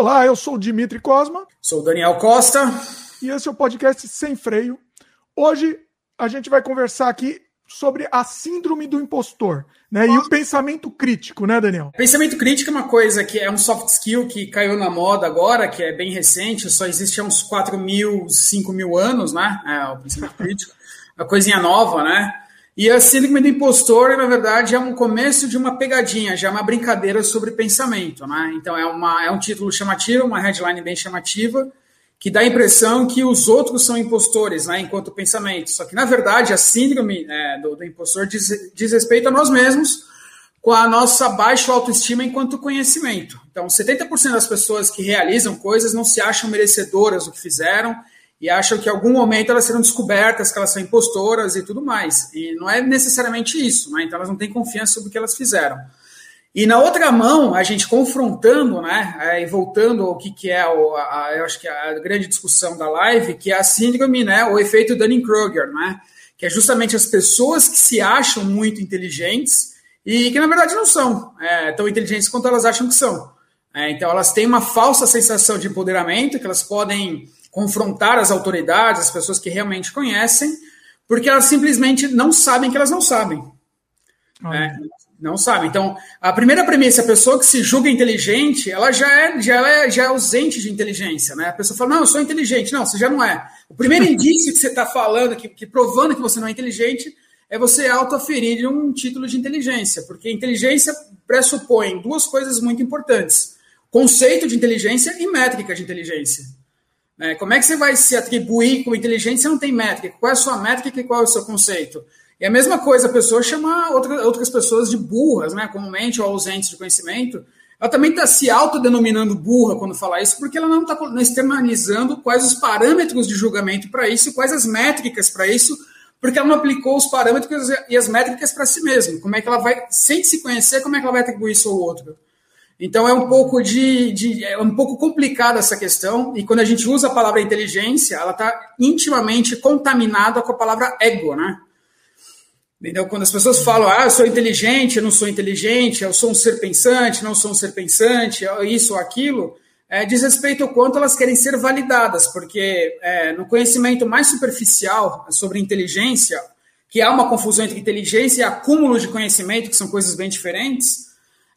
Olá, eu sou o Dimitri Cosma. Sou o Daniel Costa. E esse é o podcast Sem Freio. Hoje a gente vai conversar aqui sobre a síndrome do impostor, né? E o pensamento crítico, né, Daniel? Pensamento crítico é uma coisa que é um soft skill que caiu na moda agora, que é bem recente, só existe há uns 4 mil, 5 mil anos, né? É, o pensamento crítico. Uma coisinha nova, né? E a síndrome do impostor, na verdade, é um começo de uma pegadinha, já é uma brincadeira sobre pensamento. Né? Então, é, uma, é um título chamativo, uma headline bem chamativa, que dá a impressão que os outros são impostores, né, enquanto pensamento. Só que, na verdade, a síndrome é, do, do, impostor diz, diz respeito a nós mesmos, com a nossa baixa autoestima enquanto conhecimento. Então, 70% das pessoas que realizam coisas não se acham merecedoras do que fizeram e acham que em algum momento elas serão descobertas, que elas são impostoras e tudo mais. E não é necessariamente isso, né? Então elas não têm confiança sobre o que elas fizeram. E na outra mão, a gente confrontando, né, é, e voltando ao que, que é, o, a, eu acho que a grande discussão da live, que é a síndrome, né, o efeito Dunning-Kruger, né, que é justamente as pessoas que se acham muito inteligentes e que na verdade não são é, tão inteligentes quanto elas acham que são. É, então elas têm uma falsa sensação de empoderamento, que elas podem confrontar as autoridades, as pessoas que realmente conhecem, porque elas simplesmente não sabem que elas não sabem. Ah. Não sabem. Então, a primeira premissa, a pessoa que se julga inteligente, ela já é, já é, já é ausente de inteligência. Né? A pessoa fala, não, eu sou inteligente. Não, você já não é. O primeiro indício que você está falando, que, que provando que você não é inteligente, é você autoaferir um título de inteligência, porque inteligência pressupõe duas coisas muito importantes: conceito de inteligência e métrica de inteligência. É, como é que você vai se atribuir com inteligência se não tem métrica? Qual é a sua métrica e qual é o seu conceito? E a mesma coisa, a pessoa chama outra, outras pessoas de burras, né, comumente ou ausentes de conhecimento. Ela também está se autodenominando burra quando fala isso, porque ela não está externalizando quais os parâmetros de julgamento para isso, quais as métricas para isso, porque ela não aplicou os parâmetros e as métricas para si mesma. Como é que ela vai, sem se conhecer, como é que ela vai atribuir isso ao outro? Então é um pouco de, de, é um pouco complicada essa questão e quando a gente usa a palavra inteligência, ela está intimamente contaminada com a palavra ego, né? Então quando as pessoas falam, ah, eu sou inteligente, eu não sou inteligente, eu sou um ser pensante, não sou um ser pensante, isso ou aquilo, é, diz respeito ao quanto elas querem ser validadas, porque é, no conhecimento mais superficial sobre inteligência, que há uma confusão entre inteligência e acúmulo de conhecimento, que são coisas bem diferentes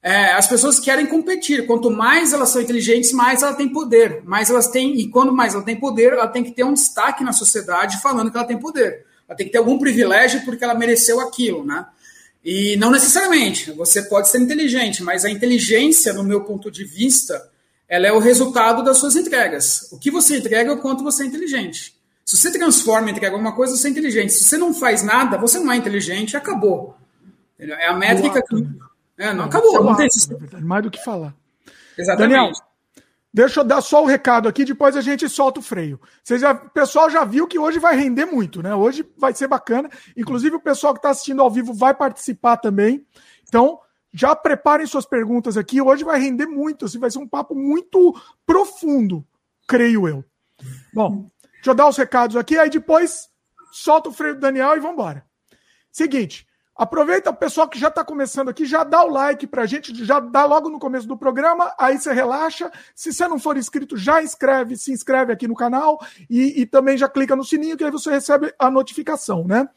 é, as pessoas querem competir. Quanto mais elas são inteligentes, mais ela tem poder. Mais elas têm, e quando mais ela tem poder, ela tem que ter um destaque na sociedade falando que ela tem poder. Ela tem que ter algum privilégio porque ela mereceu aquilo, né? E não necessariamente. Você pode ser inteligente, mas a inteligência, no meu ponto de vista, ela é o resultado das suas entregas. O que você entrega é o quanto você é inteligente. Se você transforma e entrega alguma coisa, você é inteligente. Se você não faz nada, você não é inteligente, acabou. É a métrica que é, não, acabou. Não tem mais do que falar. Exatamente. Daniel, deixa eu dar só o recado aqui, depois a gente solta o freio. Vocês já, o pessoal já viu que hoje vai render muito, né? Hoje vai ser bacana. Inclusive, o pessoal que está assistindo ao vivo vai participar também. Então, já preparem suas perguntas aqui. Hoje vai render muito. Assim, vai ser um papo muito profundo, creio eu. Bom, deixa eu dar os recados aqui, aí depois solta o freio do Daniel e vamos embora. Seguinte. Aproveita o pessoal que já está começando aqui, já dá o like para a gente, já dá logo no começo do programa, aí você relaxa. Se você não for inscrito, já inscreve, se inscreve aqui no canal e, e também já clica no sininho que aí você recebe a notificação, né?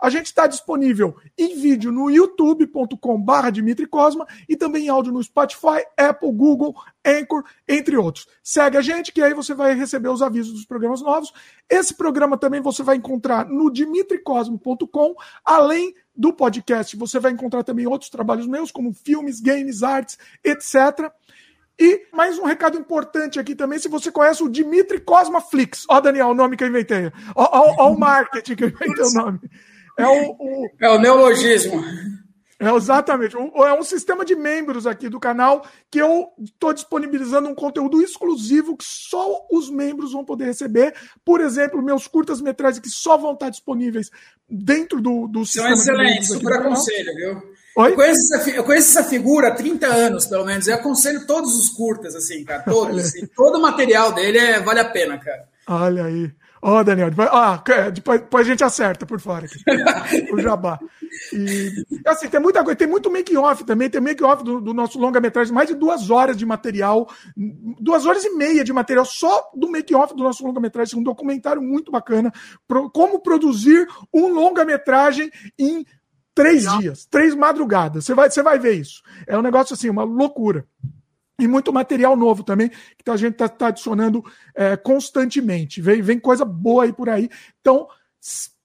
A gente está disponível em vídeo no youtube.com.br Dimitri Cosma e também em áudio no Spotify, Apple, Google, Anchor, entre outros. Segue a gente que aí você vai receber os avisos dos programas novos. Esse programa também você vai encontrar no dimitricosmo.com, além do podcast. Você vai encontrar também outros trabalhos meus, como filmes, games, artes, etc. E mais um recado importante aqui também, se você conhece o Dimitri Cosmaflix. Ó, Daniel, o nome que eu inventei. Ó, ó, ó o marketing que eu inventei o nome. É o, o... é o neologismo. É, exatamente. É um sistema de membros aqui do canal que eu estou disponibilizando um conteúdo exclusivo que só os membros vão poder receber. Por exemplo, meus curtas-metragens que só vão estar disponíveis dentro do, do sistema. São excelentes, super aconselho, viu? Oi? Eu conheço, essa, eu conheço essa figura há 30 anos, pelo menos. Eu aconselho todos os curtas, assim, cara. Todos. assim, todo o material dele é, vale a pena, cara. Olha aí. Ó, oh, Daniel, depois, ah, depois, depois, a gente acerta por fora aqui, o jabá. E, assim, tem muita coisa, tem muito make-off também, tem make-off do, do, nosso longa-metragem, mais de duas horas de material, duas horas e meia de material só do make-off do nosso longa-metragem, um documentário muito bacana, pro, como produzir um longa-metragem em três dias, três madrugadas, você vai, você vai ver isso. É um negócio assim, uma loucura. E muito material novo também, que a gente está tá adicionando é, constantemente. Vem, vem coisa boa aí por aí. Então,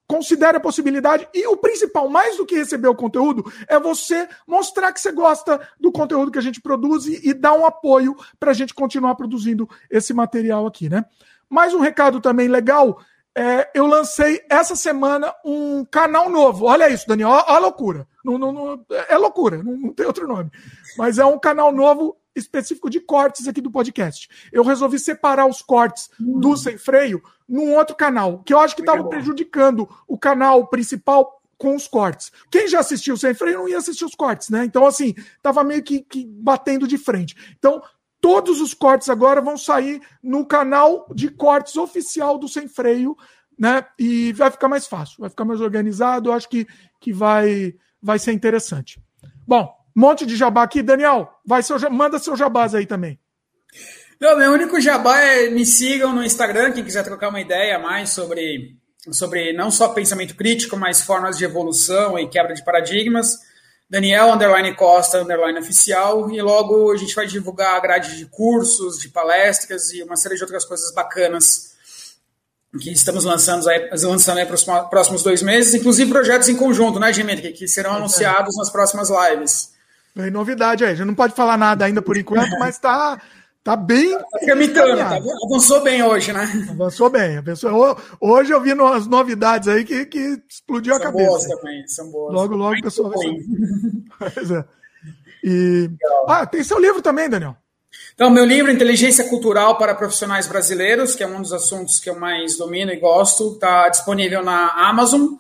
considere a possibilidade. E o principal, mais do que receber o conteúdo, é você mostrar que você gosta do conteúdo que a gente produz e, e dar um apoio para a gente continuar produzindo esse material aqui, né? Mais um recado também legal. É, eu lancei essa semana um canal novo. Olha isso, Daniel. Olha a loucura. Não, não, não, é loucura, não, não tem outro nome. Mas é um canal novo específico de cortes aqui do podcast. Eu resolvi separar os cortes hum. do sem freio num outro canal, que eu acho que estava prejudicando o canal principal com os cortes. Quem já assistiu sem freio não ia assistir os cortes, né? Então, assim, tava meio que, que batendo de frente. Então, todos os cortes agora vão sair no canal de cortes oficial do Sem Freio, né? E vai ficar mais fácil, vai ficar mais organizado. Acho que, que vai, vai ser interessante. Bom, monte de jabá aqui. Daniel, vai seu, manda seu jabás aí também. Não, meu único jabá é me sigam no Instagram, quem quiser trocar uma ideia mais sobre, sobre não só pensamento crítico, mas formas de evolução e quebra de paradigmas. Daniel underline Costa underline oficial e logo a gente vai divulgar a grade de cursos, de palestras e uma série de outras coisas bacanas que estamos lançando aí, lançando aí para os próximos dois meses, inclusive projetos em conjunto, né, Dimitri, que serão anunciados nas próximas lives. Tem novidade aí. A gente não pode falar nada ainda por enquanto, mas tá, tá bem. Tá tramitando, tá, avançou bem hoje, né? Avançou bem. Avançou. Hoje eu vi as novidades aí que, que explodiu são a cabeça. Boas também, são boas. Logo, logo o pessoal vai pois é. E... Ah, tem seu livro também, Daniel. Então, meu livro, Inteligência Cultural para Profissionais Brasileiros, que é um dos assuntos que eu mais domino e gosto, está disponível na Amazon.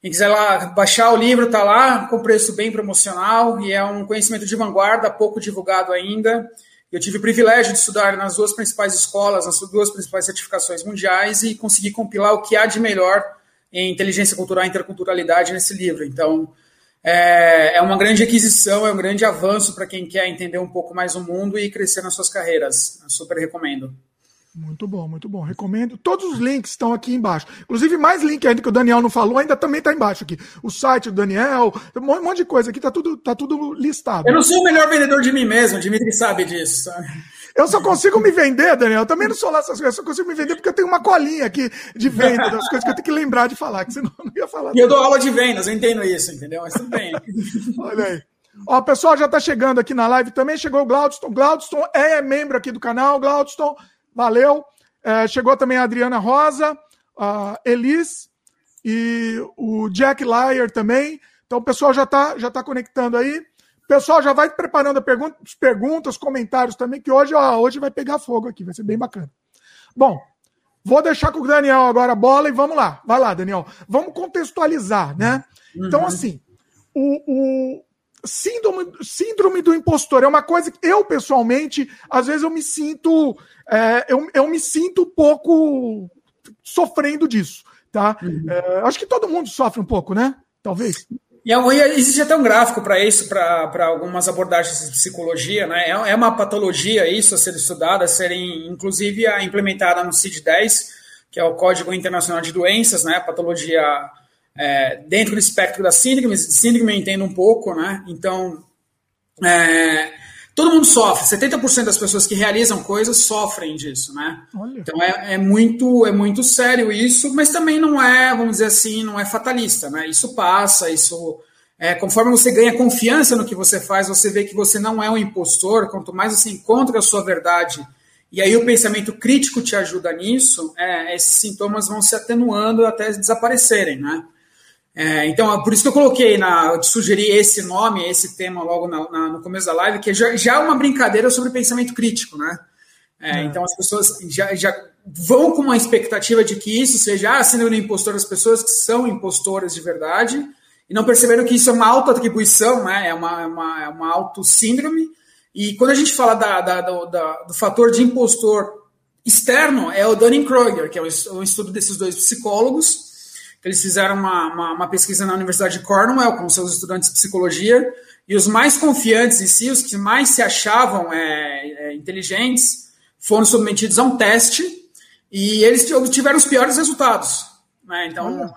Quem quiser lá baixar o livro, está lá, com preço bem promocional, e é um conhecimento de vanguarda, pouco divulgado ainda. Eu tive o privilégio de estudar nas duas principais escolas, nas duas principais certificações mundiais, e consegui compilar o que há de melhor em inteligência cultural e interculturalidade nesse livro. Então, é, é uma grande aquisição, é um grande avanço para quem quer entender um pouco mais o mundo e crescer nas suas carreiras. Eu super recomendo. Muito bom, muito bom. Recomendo. Todos os links estão aqui embaixo. Inclusive, mais link ainda que o Daniel não falou, ainda também está embaixo aqui. O site do Daniel, um monte de coisa aqui, tá tudo, tá tudo listado. Eu não sou o melhor vendedor de mim mesmo, Dimitri sabe disso. Eu só consigo me vender, Daniel. Eu também não sou lá essas coisas, eu só consigo me vender porque eu tenho uma colinha aqui de venda, das coisas que eu tenho que lembrar de falar, que senão eu não ia falar. E eu dou aula de vendas, eu entendo isso, entendeu? Mas tudo bem. Olha aí. Ó, o pessoal já está chegando aqui na live também. Chegou o Glaudston. Glaudston é membro aqui do canal. Glaudston, valeu. É, chegou também a Adriana Rosa, a Elis e o Jack Lyer também. Então o pessoal já está já tá conectando aí. O pessoal já vai preparando pergunta, perguntas, comentários também, que hoje, ó, hoje vai pegar fogo aqui, vai ser bem bacana. Bom, vou deixar com o Daniel agora a bola e vamos lá. Vai lá, Daniel. Vamos contextualizar, né? Uhum. Então, assim, o, o, síndrome, síndrome do impostor é uma coisa que eu, pessoalmente, às vezes eu me sinto. É, eu, eu me sinto um pouco sofrendo disso. Tá? Uhum. É, acho que todo mundo sofre um pouco, né? Talvez. E existe até um gráfico para isso, para algumas abordagens de psicologia, né? É, é uma patologia isso a ser estudada, a serem, inclusive, implementada no CID-10, que é o Código Internacional de Doenças, né? Patologia é, dentro do espectro da síndrome, síndrome eu entendo um pouco, né? Então, é, todo mundo sofre, 70% das pessoas que realizam coisas sofrem disso, né? Olha. Então é, é, muito, é muito sério isso, mas também não é, vamos dizer assim, não é fatalista, né? Isso passa, isso. É, conforme você ganha confiança no que você faz, você vê que você não é um impostor, quanto mais você encontra a sua verdade e aí o pensamento crítico te ajuda nisso, é, esses sintomas vão se atenuando até desaparecerem, né? É, então, por isso que eu coloquei, na, sugeri esse nome, esse tema logo na, na, no começo da live, que já, já é uma brincadeira sobre pensamento crítico, né? É, é. Então, as pessoas já, já vão com uma expectativa de que isso seja a ah, síndrome do impostor das pessoas que são impostoras de verdade e não perceberam que isso é uma auto-atribuição, né? é uma, é uma, é uma auto-síndrome. E quando a gente fala da, da, do, da, do fator de impostor externo é o Dunning-Kruger, que é o estudo desses dois psicólogos. Eles fizeram uma, uma, uma, pesquisa na Universidade de Cornwall com seus estudantes de psicologia, e os mais confiantes em si, os que mais se achavam é, é, inteligentes, foram submetidos a um teste, e eles obtiveram os piores resultados. Né? Então,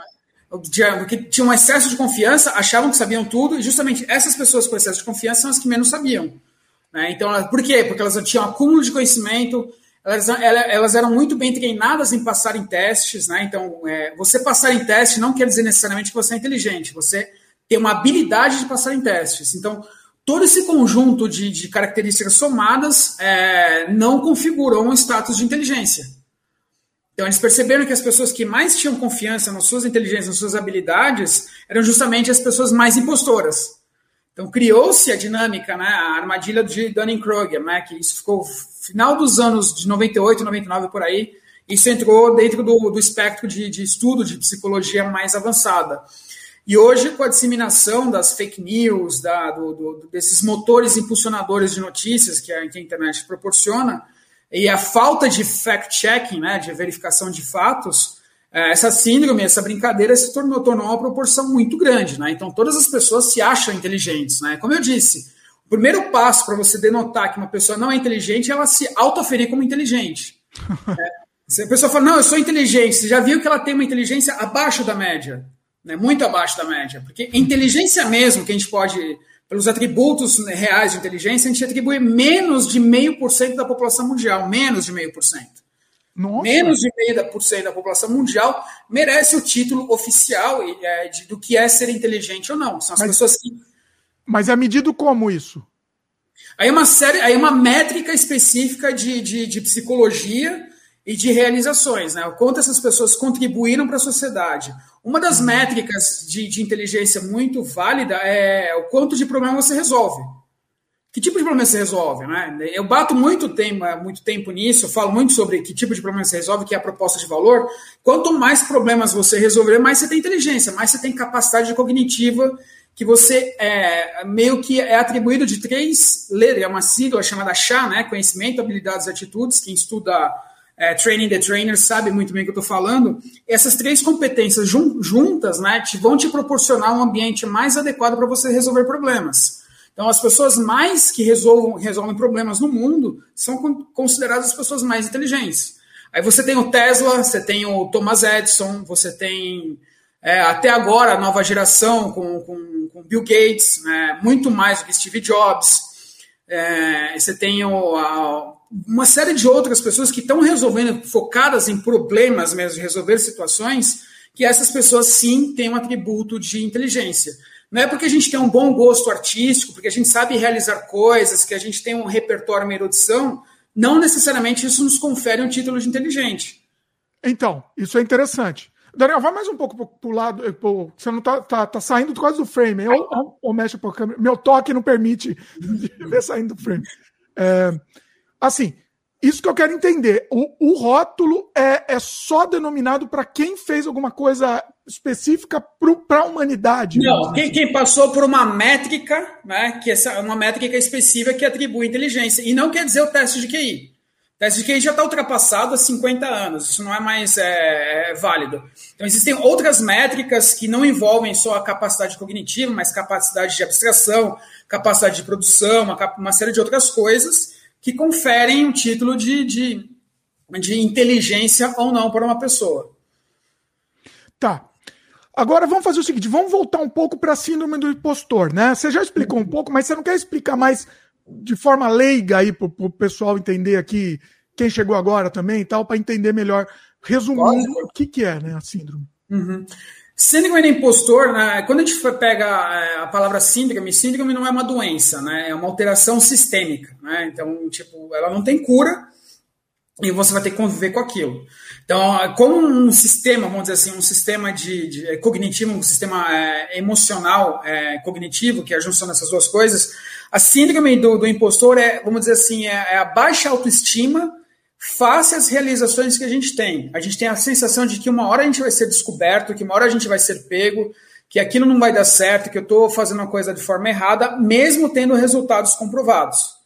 porque tinham um excesso de confiança, achavam que sabiam tudo, e justamente essas pessoas com excesso de confiança são as que menos sabiam. Né? Então, por quê? Porque elas tinham acúmulo de conhecimento, elas, elas eram muito bem treinadas em passar em testes, né? Então, é, você passar em teste não quer dizer necessariamente que você é inteligente, você tem uma habilidade de passar em testes. Então, todo esse conjunto de, de características somadas é, não configuram um status de inteligência. Então, eles perceberam que as pessoas que mais tinham confiança nas suas inteligências, nas suas habilidades, eram justamente as pessoas mais impostoras. Então, criou-se a dinâmica, né, a armadilha de Dunning-Kruger, né, que isso ficou final dos anos de 98, 99 por aí, isso entrou dentro do, do espectro de, de estudo de psicologia mais avançada. E hoje, com a disseminação das fake news, da, do, do, desses motores impulsionadores de notícias que a, que a, internet proporciona, e a falta de fact-checking, né, de verificação de fatos, essa síndrome, essa brincadeira se tornou, tornou uma proporção muito grande. Né? Então, todas as pessoas se acham inteligentes. Né? Como eu disse, primeiro passo para você denotar que uma pessoa não é inteligente é ela se autoaferir como inteligente. é. Se a pessoa fala, não, eu sou inteligente, você já viu que ela tem uma inteligência abaixo da média, né? muito abaixo da média. Porque inteligência mesmo, que a gente pode, pelos atributos reais de inteligência, a gente atribui menos de meio por cento da população mundial, menos de meio por cento. Menos de meio por cento da população mundial merece o título oficial é, de, do que é ser inteligente ou não. São as Mas... pessoas que mas é medido como isso? Aí é uma série, aí é uma métrica específica de, de, de psicologia e de realizações, né? O quanto essas pessoas contribuíram para a sociedade. Uma das uhum. métricas de, de inteligência muito válida é o quanto de problema você resolve. Que tipo de problema você resolve, né? Eu bato muito tempo, muito tempo nisso, falo muito sobre que tipo de problema você resolve, que é a proposta de valor. Quanto mais problemas você resolver, mais você tem inteligência, mais você tem capacidade cognitiva que você é, meio que é atribuído de três letras, é uma sigla chamada CHA, né? Conhecimento, habilidades e atitudes. Quem estuda é, Training the Trainer sabe muito bem o que eu estou falando. Essas três competências jun juntas né, te, vão te proporcionar um ambiente mais adequado para você resolver problemas. Então, as pessoas mais que resolvam, resolvem problemas no mundo são consideradas as pessoas mais inteligentes. Aí você tem o Tesla, você tem o Thomas Edison, você tem é, até agora, a nova geração com, com, com Bill Gates, né, muito mais do que Steve Jobs. É, você tem o, a, uma série de outras pessoas que estão resolvendo, focadas em problemas mesmo, de resolver situações, que essas pessoas sim têm um atributo de inteligência. Não é porque a gente tem um bom gosto artístico, porque a gente sabe realizar coisas, que a gente tem um repertório, uma erudição, não necessariamente isso nos confere um título de inteligente. Então, isso é interessante. Daniel, vai mais um pouco pro, pro lado. Eh, pro, você não tá, tá, tá saindo quase do frame. Ou, ou, ou mexe pro câmera. Meu toque não permite ver saindo do frame. É, assim, isso que eu quero entender. O, o rótulo é, é só denominado para quem fez alguma coisa específica para a humanidade. Não, quem, quem, passou por uma métrica, né, que é uma métrica específica que atribui inteligência. E não quer dizer o teste de QI teste de QI já está ultrapassado há 50 anos, isso não é mais é, é, válido. Então, existem outras métricas que não envolvem só a capacidade cognitiva, mas capacidade de abstração, capacidade de produção, uma, uma série de outras coisas que conferem um título de, de, de inteligência ou não para uma pessoa. Tá. Agora vamos fazer o seguinte, vamos voltar um pouco para a síndrome do impostor, né? Você já explicou um pouco, mas você não quer explicar mais de forma leiga aí para o pessoal entender aqui, quem chegou agora também e tal, para entender melhor, resumindo o que, que é né, a síndrome. Uhum. Síndrome do impostor, né, quando a gente pega é, a palavra síndrome, síndrome não é uma doença, né, é uma alteração sistêmica. Né, então, tipo, ela não tem cura e você vai ter que conviver com aquilo. Então, como um sistema, vamos dizer assim, um sistema de, de é, cognitivo, um sistema é, emocional é, cognitivo, que é a junção dessas duas coisas, a síndrome do, do impostor é, vamos dizer assim, é, é a baixa autoestima face às realizações que a gente tem. A gente tem a sensação de que uma hora a gente vai ser descoberto, que uma hora a gente vai ser pego, que aquilo não vai dar certo, que eu estou fazendo uma coisa de forma errada, mesmo tendo resultados comprovados.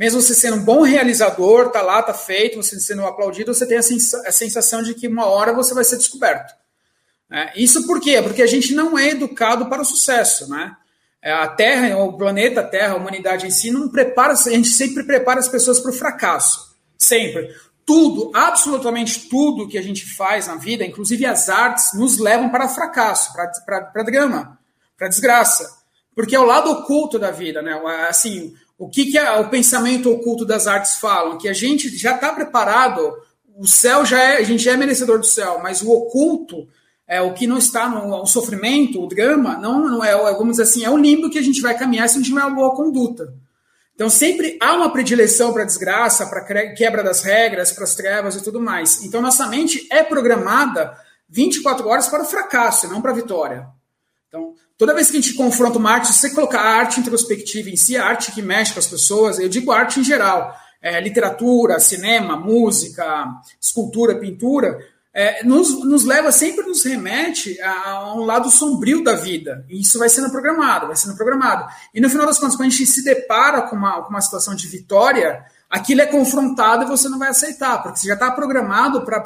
Mesmo você sendo um bom realizador, tá lá, tá feito, você sendo aplaudido, você tem a, sensação de que uma hora você vai ser descoberto. É, isso por quê? Porque a gente não é educado para o sucesso, né? É, a Terra, o planeta Terra, a humanidade em si, não prepara, a gente sempre prepara as pessoas para o fracasso. Sempre. Tudo, absolutamente tudo que a gente faz na vida, inclusive as artes, nos levam para fracasso, para drama, para desgraça. Porque é o lado oculto da vida, né? Assim, o que, que é, o pensamento oculto das artes falam? Que a gente já está preparado, o céu já é, a gente já é merecedor do céu, mas o oculto é, o que não está no o sofrimento, o drama, não, não é, vamos dizer assim, é o limbo que a gente vai caminhar se a gente tiver uma boa conduta. Então sempre há uma predileção para a desgraça, para quebra das regras, para as trevas e tudo mais. Então nossa mente é programada 24 horas para o fracasso, não para a vitória. Então, toda vez que a gente confronta uma arte, se você colocar a arte introspectiva em si, a arte que mexe com as pessoas, eu digo arte em geral, é, literatura, cinema, música, escultura, pintura, é, nos, nos, leva, sempre nos remete a, a, um lado sombrio da vida. E isso vai sendo programado, vai sendo programado. E no final das contas, quando a gente se depara com uma, com uma situação de vitória, aquilo é confrontado e você não vai aceitar, porque você já está programado para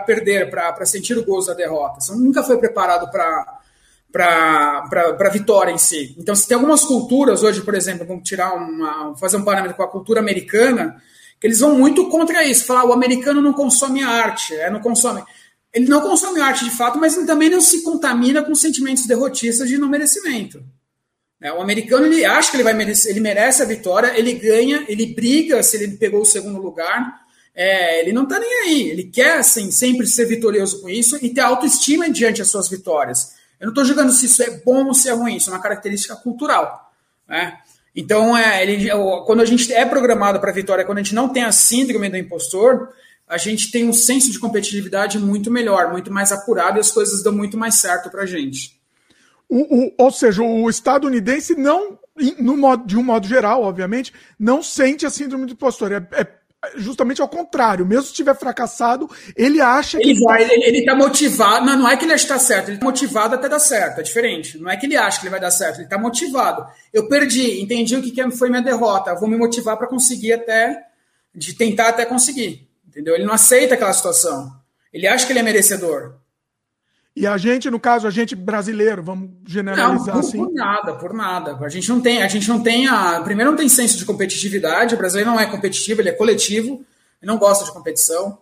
perder, para sentir o gozo da derrota. Você nunca foi preparado para para a vitória em si. Então, se tem algumas culturas hoje, por exemplo, vamos tirar uma, fazer um parâmetro com a cultura americana, que eles vão muito contra isso, falar o americano não consome arte, é, não consome. Ele não consome arte de fato, mas ele também não se contamina com sentimentos derrotistas de não merecimento. É, o americano ele acha que ele vai merecer, ele merece a vitória, ele ganha, ele briga se ele pegou o segundo lugar. É, ele não está nem aí, ele quer assim, sempre ser vitorioso com isso e ter autoestima diante das suas vitórias. Eu não estou julgando se isso é bom ou se é ruim, isso é uma característica cultural. Né? Então, é, ele, quando a gente é programado para vitória, quando a gente não tem a síndrome do impostor, a gente tem um senso de competitividade muito melhor, muito mais apurado e as coisas dão muito mais certo para a gente. O, o, ou seja, o estadunidense não, no modo, de um modo geral, obviamente, não sente a síndrome do impostor. É, é justamente ao contrário. Mesmo se tiver fracassado, ele acha ele que. Vai, ele, ele tá motivado. Não, não é que ele está certo, ele está motivado até dar certo. É diferente. Não é que ele acha que ele vai dar certo, ele está motivado. Eu perdi, entendi o que foi minha derrota. vou me motivar para conseguir até. de tentar até conseguir. Entendeu? Ele não aceita aquela situação. Ele acha que ele é merecedor. E a gente, no caso, a gente brasileiro, vamos generalizar não, por, assim. Por nada, por nada. A gente não tem, a gente não tem a. Primeiro não tem senso de competitividade, o brasileiro não é competitivo, ele é coletivo, ele não gosta de competição.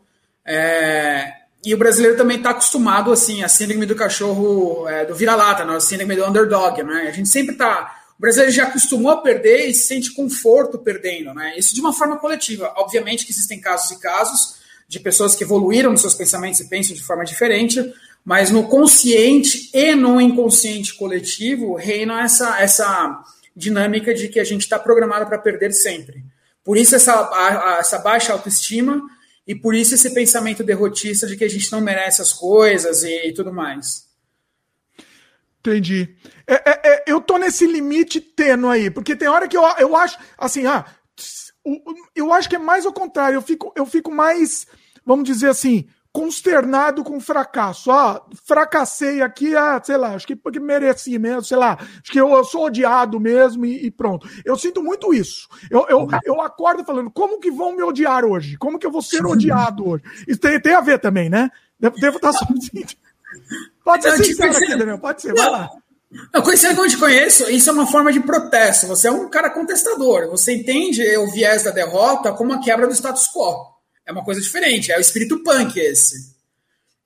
É, e o brasileiro também está acostumado, assim, a síndrome do cachorro é, do vira-lata, né? a síndrome do underdog, né? A gente sempre está. O brasileiro já acostumou a perder e se sente conforto perdendo, né? Isso de uma forma coletiva. Obviamente que existem casos e casos de pessoas que evoluíram nos seus pensamentos e pensam de forma diferente, mas no consciente e no inconsciente coletivo reina essa, essa dinâmica de que a gente está programado para perder sempre. Por isso essa, essa baixa autoestima e por isso esse pensamento derrotista de que a gente não merece as coisas e, e tudo mais. Entendi. É, é, é, eu tô nesse limite tênue aí, porque tem hora que eu, eu acho, assim, ah, eu acho que é mais ao contrário, eu fico, eu fico mais, vamos dizer assim, consternado com o fracasso. Ah, fracassei aqui, ah, sei lá, acho que porque mereci mesmo, sei lá, acho que eu, eu sou odiado mesmo e, e, pronto. Eu sinto muito isso. Eu, eu, eu acordo falando, como que vão me odiar hoje? Como que eu vou ser odiado hoje? Isso tem, tem a ver também, né? Devo, devo estar só... Pode ser sincero aqui, Daniel, pode ser, vai lá. Não, conhecendo como eu te conheço, isso é uma forma de protesto. Você é um cara contestador. Você entende o viés da derrota como a quebra do status quo. É uma coisa diferente, é o espírito punk esse.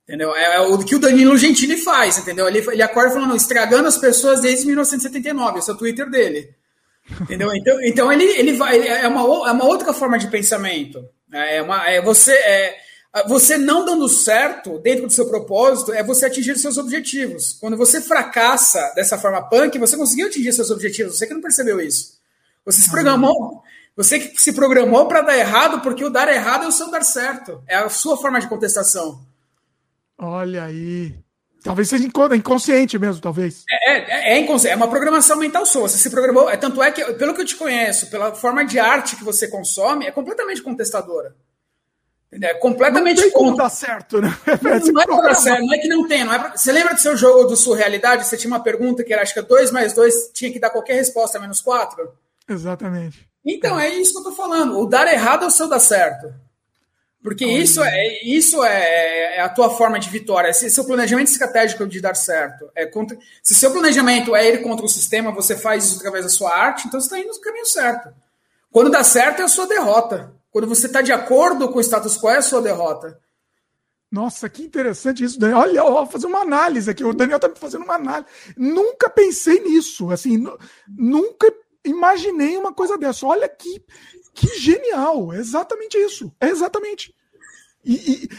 Entendeu? É, é o que o Danilo Gentili faz, entendeu? Ele, ele acorda falando, estragando as pessoas desde 1979, esse é o Twitter dele. Entendeu? Então, então ele, ele vai. É uma, é uma outra forma de pensamento. É uma, é você, é, você não dando certo dentro do seu propósito é você atingir seus objetivos. Quando você fracassa dessa forma punk, você conseguiu atingir seus objetivos. Você que não percebeu isso. Você se programou, você que se programou para dar errado, porque o dar errado é o seu dar certo. É a sua forma de contestação. Olha aí. Talvez seja inconsciente mesmo, talvez. É, é, é inconsciente, é uma programação mental sua. Você se programou. É, tanto é que, pelo que eu te conheço, pela forma de arte que você consome, é completamente contestadora. É completamente não tem como dar certo, né? Não, não é dar certo, não é que não tem. Não é pra... Você lembra do seu jogo do Surrealidade? Você tinha uma pergunta que era, acho que 2 mais 2 tinha que dar qualquer resposta menos 4? Exatamente. Então, é isso que eu tô falando. O dar errado é o seu dar certo. Porque isso é isso é, é, a tua forma de vitória. Se seu planejamento estratégico de dar certo é contra, se seu planejamento é ir contra o sistema, você faz isso através da sua arte, então você está indo no caminho certo. Quando dá certo é a sua derrota. Quando você está de acordo com o status quo é a sua derrota. Nossa, que interessante isso, Daniel. Olha, vou fazer uma análise aqui. O Daniel está me fazendo uma análise. Nunca pensei nisso. Assim, nunca imaginei uma coisa dessa. Olha que que genial! É exatamente isso. É exatamente. E, e,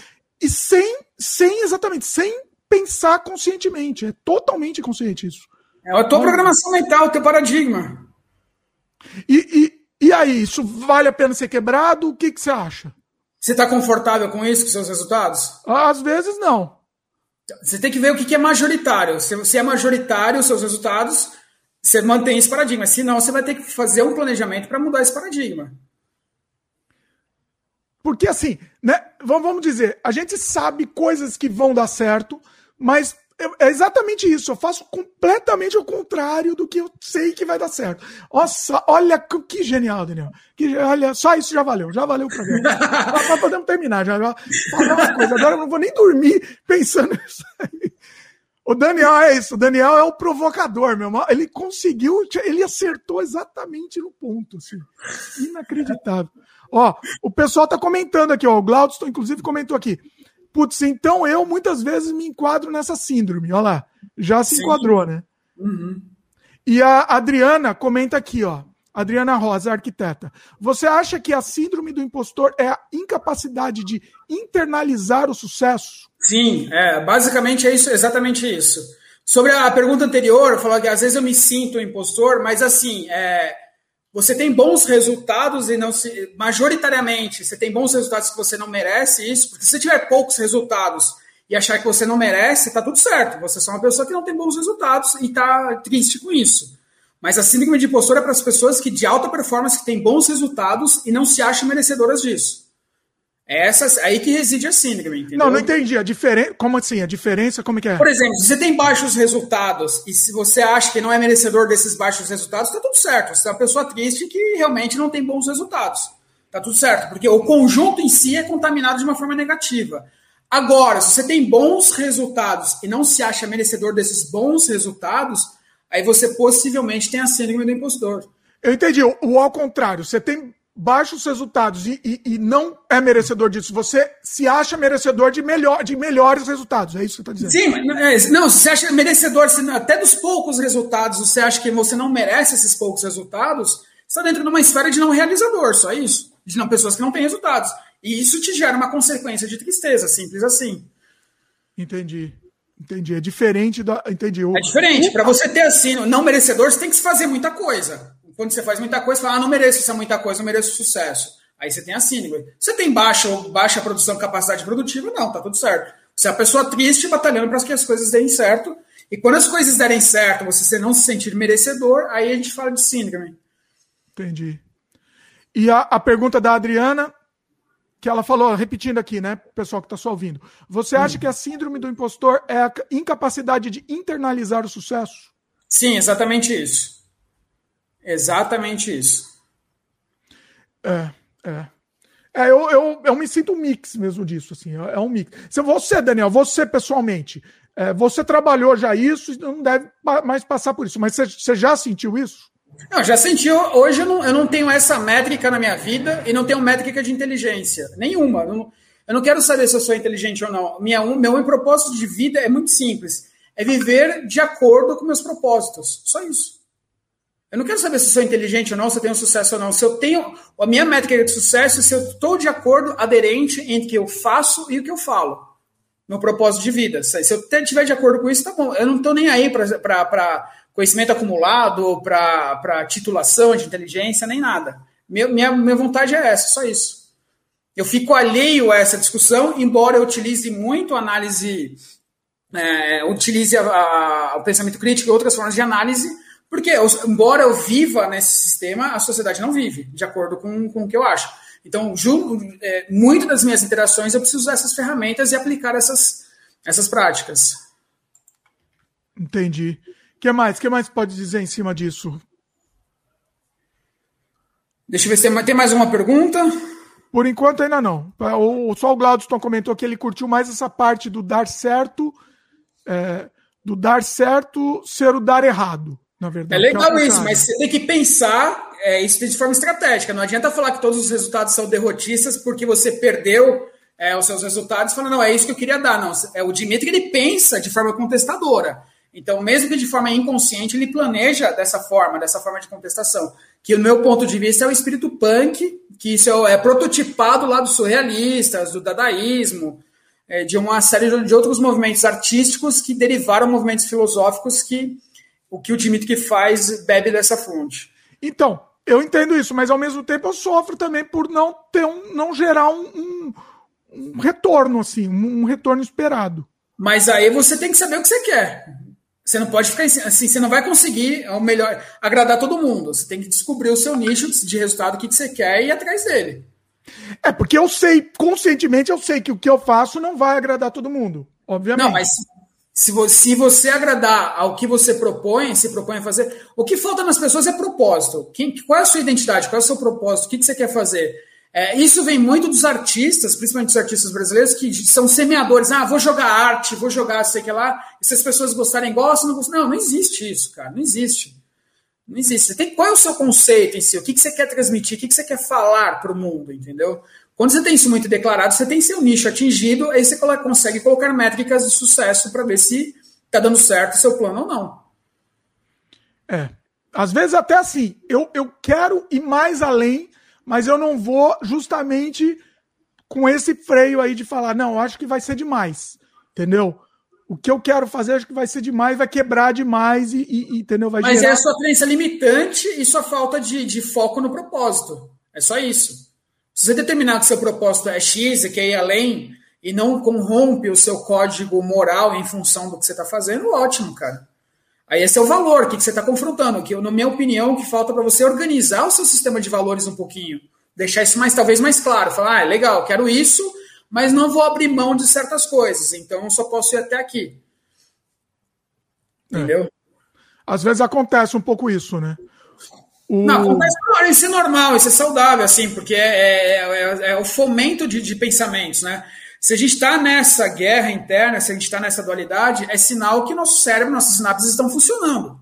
e, sem, sem, exatamente, sem pensar conscientemente. É totalmente consciente isso. É a tua programação mental, o teu paradigma. E, e, e aí, isso vale a pena ser quebrado? O que, que você acha? Você está confortável com isso, com seus resultados? Às vezes não. Você tem que ver o que é majoritário. Se é majoritário os seus resultados, você mantém esse paradigma. Senão, você vai ter que fazer um planejamento para mudar esse paradigma. Porque assim, né? Vamos dizer, a gente sabe coisas que vão dar certo, mas é exatamente isso. Eu faço completamente o contrário do que eu sei que vai dar certo. Nossa, olha que genial, Daniel. Que, olha, só isso já valeu, já valeu o programa. Nós podemos terminar já. já falar uma coisa. Agora eu não vou nem dormir pensando nisso aí. O Daniel é isso, o Daniel é o provocador, meu irmão. Ele conseguiu, ele acertou exatamente no ponto, assim. Inacreditável. Ó, o pessoal tá comentando aqui, ó. O Glaudston, inclusive, comentou aqui. Putz, então eu muitas vezes me enquadro nessa síndrome. Olha lá. Já se Sim. enquadrou, né? Uhum. E a Adriana comenta aqui, ó. Adriana Rosa, arquiteta. Você acha que a síndrome do impostor é a incapacidade de internalizar o sucesso? Sim, é, basicamente é isso, exatamente isso. Sobre a pergunta anterior, eu falei que às vezes eu me sinto impostor, mas assim, é, você tem bons resultados e não se. Majoritariamente, você tem bons resultados que você não merece isso, porque se você tiver poucos resultados e achar que você não merece, tá tudo certo. Você é só uma pessoa que não tem bons resultados e tá triste com isso. Mas a síndrome de impostor é para as pessoas que de alta performance que têm bons resultados e não se acham merecedoras disso. É essa, aí que reside a síndrome, entendeu? Não, não entendi. A diferença, como assim? A diferença, como é que é? Por exemplo, se você tem baixos resultados e se você acha que não é merecedor desses baixos resultados, tá tudo certo. Você é uma pessoa triste que realmente não tem bons resultados. Tá tudo certo, porque o conjunto em si é contaminado de uma forma negativa. Agora, se você tem bons resultados e não se acha merecedor desses bons resultados, aí você possivelmente tem a síndrome do impostor. Eu entendi. O ao contrário, você tem baixos resultados e, e, e, não é merecedor disso, você se acha merecedor de, melhor, de melhores resultados. É isso que você está dizendo. Sim, é, não, você acha merecedor, até dos poucos resultados, você acha que você não merece esses poucos resultados, você está dentro de uma esfera de não realizador, só isso. De não pessoas que não têm resultados. E isso te gera uma consequência de tristeza, simples assim. Entendi. Entendi. É diferente da. Entendi. É diferente. Para você ter assim, não merecedor, você tem que fazer muita coisa quando você faz muita coisa, você fala, ah, não mereço essa muita coisa, não mereço sucesso. Aí você tem a síndrome. Você tem baixa, baixa produção, capacidade produtiva? Não, tá tudo certo. Você é a pessoa triste batalhando para que as coisas deem certo. E quando as coisas derem certo, você não se sentir merecedor, aí a gente fala de síndrome. Entendi. E a, a pergunta da Adriana, que ela falou, repetindo aqui, né, pessoal que está só ouvindo. Você acha hum. que a síndrome do impostor é a incapacidade de internalizar o sucesso? Sim, exatamente isso. Exatamente isso. É, é. É, eu, eu, eu me sinto um mix mesmo disso, assim, é, é um mix. Se você, Daniel, você pessoalmente, é, você trabalhou já isso e não deve mais passar por isso, mas você, você já sentiu isso? Não, já senti. Hoje eu não, eu não tenho essa métrica na minha vida e não tenho métrica de inteligência. Nenhuma. Eu não, eu não quero saber se eu sou inteligente ou não. Minha, meu propósito de vida é muito simples. É viver de acordo com meus propósitos. Só isso. Eu não quero saber se sou inteligente ou não, se eu tenho sucesso ou não. Se eu tenho. A minha métrica de sucesso é se eu estou de acordo, aderente entre o que eu faço e o que eu falo. Meu propósito de vida. Se eu estiver de acordo com isso, tá bom. Eu não estou nem aí para conhecimento acumulado, para titulação de inteligência, nem nada. Minha, minha, minha vontade é essa, só isso. Eu fico alheio a essa discussão, embora eu utilize muito análise, é, utilize a, a, o pensamento crítico e outras formas de análise porque, embora eu viva nesse sistema, a sociedade não vive, de acordo com, com o que eu acho. Então, julgo, é, muito das minhas interações eu preciso usar essas ferramentas e aplicar essas, essas práticas. Entendi. O que mais? que mais pode dizer em cima disso? Deixa eu ver se tem mais uma pergunta. Por enquanto ainda não. O, só o Glaudston comentou que ele curtiu mais essa parte do dar certo, é, do dar certo ser o dar errado, verdade. É legal é isso, mas você tem que pensar é, isso de forma estratégica. Não adianta falar que todos os resultados são derrotistas porque você perdeu é, os seus resultados falando, não, é isso que eu queria dar. Não, é o Dimitri ele pensa de forma contestadora. Então, mesmo que de forma inconsciente, ele planeja dessa forma, dessa forma de contestação. Que, no meu ponto de vista, é o espírito punk, que isso é prototipado lá dos surrealistas, do dadaísmo, é, de uma série de outros movimentos artísticos que derivaram movimentos filosóficos que o que o Dimitri faz bebe dessa fonte. Então, eu entendo isso, mas ao mesmo tempo eu sofro também por não ter um, não gerar um, um, um retorno, assim, um, um retorno esperado. Mas aí você tem que saber o que você quer. Você não pode ficar assim, você não vai conseguir o melhor agradar todo mundo. Você tem que descobrir o seu nicho de resultado que você quer e ir atrás dele. É, porque eu sei, conscientemente eu sei que o que eu faço não vai agradar todo mundo, obviamente. Não, mas se você, se você agradar ao que você propõe, se propõe a fazer, o que falta nas pessoas é propósito. Quem, qual é a sua identidade? Qual é o seu propósito? O que, que você quer fazer? É, isso vem muito dos artistas, principalmente dos artistas brasileiros, que são semeadores. Ah, vou jogar arte, vou jogar sei que lá. E se as pessoas gostarem, gostam, não gostam. Não, não existe isso, cara. Não existe. Não existe. tem, qual é o seu conceito em si? O que, que você quer transmitir? O que, que você quer falar para o mundo, entendeu? Quando você tem isso muito declarado, você tem seu nicho atingido, aí você consegue colocar métricas de sucesso para ver se está dando certo o seu plano ou não. É. Às vezes até assim, eu, eu quero ir mais além mas eu não vou justamente com esse freio aí de falar, não, acho que vai ser demais, entendeu? O que eu quero fazer, acho que vai ser demais, vai quebrar demais e, e entendeu? Vai Mas gerar... é a sua crença limitante e sua falta de, de foco no propósito. É só isso. Se você determinar que seu propósito é X e quer ir além e não corrompe o seu código moral em função do que você está fazendo, ótimo, cara. Aí esse é o valor que você está confrontando, que na minha opinião, o que falta para você organizar o seu sistema de valores um pouquinho. Deixar isso mais, talvez, mais claro. Falar, ah, é legal, quero isso, mas não vou abrir mão de certas coisas. Então, eu só posso ir até aqui. É. Entendeu? É. Às vezes acontece um pouco isso, né? Não, acontece, isso é normal, isso é saudável, assim, porque é, é, é, é o fomento de, de pensamentos, né? Se a gente está nessa guerra interna, se a gente está nessa dualidade, é sinal que nosso cérebro, nossas sinapses estão funcionando.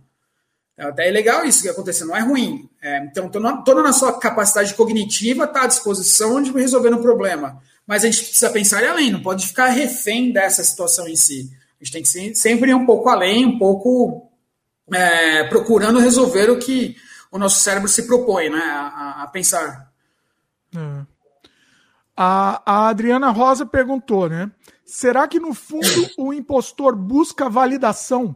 Então, até é legal isso que aconteceu, não é ruim. É, então, toda a sua capacidade cognitiva está à disposição de resolver o problema. Mas a gente precisa pensar além, não pode ficar refém dessa situação em si. A gente tem que sempre ir um pouco além, um pouco é, procurando resolver o que o nosso cérebro se propõe né, a, a pensar. É. A, a Adriana Rosa perguntou, né? Será que no fundo o impostor busca validação?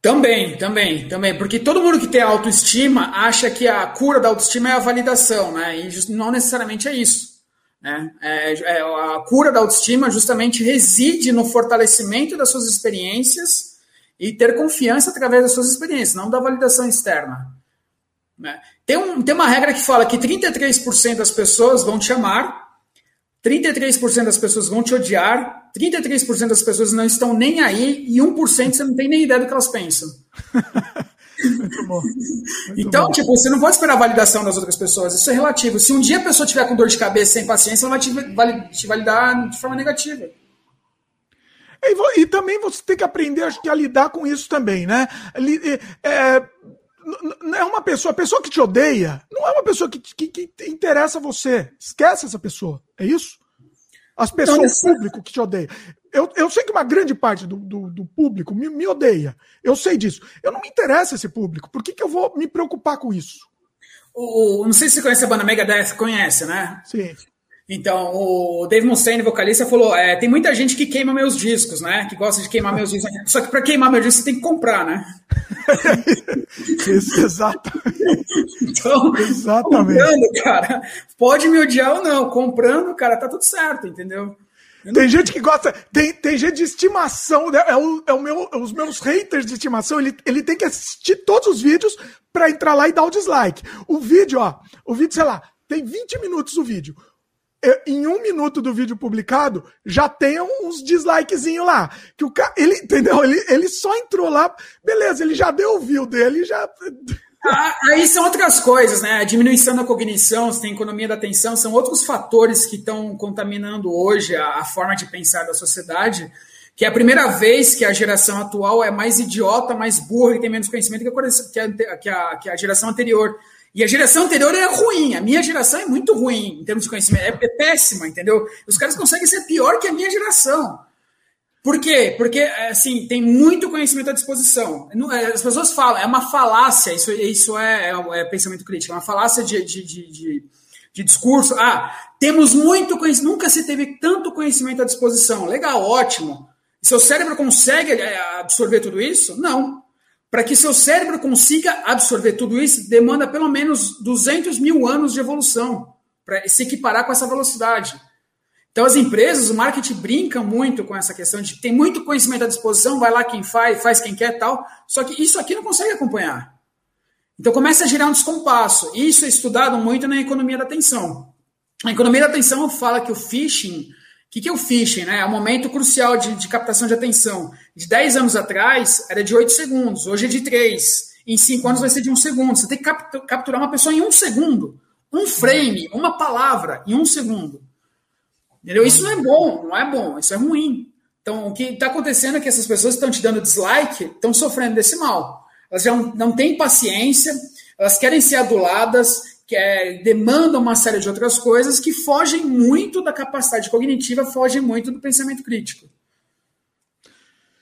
Também, também, também, porque todo mundo que tem autoestima acha que a cura da autoestima é a validação, né? E não necessariamente é isso. Né? É, é, a cura da autoestima justamente reside no fortalecimento das suas experiências e ter confiança através das suas experiências, não da validação externa. Né? Tem, um, tem uma regra que fala que 33% das pessoas vão te amar 33% das pessoas vão te odiar, 33% das pessoas não estão nem aí e 1% você não tem nem ideia do que elas pensam. Muito bom. Muito então, bom. tipo, você não pode esperar a validação das outras pessoas. Isso é relativo. Se um dia a pessoa tiver com dor de cabeça sem paciência, ela vai te, validar de forma negativa. E, e, também você tem que aprender, acho que, a lidar com isso também, né? É, não é uma pessoa, a pessoa que te odeia, não é uma pessoa que, que, que interessa a você. Esquece essa pessoa. É isso? As pessoas, o público que te odeia. Eu, eu sei que uma grande parte do, do, do público me, me, odeia. Eu sei disso. Eu não me interessa esse público. Por que, que eu vou me preocupar com isso? O, não sei se você conhece a banda Megadeth, conhece, né? Sim. Então, o Dave Mustaine, vocalista, falou: é, tem muita gente que queima meus discos, né? Que gosta de queimar meus discos. Só que para queimar meus discos você tem que comprar, né? Isso, exatamente. Então, exatamente. comprando, cara, pode me odiar ou não. Comprando, cara, tá tudo certo, entendeu? Tem gente que gosta, tem, tem gente de estimação, né? é, o, é o meu, os meus haters de estimação, ele, ele tem que assistir todos os vídeos para entrar lá e dar o dislike. O vídeo, ó, o vídeo, sei lá, tem 20 minutos o vídeo em um minuto do vídeo publicado, já tem uns dislikezinho lá. Que o cara, ele, entendeu? Ele, ele só entrou lá, beleza, ele já deu o view dele, já. Ah, aí são outras coisas, né? A diminuição da cognição, você tem economia da atenção, são outros fatores que estão contaminando hoje a, a forma de pensar da sociedade que é a primeira vez que a geração atual é mais idiota, mais burra e tem menos conhecimento que a, que a, que a geração anterior. E a geração anterior é ruim, a minha geração é muito ruim em termos de conhecimento, é, é péssima, entendeu? Os caras conseguem ser pior que a minha geração. Por quê? Porque, assim, tem muito conhecimento à disposição. É, as pessoas falam, é uma falácia, isso, isso é, é, é pensamento crítico, é uma falácia de, de, de, de, de discurso. Ah, temos muito conhecimento, nunca se teve tanto conhecimento à disposição. Legal, ótimo. Seu cérebro consegue é, absorver tudo isso? Não. Para que seu cérebro consiga absorver tudo isso, demanda pelo menos 200 mil anos de evolução para se equiparar com essa velocidade. Então, as empresas, o marketing brinca muito com essa questão de tem muito conhecimento à disposição, vai lá quem faz, faz quem quer tal, só que isso aqui não consegue acompanhar. Então, começa a gerar um descompasso. Isso é estudado muito na economia da atenção. A economia da atenção fala que o phishing o que, que é o phishing? Né? É um momento crucial de, de, captação de atenção. De 10 anos atrás, era de 8 segundos, hoje é de 3. Em 5 anos vai ser de 1 segundo. Você tem que capturar uma pessoa em 1 segundo. Um frame, uma palavra, em 1 segundo. Entendeu? Isso não é bom, não é bom, isso é ruim. Então, o que está acontecendo é que essas pessoas que estão te dando dislike estão sofrendo desse mal. Elas já não têm paciência, elas querem ser aduladas, que é, demandam uma série de outras coisas que fogem muito da capacidade cognitiva, fogem muito do pensamento crítico.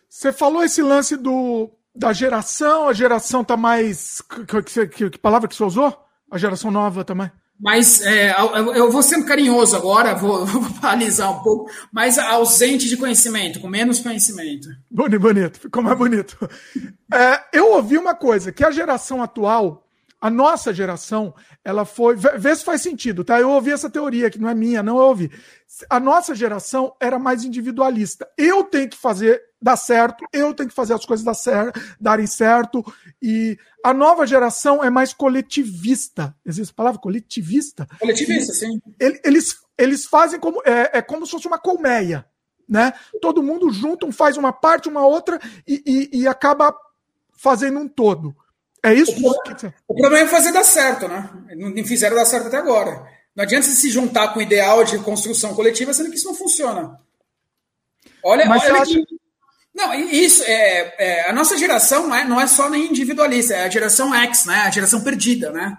Você falou esse lance do, da geração, a geração está mais. Que, que, que, palavra que você usou? A geração nova também. Mas é, eu vou sendo carinhoso agora, vou, vou alisar um pouco, mas ausente de conhecimento, com menos conhecimento. Bonito, bonito, ficou mais bonito. É, eu ouvi uma coisa, que a geração atual a nossa geração, ela foi. Vê se faz sentido, tá? Eu ouvi essa teoria, que não é minha, não eu ouvi. A nossa geração era mais individualista. Eu tenho que fazer dar certo, eu tenho que fazer as coisas dar certo, darem certo. E a nova geração é mais coletivista. Existe a palavra coletivista? Coletivista, sim. Eles, eles fazem como. É, é como se fosse uma colmeia. Né? Todo mundo junto, um faz uma parte, uma outra, e, e, e acaba fazendo um todo. É isso? O, problema, o problema é fazer dar certo, né? Não fizeram dar certo até agora. Não adianta você se juntar com o ideal de construção coletiva, sendo que isso não funciona. Olha, Mas olha acha... que... Não, isso é, é, a nossa geração não é, não é só nem individualista, é a geração X, né? A geração perdida, né?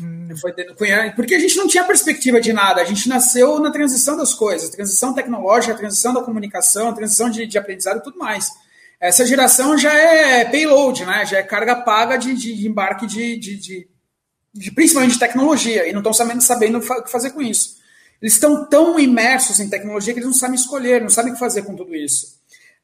Hum. Porque a gente não tinha perspectiva de nada, a gente nasceu na transição das coisas, transição tecnológica, transição da comunicação, transição de, de aprendizado e tudo mais. Essa geração já é payload, né? já é carga paga de, de embarque de, de, de, principalmente de tecnologia, e não estão sabendo, sabendo o que fazer com isso. Eles estão tão imersos em tecnologia que eles não sabem escolher, não sabem o que fazer com tudo isso.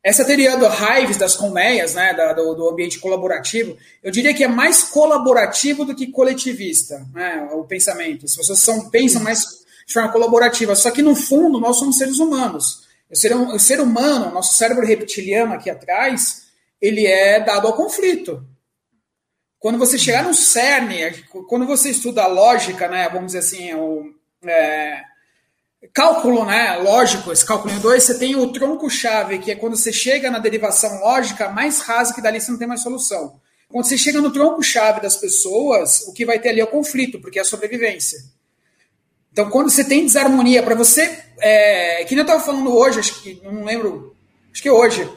Essa teoria do Hives, das colmeias, né, do, do, ambiente colaborativo, eu diria que é mais colaborativo do que coletivista, né, o pensamento. As pessoas são, pensam mais de forma colaborativa, só que no fundo nós somos seres humanos. O ser, o ser humano, nosso cérebro reptiliano aqui atrás, ele é dado ao conflito. Quando você chegar no cerne, quando você estuda a lógica, né, vamos dizer assim, o é, cálculo né, lógico, esse cálculo em dois, você tem o tronco-chave, que é quando você chega na derivação lógica mais rasa, que dali você não tem mais solução. Quando você chega no tronco-chave das pessoas, o que vai ter ali é o conflito, porque é a sobrevivência. Então, quando você tem desarmonia, para você. É, que nem eu estava falando hoje, acho que não lembro, acho que hoje.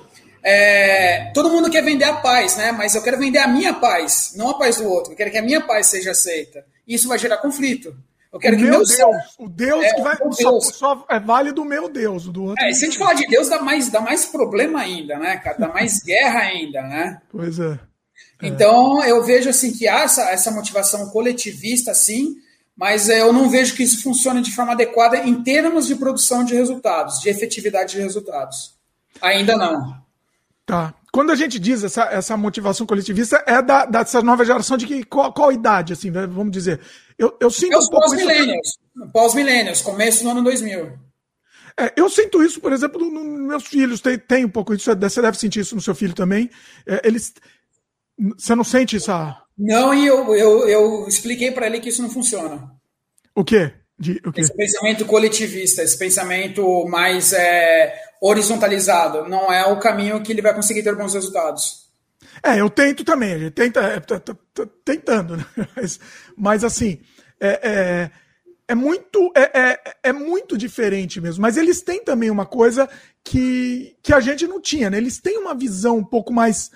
É, todo mundo quer vender a paz, né? Mas eu quero vender a minha paz, não a paz do outro. Eu quero que a minha paz seja aceita. Isso vai gerar conflito. Eu quero o que meu Deus, céu, o Deus é, que vai só, só, é válido o meu Deus, o do outro. É, se a gente falar de Deus, dá mais, dá mais problema ainda, né, cara? Dá mais guerra ainda, né? Pois é. é. Então eu vejo assim que há essa, essa motivação coletivista, assim, mas é, eu não vejo que isso funcione de forma adequada em termos de produção de resultados, de efetividade de resultados. Ainda não. Tá. Quando a gente diz essa, essa motivação coletivista, é da, dessa nova geração de que, qual, qual idade, assim, né? vamos dizer? Eu, eu sinto é os um pós-milênios, pós-milênios, começo do ano 2000. É, eu sinto isso, por exemplo, nos no meus filhos, tem, tem um pouco isso, você deve sentir isso no seu filho também. É, eles, você não sente essa não, e eu, eu, eu expliquei para ele que isso não funciona. O quê? De, o quê? Esse pensamento coletivista, esse pensamento mais é, horizontalizado, não é o caminho que ele vai conseguir ter bons resultados. É, eu tento também, a gente tenta, é, tá, tá, tá, tentando, né? Mas, mas assim, é, é, é muito é, é, é, muito diferente mesmo. Mas eles têm também uma coisa que, que a gente não tinha, né? Eles têm uma visão um pouco mais.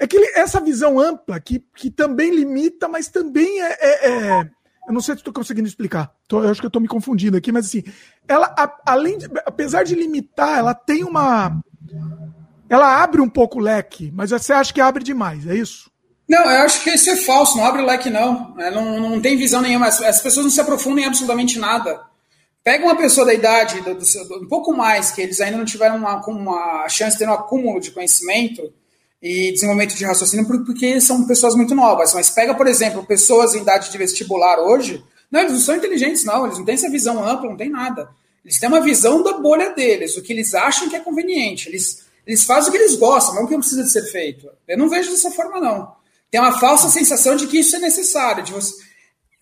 É que ele, essa visão ampla que, que também limita, mas também é, é, é eu não sei se estou conseguindo explicar. Tô, eu acho que estou me confundindo aqui, mas assim, ela, a, além de, apesar de limitar, ela tem uma. Ela abre um pouco o leque, mas você acha que abre demais, é isso? Não, eu acho que isso é falso, não abre o leque, não. É, não, não tem visão nenhuma. As, as, pessoas não se aprofundam em absolutamente nada. Pega uma pessoa da idade, do, do, um pouco mais, que eles ainda não tiveram uma, uma chance de ter um acúmulo de conhecimento e desenvolvimento de raciocínio, porque são pessoas muito novas. Mas pega, por exemplo, pessoas em idade de vestibular hoje, não, eles não são inteligentes, não, eles não têm essa visão ampla, não tem nada. Eles têm uma visão da bolha deles, o que eles acham que é conveniente. Eles, eles fazem o que eles gostam, não o que precisa de ser feito. Eu não vejo dessa forma, não. Tem uma falsa sensação de que isso é necessário. De você...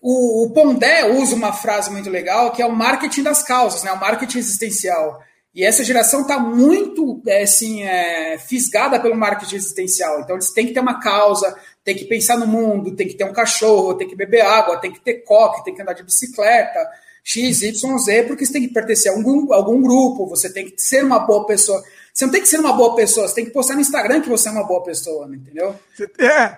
o, o Pondé usa uma frase muito legal, que é o marketing das causas, né? o marketing existencial. E essa geração está muito é, assim, é, fisgada pelo marketing existencial. Então eles têm que ter uma causa, tem que pensar no mundo, tem que ter um cachorro, tem que beber água, tem que ter coque, tem que andar de bicicleta, X, Y, Z, porque você tem que pertencer a algum, algum grupo, você tem que ser uma boa pessoa. Você não tem que ser uma boa pessoa, você tem que postar no Instagram que você é uma boa pessoa, entendeu? É,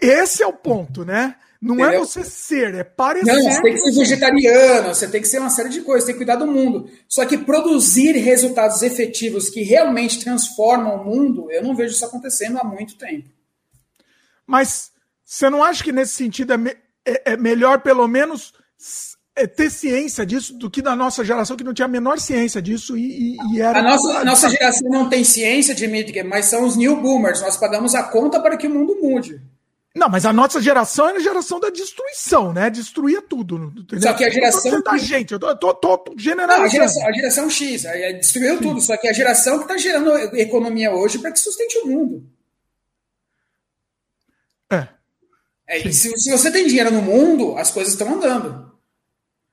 esse é o ponto, né? Não é Entendeu? é você ser, é parecer. Não, você tem que ser vegetariano, você tem que ser uma série de coisas, tem que cuidar do mundo. Só que produzir resultados efetivos que realmente transformam o mundo, eu não vejo isso acontecendo há muito tempo. Mas você não acha que nesse sentido é, me, é, é melhor, pelo menos, é ter ciência disso do que da nossa geração que não tinha a menor ciência disso e, e, e era. A nossa, a nossa geração não tem ciência de mídia, mas são os new boomers. Nós pagamos a conta para que o mundo mude. Não, mas a nossa geração é a geração da destruição, né? Destruía tudo. Entendeu? Só que a geração. da gente, eu tô, tô, tô generalizando. Não, a, geração, a geração X, destruiu Sim. tudo. Só que a geração que está gerando economia hoje para que sustente o mundo. É. é se, se, você tem dinheiro no mundo, as coisas estão andando.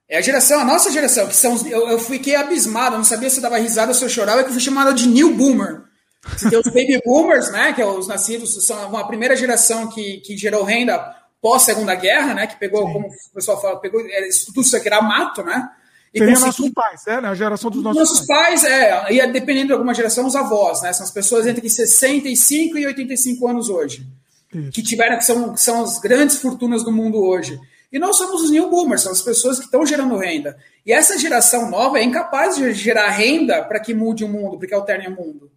É a geração, a nossa geração, que são. Eu, eu fiquei abismado, eu não sabia se dava risada ou se eu chorava, que eu fui chamado de New Boomer. Você tem os baby boomers, né, que é os nascidos, são a primeira geração que, que gerou renda pós Segunda Guerra, né, que pegou, Sim. como o pessoal fala, pegou tudo isso aqui era mato, né? E Seria nossos pais, né? A geração dos nossos, nossos pais. pais. é, e é, dependendo de alguma geração, os avós, né? São as pessoas entre 65 e 85 anos hoje. Isso. Que tiveram, que são, que são as grandes fortunas do mundo hoje. E nós somos os new boomers, são as pessoas que estão gerando renda. E essa geração nova é incapaz de gerar renda para que mude o mundo, para que alterne o mundo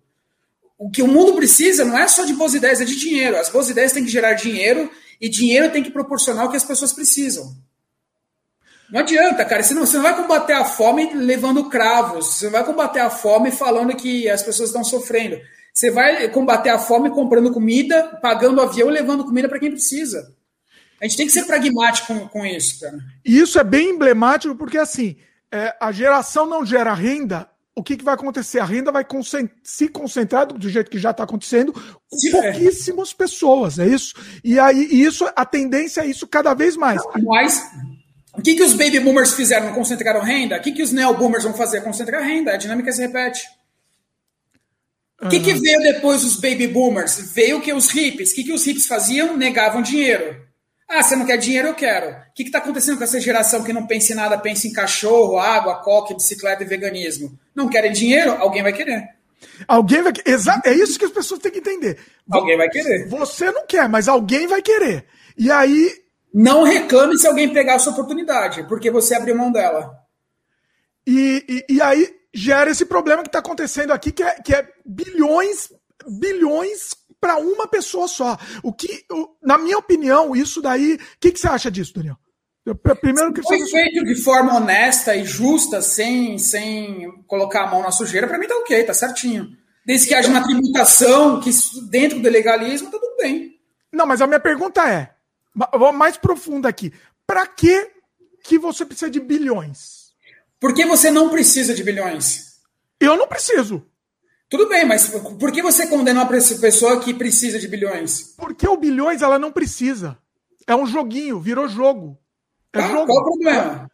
o que o mundo precisa não é só de boas ideias, é de dinheiro. As boas ideias têm que gerar dinheiro e dinheiro tem que proporcionar o que as pessoas precisam. Não adianta, cara. Você não, você não vai combater a fome levando cravos. Você não vai combater a fome falando que as pessoas estão sofrendo. Você vai combater a fome comprando comida, pagando avião e levando comida para quem precisa. A gente tem que ser pragmático com, com isso, cara. E isso é bem emblemático porque, assim, é, a geração não gera renda o que, que, vai acontecer? A renda vai se concentrar do jeito que já está acontecendo com Sim, pouquíssimas é. pessoas, é isso? E aí isso, a tendência é isso cada vez mais. Mas o que, que os baby boomers fizeram? Não concentraram renda? O que, que os neo boomers vão fazer? Concentrar renda. A dinâmica se repete. O que, que veio depois dos baby boomers? Veio que os hippies. O que, que os hippies faziam? Negavam dinheiro. Ah, você não quer dinheiro? Eu quero. O que está acontecendo com essa geração que não pensa em nada, pensa em cachorro, água, coque, bicicleta e veganismo? Não querem dinheiro? Alguém vai querer. Alguém vai Exato, é isso que as pessoas têm que entender. Alguém vai querer. Você não quer, mas alguém vai querer. E aí. Não reclame se alguém pegar a sua oportunidade, porque você abriu mão dela. E, e, e aí gera esse problema que está acontecendo aqui, que é, que é bilhões, bilhões para uma pessoa só. O que, na minha opinião, isso daí. O que, que você acha disso, Daniel? Primeiro que foi você... feito de forma honesta e justa, sem, sem colocar a mão na sujeira, para mim tá ok, tá certinho. Desde que haja uma tributação que dentro do legalismo, tá tudo bem. Não, mas a minha pergunta é, vou mais profunda aqui. Para que que você precisa de bilhões? Por que você não precisa de bilhões? Eu não preciso. Tudo bem, mas por que você condena uma pessoa que precisa de bilhões? Porque o bilhões ela não precisa. É um joguinho, virou jogo. É tá, jogo. Qual o problema?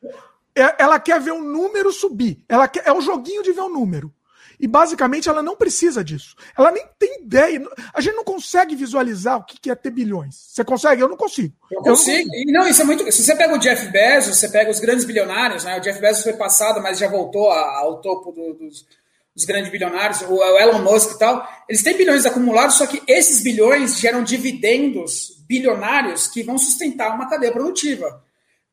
É, ela quer ver o número subir. Ela quer, é um joguinho de ver o número. E basicamente ela não precisa disso. Ela nem tem ideia. A gente não consegue visualizar o que é ter bilhões. Você consegue? Eu não consigo. Eu consigo. Eu não, consigo. não, isso é muito. Se você pega o Jeff Bezos, você pega os grandes bilionários, né? O Jeff Bezos foi passado, mas já voltou ao topo do, dos, dos, grandes bilionários, o Elon Musk e tal. Eles têm bilhões acumulados, só que esses bilhões geram dividendos bilionários que vão sustentar uma cadeia produtiva.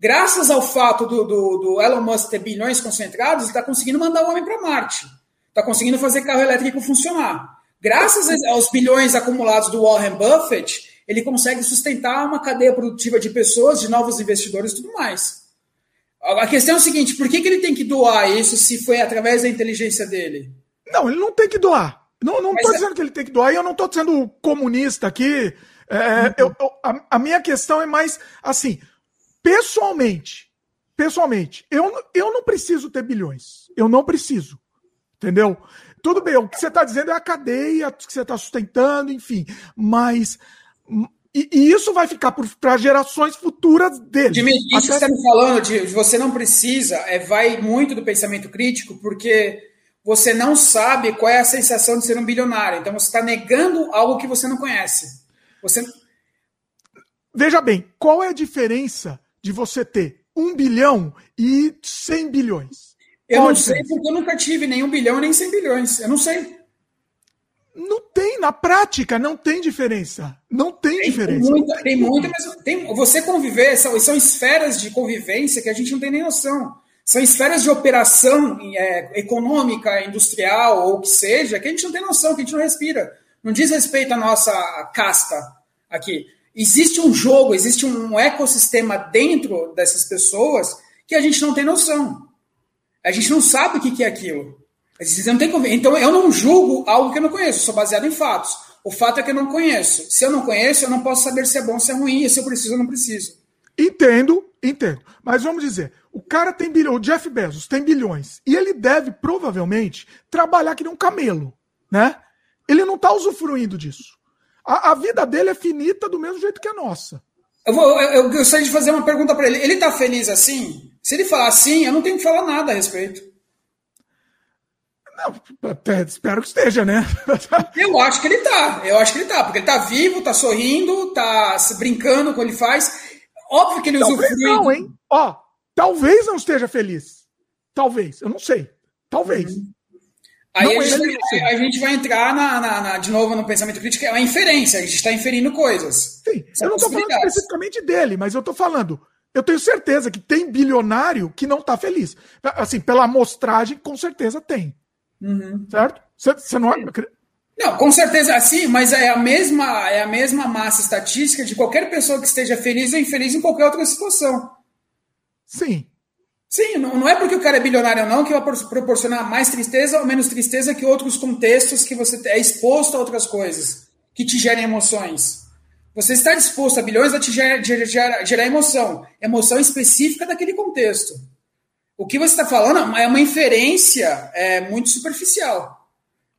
Graças ao fato do, do, do Elon Musk ter bilhões concentrados, ele está conseguindo mandar o homem para Marte. Está conseguindo fazer carro elétrico funcionar. Graças aos bilhões acumulados do Warren Buffett, ele consegue sustentar uma cadeia produtiva de pessoas, de novos investidores e tudo mais. A questão é o seguinte: por que, que ele tem que doar isso se foi através da inteligência dele? Não, ele não tem que doar. Não, não estou é... dizendo que ele tem que doar, e eu não estou sendo comunista aqui. É, uhum. eu, eu, a, a, minha questão é mais assim: pessoalmente, pessoalmente, eu, eu não preciso ter bilhões. Eu não preciso. Entendeu? Tudo bem, o que você está dizendo é a cadeia que você está sustentando, enfim. Mas. E, e isso vai ficar para gerações futuras dele. Jimmy, isso Até... que você está me falando de você não precisa, é, vai muito do pensamento crítico, porque você não sabe qual é a sensação de ser um bilionário. Então você está negando algo que você não conhece. Você. Veja bem, qual é a diferença de você ter um bilhão e 100 bilhões? Eu Qual não sei porque eu nunca tive nem um bilhão nem 100 bilhões. Eu não sei. Não tem, na prática, não tem diferença. Não tem, tem diferença. Muita, tem muita, mas tem, você conviver, são, são esferas de convivência que a gente não tem nem noção. São esferas de operação é, econômica, industrial ou o que seja, que a gente não tem noção, que a gente não respira. Não diz respeito à nossa casta aqui existe um jogo, existe um ecossistema dentro dessas pessoas que a gente não tem noção. A gente não sabe o que é aquilo. Não tem então eu não julgo algo que eu não conheço, sou baseado em fatos. O fato é que eu não conheço. Se eu não conheço, eu não posso saber se é bom, se é ruim, se eu preciso ou não preciso. Entendo, entendo. Mas vamos dizer, o cara tem bilhões, o Jeff Bezos tem bilhões, e ele deve provavelmente trabalhar que nem um camelo, né? Ele não está usufruindo disso. A, a, vida dele é finita do mesmo jeito que a nossa. Eu, vou, eu, eu gostaria de fazer uma pergunta para ele. Ele está feliz assim? Se ele falar sim, eu não tenho que falar nada a respeito. Não, espero que esteja, né? eu acho que ele tá. Eu acho que ele tá, porque ele tá vivo, tá sorrindo, tá brincando com o que ele faz. Óbvio que ele talvez usufrui. Não, hein? Ó, talvez não esteja feliz. Talvez, eu não sei. Talvez. Uhum. Aí a gente, a gente, vai entrar na, na, na, de novo no pensamento crítico, é uma inferência, a gente está inferindo coisas. Sim, eu não estou falando especificamente dele, mas eu estou falando, eu tenho certeza que tem bilionário que não está feliz. Assim, pela amostragem, com certeza tem. Uhum. Certo? Você não. Não, com certeza assim, mas é a mesma é a mesma massa estatística de qualquer pessoa que esteja feliz ou infeliz em qualquer outra situação. Sim, Sim, não, não é porque o cara é bilionário ou não que vai proporcionar mais tristeza ou menos tristeza que outros contextos que você é exposto a outras coisas que te gerem emoções. Você está disposto a bilhões a te gerar, gerar, gerar emoção, emoção específica daquele contexto. O que você está falando é uma inferência é, muito superficial.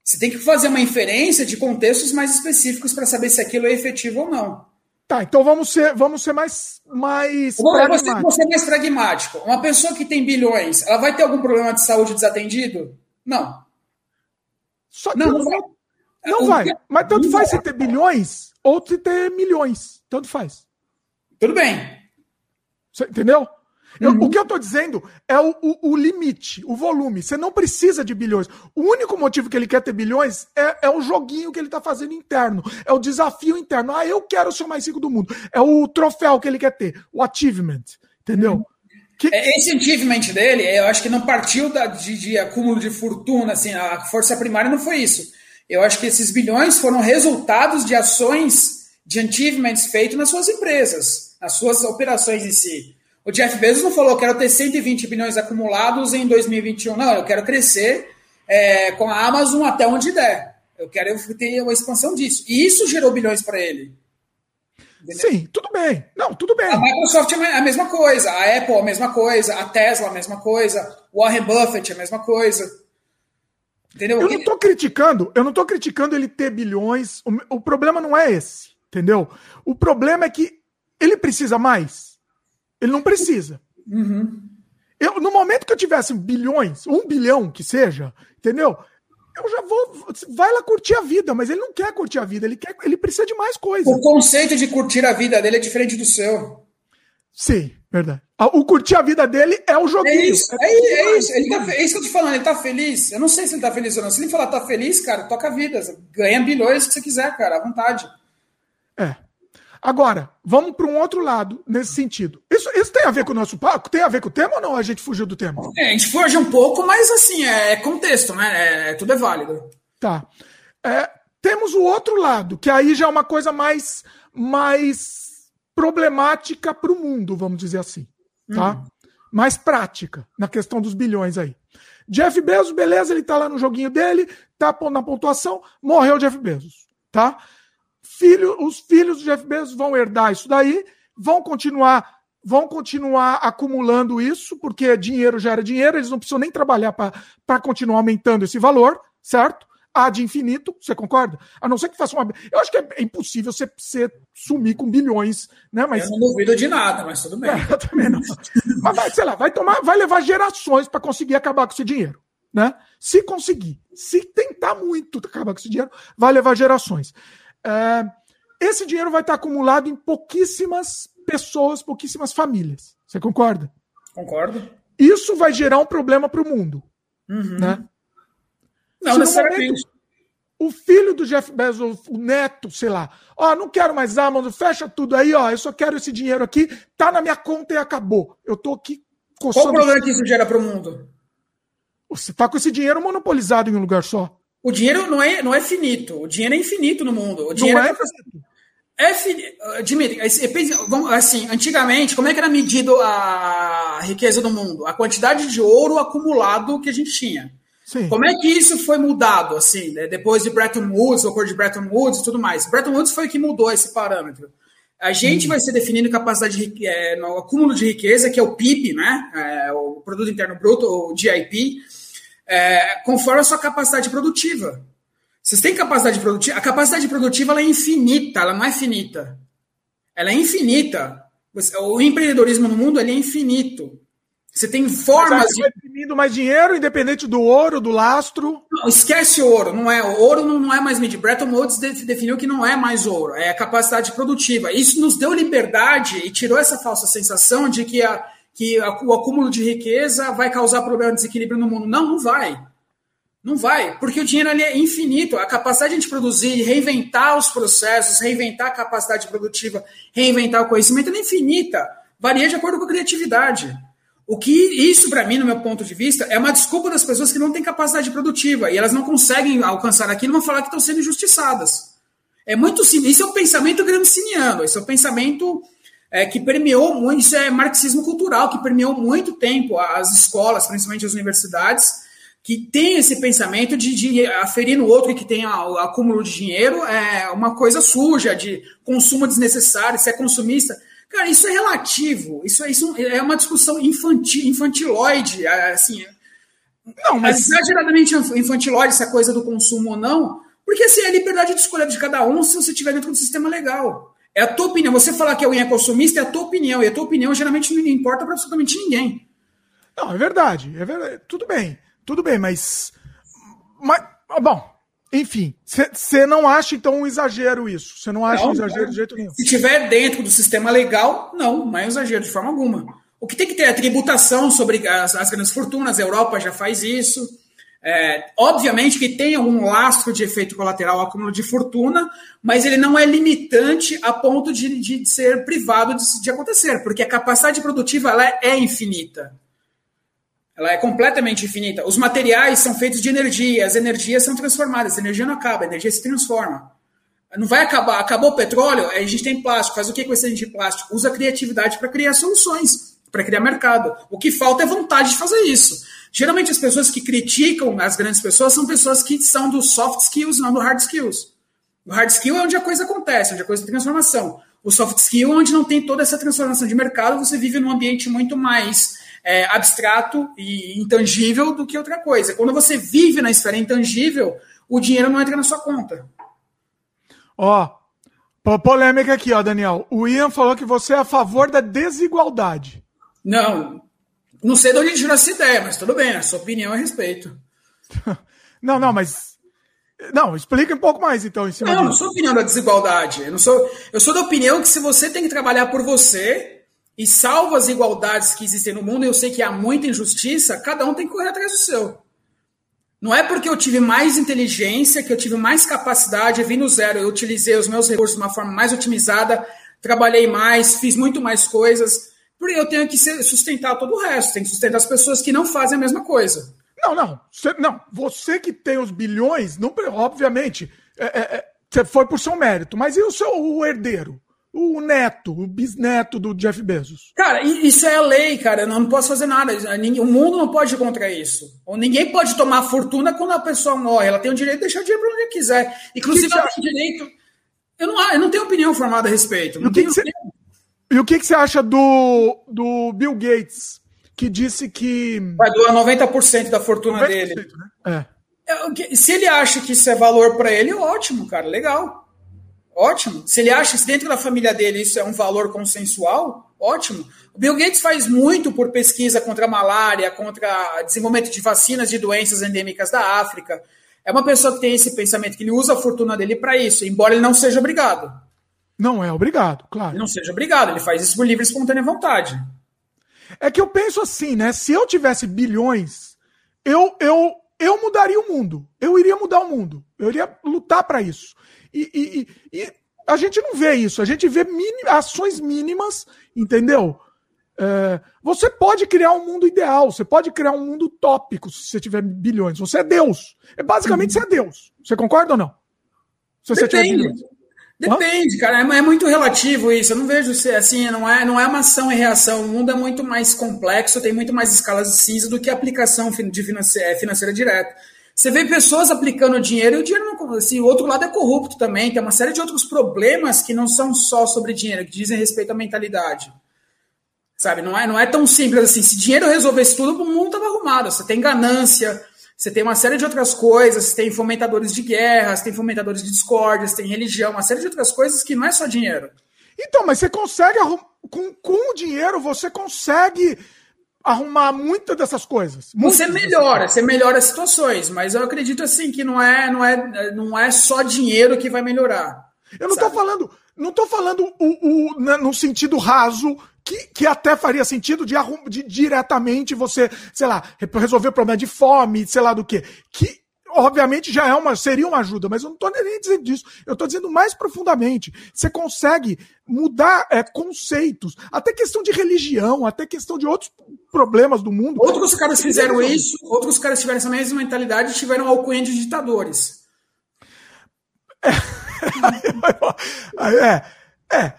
Você tem que fazer uma inferência de contextos mais específicos para saber se aquilo é efetivo ou não. Tá, então vamos ser, vamos ser mais, mais Bom. Você, ser mais pragmático. Uma pessoa que tem bilhões, ela vai ter algum problema de saúde desatendido? Não. Só que não, não vai. Não vai. Mas tanto faz você ter bilhões ou você ter milhões. Tanto faz. Tudo bem. Você entendeu? Eu, uhum. O que eu estou dizendo é o, o, o, limite, o volume. Você não precisa de bilhões. O único motivo que ele quer ter bilhões é, é o joguinho que ele está fazendo interno. É o desafio interno. Ah, eu quero ser o mais rico do mundo. É o troféu que ele quer ter, o achievement. Entendeu? Uhum. Que... É, esse achievement dele, eu acho que não partiu da, de, de acúmulo de fortuna, assim, a força primária não foi isso. Eu acho que esses bilhões foram resultados de ações de achievements feitos nas suas empresas, nas suas operações em si. O Jeff Bezos não falou, quero ter 120 bilhões acumulados em 2021. Não, eu quero crescer é, com a Amazon até onde der. Eu quero ter uma expansão disso. E isso gerou bilhões para ele. Entendeu? Sim, tudo bem. Não, tudo bem. A Microsoft é a mesma coisa, a Apple é a mesma coisa, a Tesla é a mesma coisa, o Warren Buffett é a mesma coisa. Entendeu? Eu não estou criticando, eu não tô criticando ele ter bilhões. O, o problema não é esse, entendeu? O problema é que ele precisa mais. Ele não precisa. Uhum. Eu, no momento que eu tivesse bilhões, um bilhão que seja, entendeu? eu já vou. Vai lá curtir a vida, mas ele não quer curtir a vida, ele, quer, ele precisa de mais coisas. O conceito de curtir a vida dele é diferente do seu. Sim, verdade. O curtir a vida dele é o joguinho. É isso, é, é isso. Ele tá, é isso que eu tô falando, ele tá feliz. Eu não sei se ele tá feliz ou não. Se ele falar tá feliz, cara, toca a vida. Ganha bilhões que você quiser, cara, à vontade. É. Agora, vamos para um outro lado nesse sentido. Isso, isso tem a ver com o nosso papo? Tem a ver com o tema ou não? A gente fugiu do tema? É, a gente fugiu um pouco, mas assim, é, é contexto, né? É, tudo é válido. Tá. É, temos o outro lado, que aí já é uma coisa mais, mais problemática para o mundo, vamos dizer assim. Tá? Uhum. Mais prática na questão dos bilhões aí. Jeff Bezos, beleza, ele tá lá no joguinho dele, tá na pontuação, morreu Jeff Bezos, tá? Filho, os filhos do Jeff Bezos vão herdar isso daí, vão continuar vão continuar acumulando isso, porque dinheiro gera dinheiro, eles não precisam nem trabalhar para continuar aumentando esse valor, certo? Há de infinito, você concorda? A não ser que faça uma. Eu acho que é impossível você, você sumir com bilhões, né? Mas... Eu não duvido de nada, mas tudo bem. É, eu também não. mas vai, sei lá, vai tomar, vai levar gerações para conseguir acabar com esse dinheiro. Né? Se conseguir, se tentar muito acabar com esse dinheiro, vai levar gerações. É, esse dinheiro vai estar acumulado em pouquíssimas pessoas, pouquíssimas famílias. Você concorda? Concordo. Isso vai gerar um problema para o mundo. Uhum. Né? Não Se necessariamente. Momento, o filho do Jeff Bezos, o neto, sei lá, ó, não quero mais Amazon, fecha tudo aí, ó, eu só quero esse dinheiro aqui, tá na minha conta e acabou. Eu tô aqui coçando. Qual o problema que isso gera para o mundo? Você tá com esse dinheiro monopolizado em um lugar só. O dinheiro não é, não é finito. O dinheiro é infinito no mundo. O dinheiro não é, é finito. É Dimitri, assim, antigamente, como é que era medido a riqueza do mundo? A quantidade de ouro acumulado que a gente tinha. Sim. Como é que isso foi mudado, assim, né? depois de Bretton Woods, o acordo de Bretton Woods e tudo mais? Bretton Woods foi o que mudou esse parâmetro. A gente hum. vai ser definindo capacidade de, é, no acúmulo de riqueza, que é o PIB, né? É, o Produto Interno Bruto, o GIP, é, conforme a sua capacidade produtiva. Vocês têm capacidade produtiva? A capacidade produtiva é infinita, ela não é finita. Ela é infinita. O empreendedorismo no mundo é infinito. Você tem formas de. imprimindo mais dinheiro, independente do ouro, do lastro. Não, esquece ouro, não é. Ouro não é mais medido. Bretton Woods definiu que não é mais ouro, é a capacidade produtiva. Isso nos deu liberdade e tirou essa falsa sensação de que a, que o acúmulo de riqueza vai causar problema de desequilíbrio no mundo. Não, não vai. Não vai, porque o dinheiro ali é infinito. A capacidade de produzir, reinventar os processos, reinventar a capacidade produtiva, reinventar o conhecimento é infinita. Varia de acordo com a criatividade. O que isso, para mim, no meu ponto de vista, é uma desculpa das pessoas que não têm capacidade produtiva e elas não conseguem alcançar aquilo, vão falar que estão sendo injustiçadas. É muito simples. Isso é o pensamento gramsciano, esse é o pensamento é, que permeou muito, isso é marxismo cultural, que permeou muito tempo as escolas, principalmente as universidades, que tem esse pensamento de, de aferir no outro que tem o acúmulo de dinheiro é uma coisa suja, de consumo desnecessário, se é consumista. Cara, isso é relativo, isso, é, isso é uma discussão infantil, infantiloide, é, assim, não, mas... exageradamente infantiloide essa coisa do consumo ou não, porque assim, é a liberdade de escolha de cada um se você estiver dentro do sistema legal. É a tua opinião. Você falar que alguém é consumista é a tua opinião. E a tua opinião geralmente não importa para absolutamente ninguém. Não, é verdade. É verdade. Tudo bem. Tudo bem, mas. mas bom, enfim. Você não acha, então, um exagero isso? Você não acha não, um exagero não. de jeito nenhum? Se estiver dentro do sistema legal, não, não é um exagero de forma alguma. O que tem que ter é tributação sobre as, as grandes fortunas. A Europa já faz isso. É, obviamente que tem algum lastro de efeito colateral acúmulo de fortuna, mas ele não é limitante a ponto de, de ser privado de, de, acontecer, porque a capacidade produtiva ela é infinita. Ela é completamente infinita. Os materiais são feitos de energia, as energias são transformadas, a energia não acaba, a energia se transforma. Não vai acabar. Acabou o petróleo, a gente tem plástico. Faz o que com esse de plástico? Usa a criatividade para criar soluções, para criar mercado. O que falta é vontade de fazer isso. Geralmente as pessoas que criticam as grandes pessoas são pessoas que são dos soft skills, não do hard skills. O hard skill é onde a coisa acontece, onde a coisa tem transformação. O soft skill é onde não tem toda essa transformação de mercado, você vive num ambiente muito mais é, abstrato e intangível do que outra coisa. Quando você vive na esfera intangível, o dinheiro não entra na sua conta. Ó, oh, polêmica aqui, ó, Daniel. O Ian falou que você é a favor da desigualdade. Não, não sei de onde tirou essa ideia, mas tudo bem, a sua opinião a respeito. Não, não, mas. Não, explica um pouco mais então em cima Não, disso. não sou opinião da desigualdade. Eu, não sou, eu sou da opinião que se você tem que trabalhar por você e salva as igualdades que existem no mundo, eu sei que há muita injustiça, cada um tem que correr atrás do seu. Não é porque eu tive mais inteligência, que eu tive mais capacidade, eu vim no zero, eu utilizei os meus recursos de uma forma mais otimizada, trabalhei mais, fiz muito mais coisas, porque eu tenho que sustentar todo o resto, tenho que sustentar as pessoas que não fazem a mesma coisa. Não, não. Você, não, você que tem os bilhões, não, obviamente, é, é, é foi por seu mérito. Mas e o seu o herdeiro? O neto, o bisneto do Jeff Bezos. Cara, isso é a lei, cara. Eu não posso fazer nada. O mundo não pode ir contra isso. Ou ninguém pode tomar fortuna quando a pessoa morre. Ela tem o direito de deixar o dinheiro para onde quiser. Inclusive, ela tem direito. Eu não, eu não tenho opinião formada a respeito. Não o que, você, e o que, que você acha do, do Bill Gates? que disse que. Vai doar 90% da fortuna 90%, dele. Né? É. Se ele acha que isso é valor para ele, ótimo, cara, legal. Ótimo. Se ele acha que dentro da família dele isso é um valor consensual, ótimo. O Bill Gates faz muito por pesquisa contra a malária, contra desenvolvimento de vacinas de doenças endêmicas da África. É uma pessoa que tem esse pensamento, que ele usa a fortuna dele para isso, embora ele não seja obrigado. Não é obrigado, claro. Ele não seja obrigado, ele faz isso por livre e espontânea vontade. É que eu penso assim, né? Se eu tivesse bilhões, eu, eu, eu mudaria o mundo. Eu iria mudar o mundo. Eu iria lutar para isso. E, e, e, a gente não vê isso. A gente vê ações mínimas, entendeu? É, você pode criar um mundo ideal, você pode criar um mundo utópico se você tiver bilhões. Você é Deus. É basicamente você é Deus. Você concorda ou não? Se você Depende. tiver bilhões. Depende, cara. É, é muito relativo isso. Eu não vejo ser assim. Não é, não é uma ação e reação. O mundo é muito mais complexo, tem muito mais escalas de cinza do que aplicação de financeira, é, financeira direta. Você vê pessoas aplicando dinheiro e o dinheiro não. Assim, o outro lado é corrupto também. Tem uma série de outros problemas que não são só sobre dinheiro, que dizem respeito à mentalidade. Sabe? Não é, não é tão simples assim. Se dinheiro resolvesse tudo, o mundo estava arrumado. Você tem ganância você tem uma série de outras coisas, tem fomentadores de guerras, tem fomentadores de discórdias, tem religião, uma série de outras coisas que não é só dinheiro. Então, mas você consegue com, com o dinheiro, você consegue arrumar muitas dessas coisas. Você melhora, você melhora as situações, mas eu acredito assim que não é, não é, não é só dinheiro que vai melhorar. Eu não estou falando, não tô falando o, o, no sentido raso que, que até faria sentido de, de diretamente você, sei lá, resolver o problema de fome, sei lá do que. Que obviamente já é uma, seria uma ajuda, mas eu não estou nem dizendo disso. Eu estou dizendo mais profundamente. Você consegue mudar é, conceitos, até questão de religião, até questão de outros problemas do mundo. Outros caras fizeram isso, outros caras tiveram essa mesma mentalidade e tiveram alcunha de ditadores. É, é,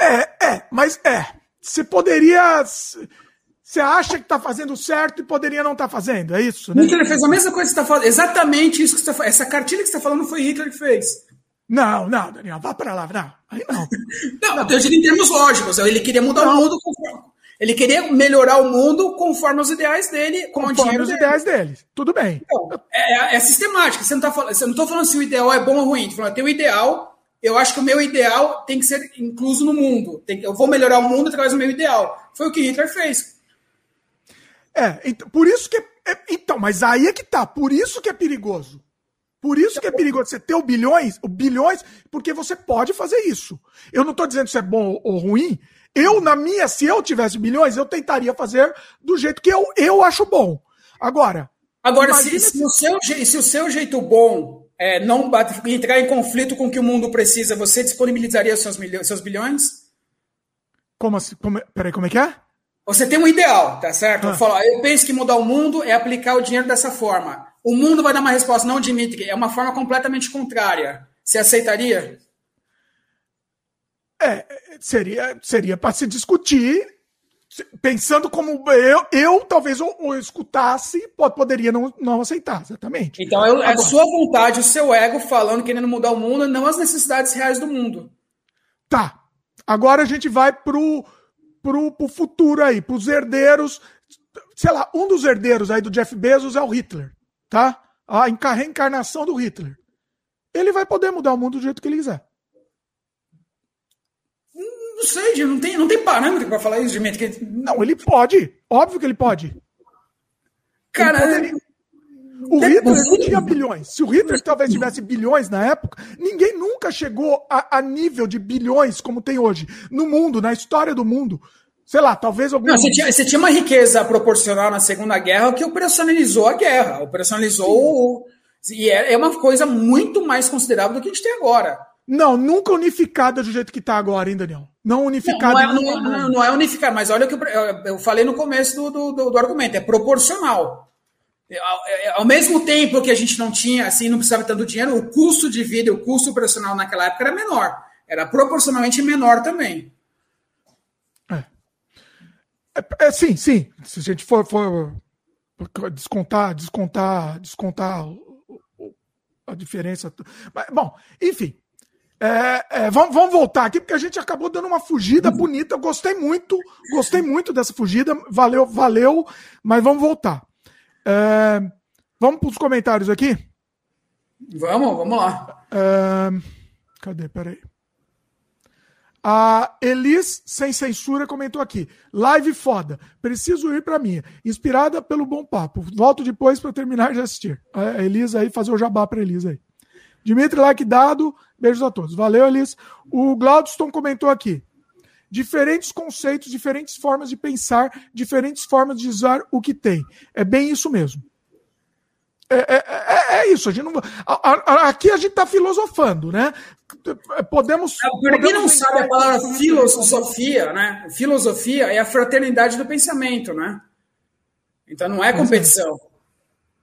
é, é, é, mas é você poderia. Você acha que está fazendo certo e poderia não estar tá fazendo, é isso? Né? Hitler fez a mesma coisa que você está falando. Exatamente isso que você está falando. Essa cartilha que você está falando foi Hitler que fez. Não, não, Daniel, vá para lá. Não, aí não. não, não. eu digo em termos lógicos. Ele queria mudar não. o mundo conforme. Ele queria melhorar o mundo conforme os ideais dele, com conforme os ideais dele. Tudo bem. Então, é, é, sistemática. Você não está falando, você não estou falando se o ideal é bom ou ruim. Falando, tem o ideal, eu acho que o meu ideal tem que ser incluso no mundo. Eu vou melhorar o mundo através do meu ideal. Foi o que Hitler fez. É, então, por isso que. É, então, mas aí é que tá. Por isso que é perigoso. Por isso que é perigoso você ter o bilhões, o bilhões, porque você pode fazer isso. Eu não estou dizendo se é bom ou ruim. Eu, na minha, se eu tivesse bilhões, eu tentaria fazer do jeito que eu, eu acho bom. Agora. Agora, se, se, o seu, se o seu jeito bom é, não entrar em conflito com o que o mundo precisa, você disponibilizaria seus, milhões, seus bilhões? Como assim? Como, peraí, como é que é? Você tem um ideal, tá certo? Ah. Eu, falo, eu penso que mudar o mundo é aplicar o dinheiro dessa forma. O mundo vai dar uma resposta, não, Dimitri, é uma forma completamente contrária. Você aceitaria? É, seria, seria para se discutir pensando como eu, eu talvez eu, eu escutasse, pode, poderia não, não aceitar, exatamente. Então é, a sua vontade, o seu ego falando, querendo mudar o mundo, não as necessidades reais do mundo. Tá. Agora a gente vai pro, pro, pro futuro aí, pros herdeiros. Sei lá, um dos herdeiros aí do Jeff Bezos é o Hitler, tá? A reencarnação do Hitler. Ele vai poder mudar o mundo do jeito que ele quiser. Não sei, não tem, não tem parâmetro para falar isso, de Não, ele pode. Óbvio que ele pode. Cara, ele O Hitler não tinha bilhões. Se o Hitler talvez tivesse bilhões na época, ninguém nunca chegou a, a, nível de bilhões como tem hoje. No mundo, na história do mundo. Sei lá, talvez algum. Não, você, tinha, você tinha uma riqueza proporcional na Segunda Guerra que operacionalizou a guerra, operacionalizou. E é, é uma coisa muito mais considerável do que a gente tem agora. Não, nunca unificada do jeito que está agora, hein, Daniel? Não unificada. Não, não, é, não, é, não é unificada, mas olha o que eu, eu falei no começo do, do, do argumento: é proporcional. Ao, ao mesmo tempo que a gente não tinha, assim, não precisava tanto dinheiro, o custo de vida, o custo operacional naquela época era menor. Era proporcionalmente menor também. É. É, é sim, sim. Se a gente for, for descontar, descontar, descontar a diferença. Mas, bom, enfim. É, é, vamos, vamos, voltar aqui, porque a gente acabou dando uma fugida bonita. Eu gostei muito, gostei muito dessa fugida. Valeu, valeu, mas vamos voltar. É, vamos para os comentários aqui? Vamos, vamos lá. É, cadê? Peraí. A Elis Sem Censura comentou aqui. Live foda. Preciso ir para minha. Inspirada pelo bom papo. Volto depois para terminar de assistir. A Elis aí, fazer o jabá para Elis aí. Dimitri, like dado. Beijos a todos. Valeu, Elis. O Glaudston comentou aqui. Diferentes conceitos, diferentes formas de pensar, diferentes formas de usar o que tem. É bem isso mesmo. É, é, é, é isso. A gente não, a, a, aqui a gente está filosofando, né? Podemos. É, Para quem não sabe a palavra filosofia, né? Filosofia é a fraternidade do pensamento, né? Então não é, é. competição.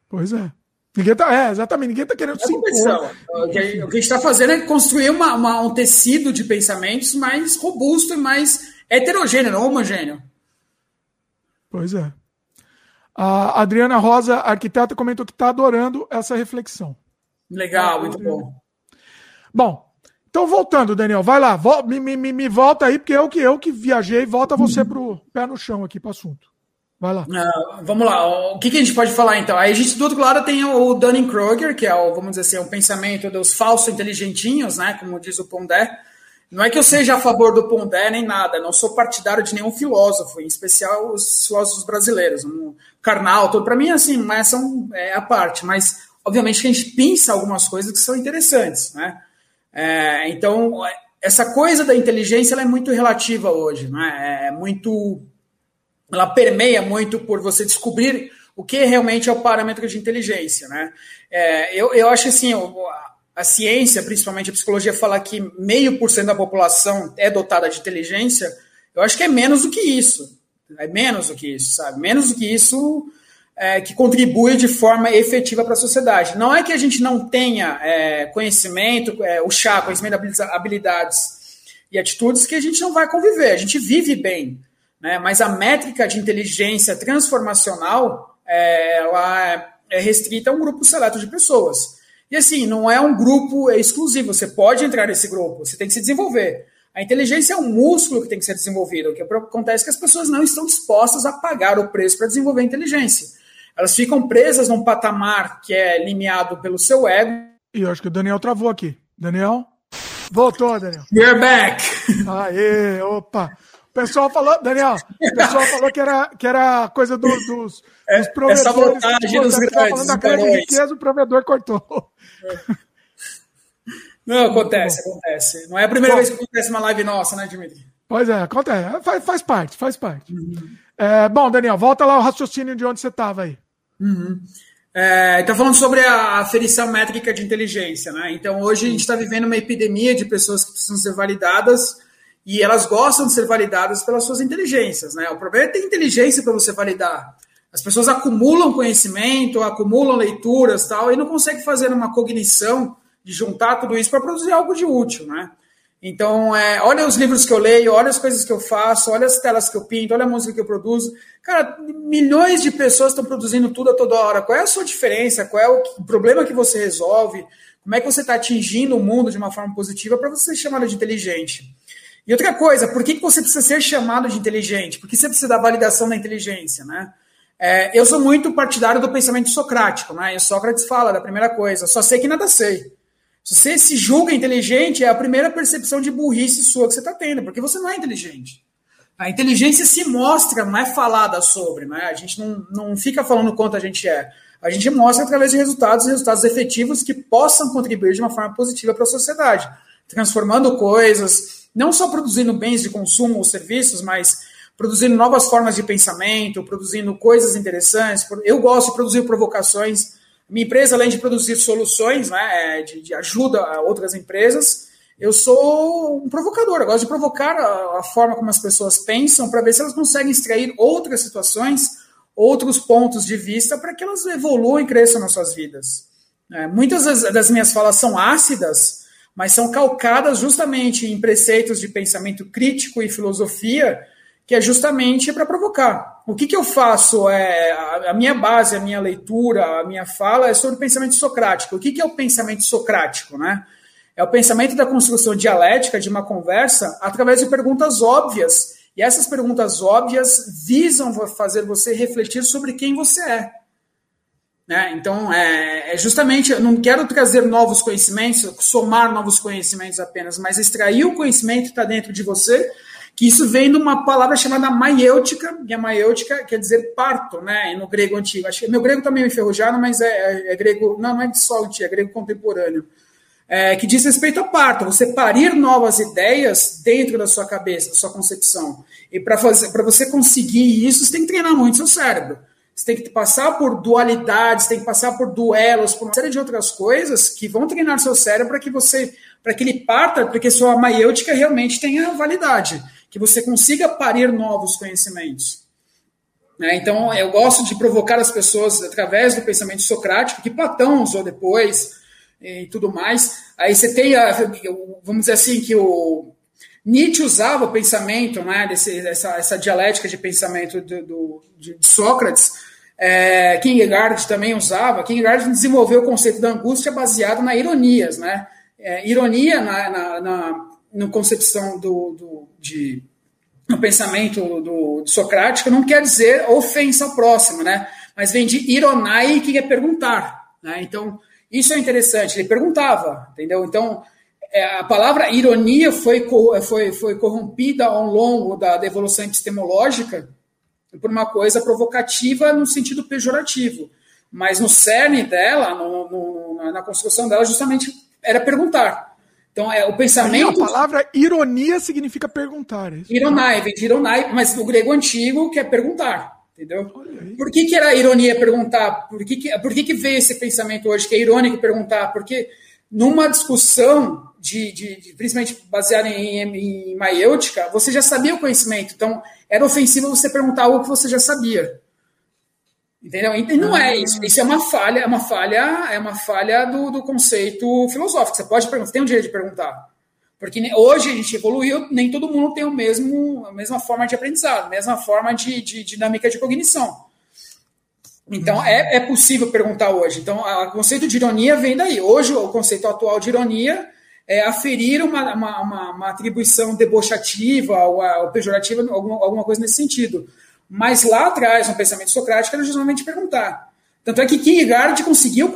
Pois é. Ninguém tá, é, exatamente, ninguém está querendo é se impor. O que, a gente está fazendo é construir uma, uma, um tecido de pensamentos mais robusto e mais heterogêneo, não homogêneo. Pois é. A Adriana Rosa, arquiteta, comentou que está adorando essa reflexão. Legal, muito bom. Bom, então voltando, Daniel, vai lá, me, me, me volta aí, porque eu que eu que viajei, volta você para o pé no chão aqui para o assunto. Vai lá. Uh, vamos lá. O que, que, a gente pode falar então? Aí a gente do outro lado tem o Dunning-Kruger, que é o, vamos dizer assim, o pensamento dos falsos inteligentinhos, né? Como diz o Pondé. Não é que eu seja a favor do Pondé nem nada, não sou partidário de nenhum filósofo, em especial os filósofos brasileiros, um Karnal. Para mim, assim, mas são é, a parte, mas obviamente que a gente pensa algumas coisas que são interessantes, né? É, então, essa coisa da inteligência é muito relativa hoje, né? É muito ela permeia muito por você descobrir o que realmente é o parâmetro de inteligência, né? É, eu, eu acho assim, a, ciência, principalmente a psicologia, fala que meio por cento da população é dotada de inteligência, eu acho que é menos do que isso. É menos do que isso, sabe? Menos do que isso é, que contribui de forma efetiva para a sociedade. Não é que a gente não tenha é, conhecimento, é, o chá, conhecimento, habilidades e atitudes que a gente não vai conviver. A gente vive bem né? mas a métrica de inteligência transformacional é, ela é restrita a um grupo seleto de pessoas. E assim, não é um grupo exclusivo, você pode entrar nesse grupo, você tem que se desenvolver. A inteligência é um músculo que tem que ser desenvolvido. O que acontece é que as pessoas não estão dispostas a pagar o preço para desenvolver a inteligência. Elas ficam presas num patamar que é limiado pelo seu ego. E eu acho que o Daniel travou aqui. Daniel? Voltou, Daniel. We're back! Aê, opa! Pessoal falou, Daniel, o pessoal falou que era, que era coisa do, dos, é, dos provedores. Essa vantagem dos grandes. falando da grande riqueza, o provedor cortou. Não, acontece, acontece. Não é a primeira Bom, vez que acontece uma live nossa, né, Dimitri? Pois é, acontece. Faz, faz parte, faz parte. Uhum. É, bom, Daniel, volta lá o raciocínio de onde você estava aí. Uhum. É, então, falando sobre a aferição métrica de inteligência, né? Então, hoje a gente está vivendo uma epidemia de pessoas que precisam ser validadas e elas gostam de ser validadas pelas suas inteligências, né? O problema é ter inteligência para você validar. As pessoas acumulam conhecimento, acumulam leituras tal, e não conseguem fazer uma cognição de juntar tudo isso para produzir algo de útil, né? Então, é, olha os livros que eu leio, olha as coisas que eu faço, olha as telas que eu pinto, olha a música que eu produzo. Cara, milhões de pessoas estão produzindo tudo a toda hora. Qual é a sua diferença? Qual é o problema que você resolve? Como é que você está atingindo o mundo de uma forma positiva para você ser chamado de inteligente? E outra coisa, por que, que você precisa ser chamado de inteligente? Por que você precisa da validação da inteligência, né? É, eu sou muito partidário do pensamento socrático, né? E Sócrates fala da primeira coisa, só sei que nada sei. Se você se julga inteligente, é a primeira percepção de burrice sua que você está tendo, porque você não é inteligente. A inteligência se mostra, não é falada sobre, né? A gente não, não fica falando quanto a gente é. A gente mostra através de resultados, resultados efetivos que possam contribuir de uma forma positiva para a sociedade, transformando coisas, não só produzindo bens de consumo ou serviços, mas produzindo novas formas de pensamento, produzindo coisas interessantes. Eu gosto de produzir provocações. Minha empresa, além de produzir soluções, né, é, de, de ajuda a outras empresas, eu sou um provocador. Eu gosto de provocar a, a forma como as pessoas pensam para ver se elas conseguem extrair outras situações, outros pontos de vista para que elas evoluam e cresçam nas suas vidas. É, muitas das, das minhas falas são ácidas, mas são calcadas justamente em preceitos de pensamento crítico e filosofia que é justamente para provocar. O que, que eu faço? É, a, a, minha base, a minha leitura, a minha fala é sobre pensamento socrático. O que, que é o pensamento socrático? Né? É o pensamento da construção dialética de uma conversa através de perguntas óbvias. E essas perguntas óbvias visam fazer você refletir sobre quem você é. Né? Então, é, é, justamente, eu não quero trazer novos conhecimentos, somar novos conhecimentos apenas, mas extrair o conhecimento que está dentro de você que isso vem de uma palavra chamada maiêutica, e a maiêutica quer dizer parto, né, no grego antigo. Acho que meu grego também tá é enferrujado, mas é, é, é, grego, não, não é de sol é grego contemporâneo. É, que diz respeito ao parto, você parir novas ideias dentro da sua cabeça, da sua concepção. E para você conseguir isso, você tem que treinar muito seu cérebro. Você tem que passar por dualidades, tem que passar por duelos, por uma série de outras coisas que vão treinar seu cérebro para que você, para que ele parta, para que sua maiêutica realmente tenha validade que você consiga parir novos conhecimentos. Né? Então, eu gosto de provocar as pessoas através do pensamento socrático, que Platão usou depois e tudo mais. Aí você tem, a, vamos dizer assim, que o Nietzsche usava o pensamento, né, desse, essa, essa dialética de pensamento do, do de Sócrates. É, Kierkegaard também usava. Kierkegaard desenvolveu o conceito da angústia baseado na ironias, né? É, ironia na, na, na na concepção do, do, de, no pensamento do, do socrático não quer dizer ofensa ao próximo, né? Mas vem de ironai, que é perguntar. Né? Então, isso é interessante. Ele perguntava, entendeu? Então, a palavra ironia foi, foi, foi corrompida ao longo da, da evolução epistemológica por uma coisa provocativa no sentido pejorativo. Mas no cerne dela, no, no, na construção dela, justamente era perguntar. Então, é o pensamento. a palavra ironia significa perguntar. É ironai, vem de ironai, mas no grego antigo que é perguntar. Entendeu? Por que, que era ironia perguntar? Por, que, que, por que, que veio esse pensamento hoje que é irônico perguntar? Porque numa discussão, de, de, de principalmente baseada em, em, em maiêutica, você já sabia o conhecimento. Então, era ofensivo você perguntar algo que você já sabia. Entendeu? E não é isso. Isso é uma falha, é uma falha, é uma falha do, do conceito filosófico. Você pode perguntar, tem o direito de perguntar. Porque hoje a gente evoluiu, nem todo mundo tem o mesmo, a mesma forma de aprendizado, a mesma forma de, de dinâmica de cognição. Então, é, é possível perguntar hoje. Então, o conceito de ironia vem daí. Hoje, o conceito atual de ironia é aferir uma, uma, uma, uma atribuição debochativa ou, ou pejorativa, alguma, alguma coisa nesse sentido. Mas lá atrás, no pensamento socrático, era justamente perguntar. Tanto é que Kierkegaard conseguiu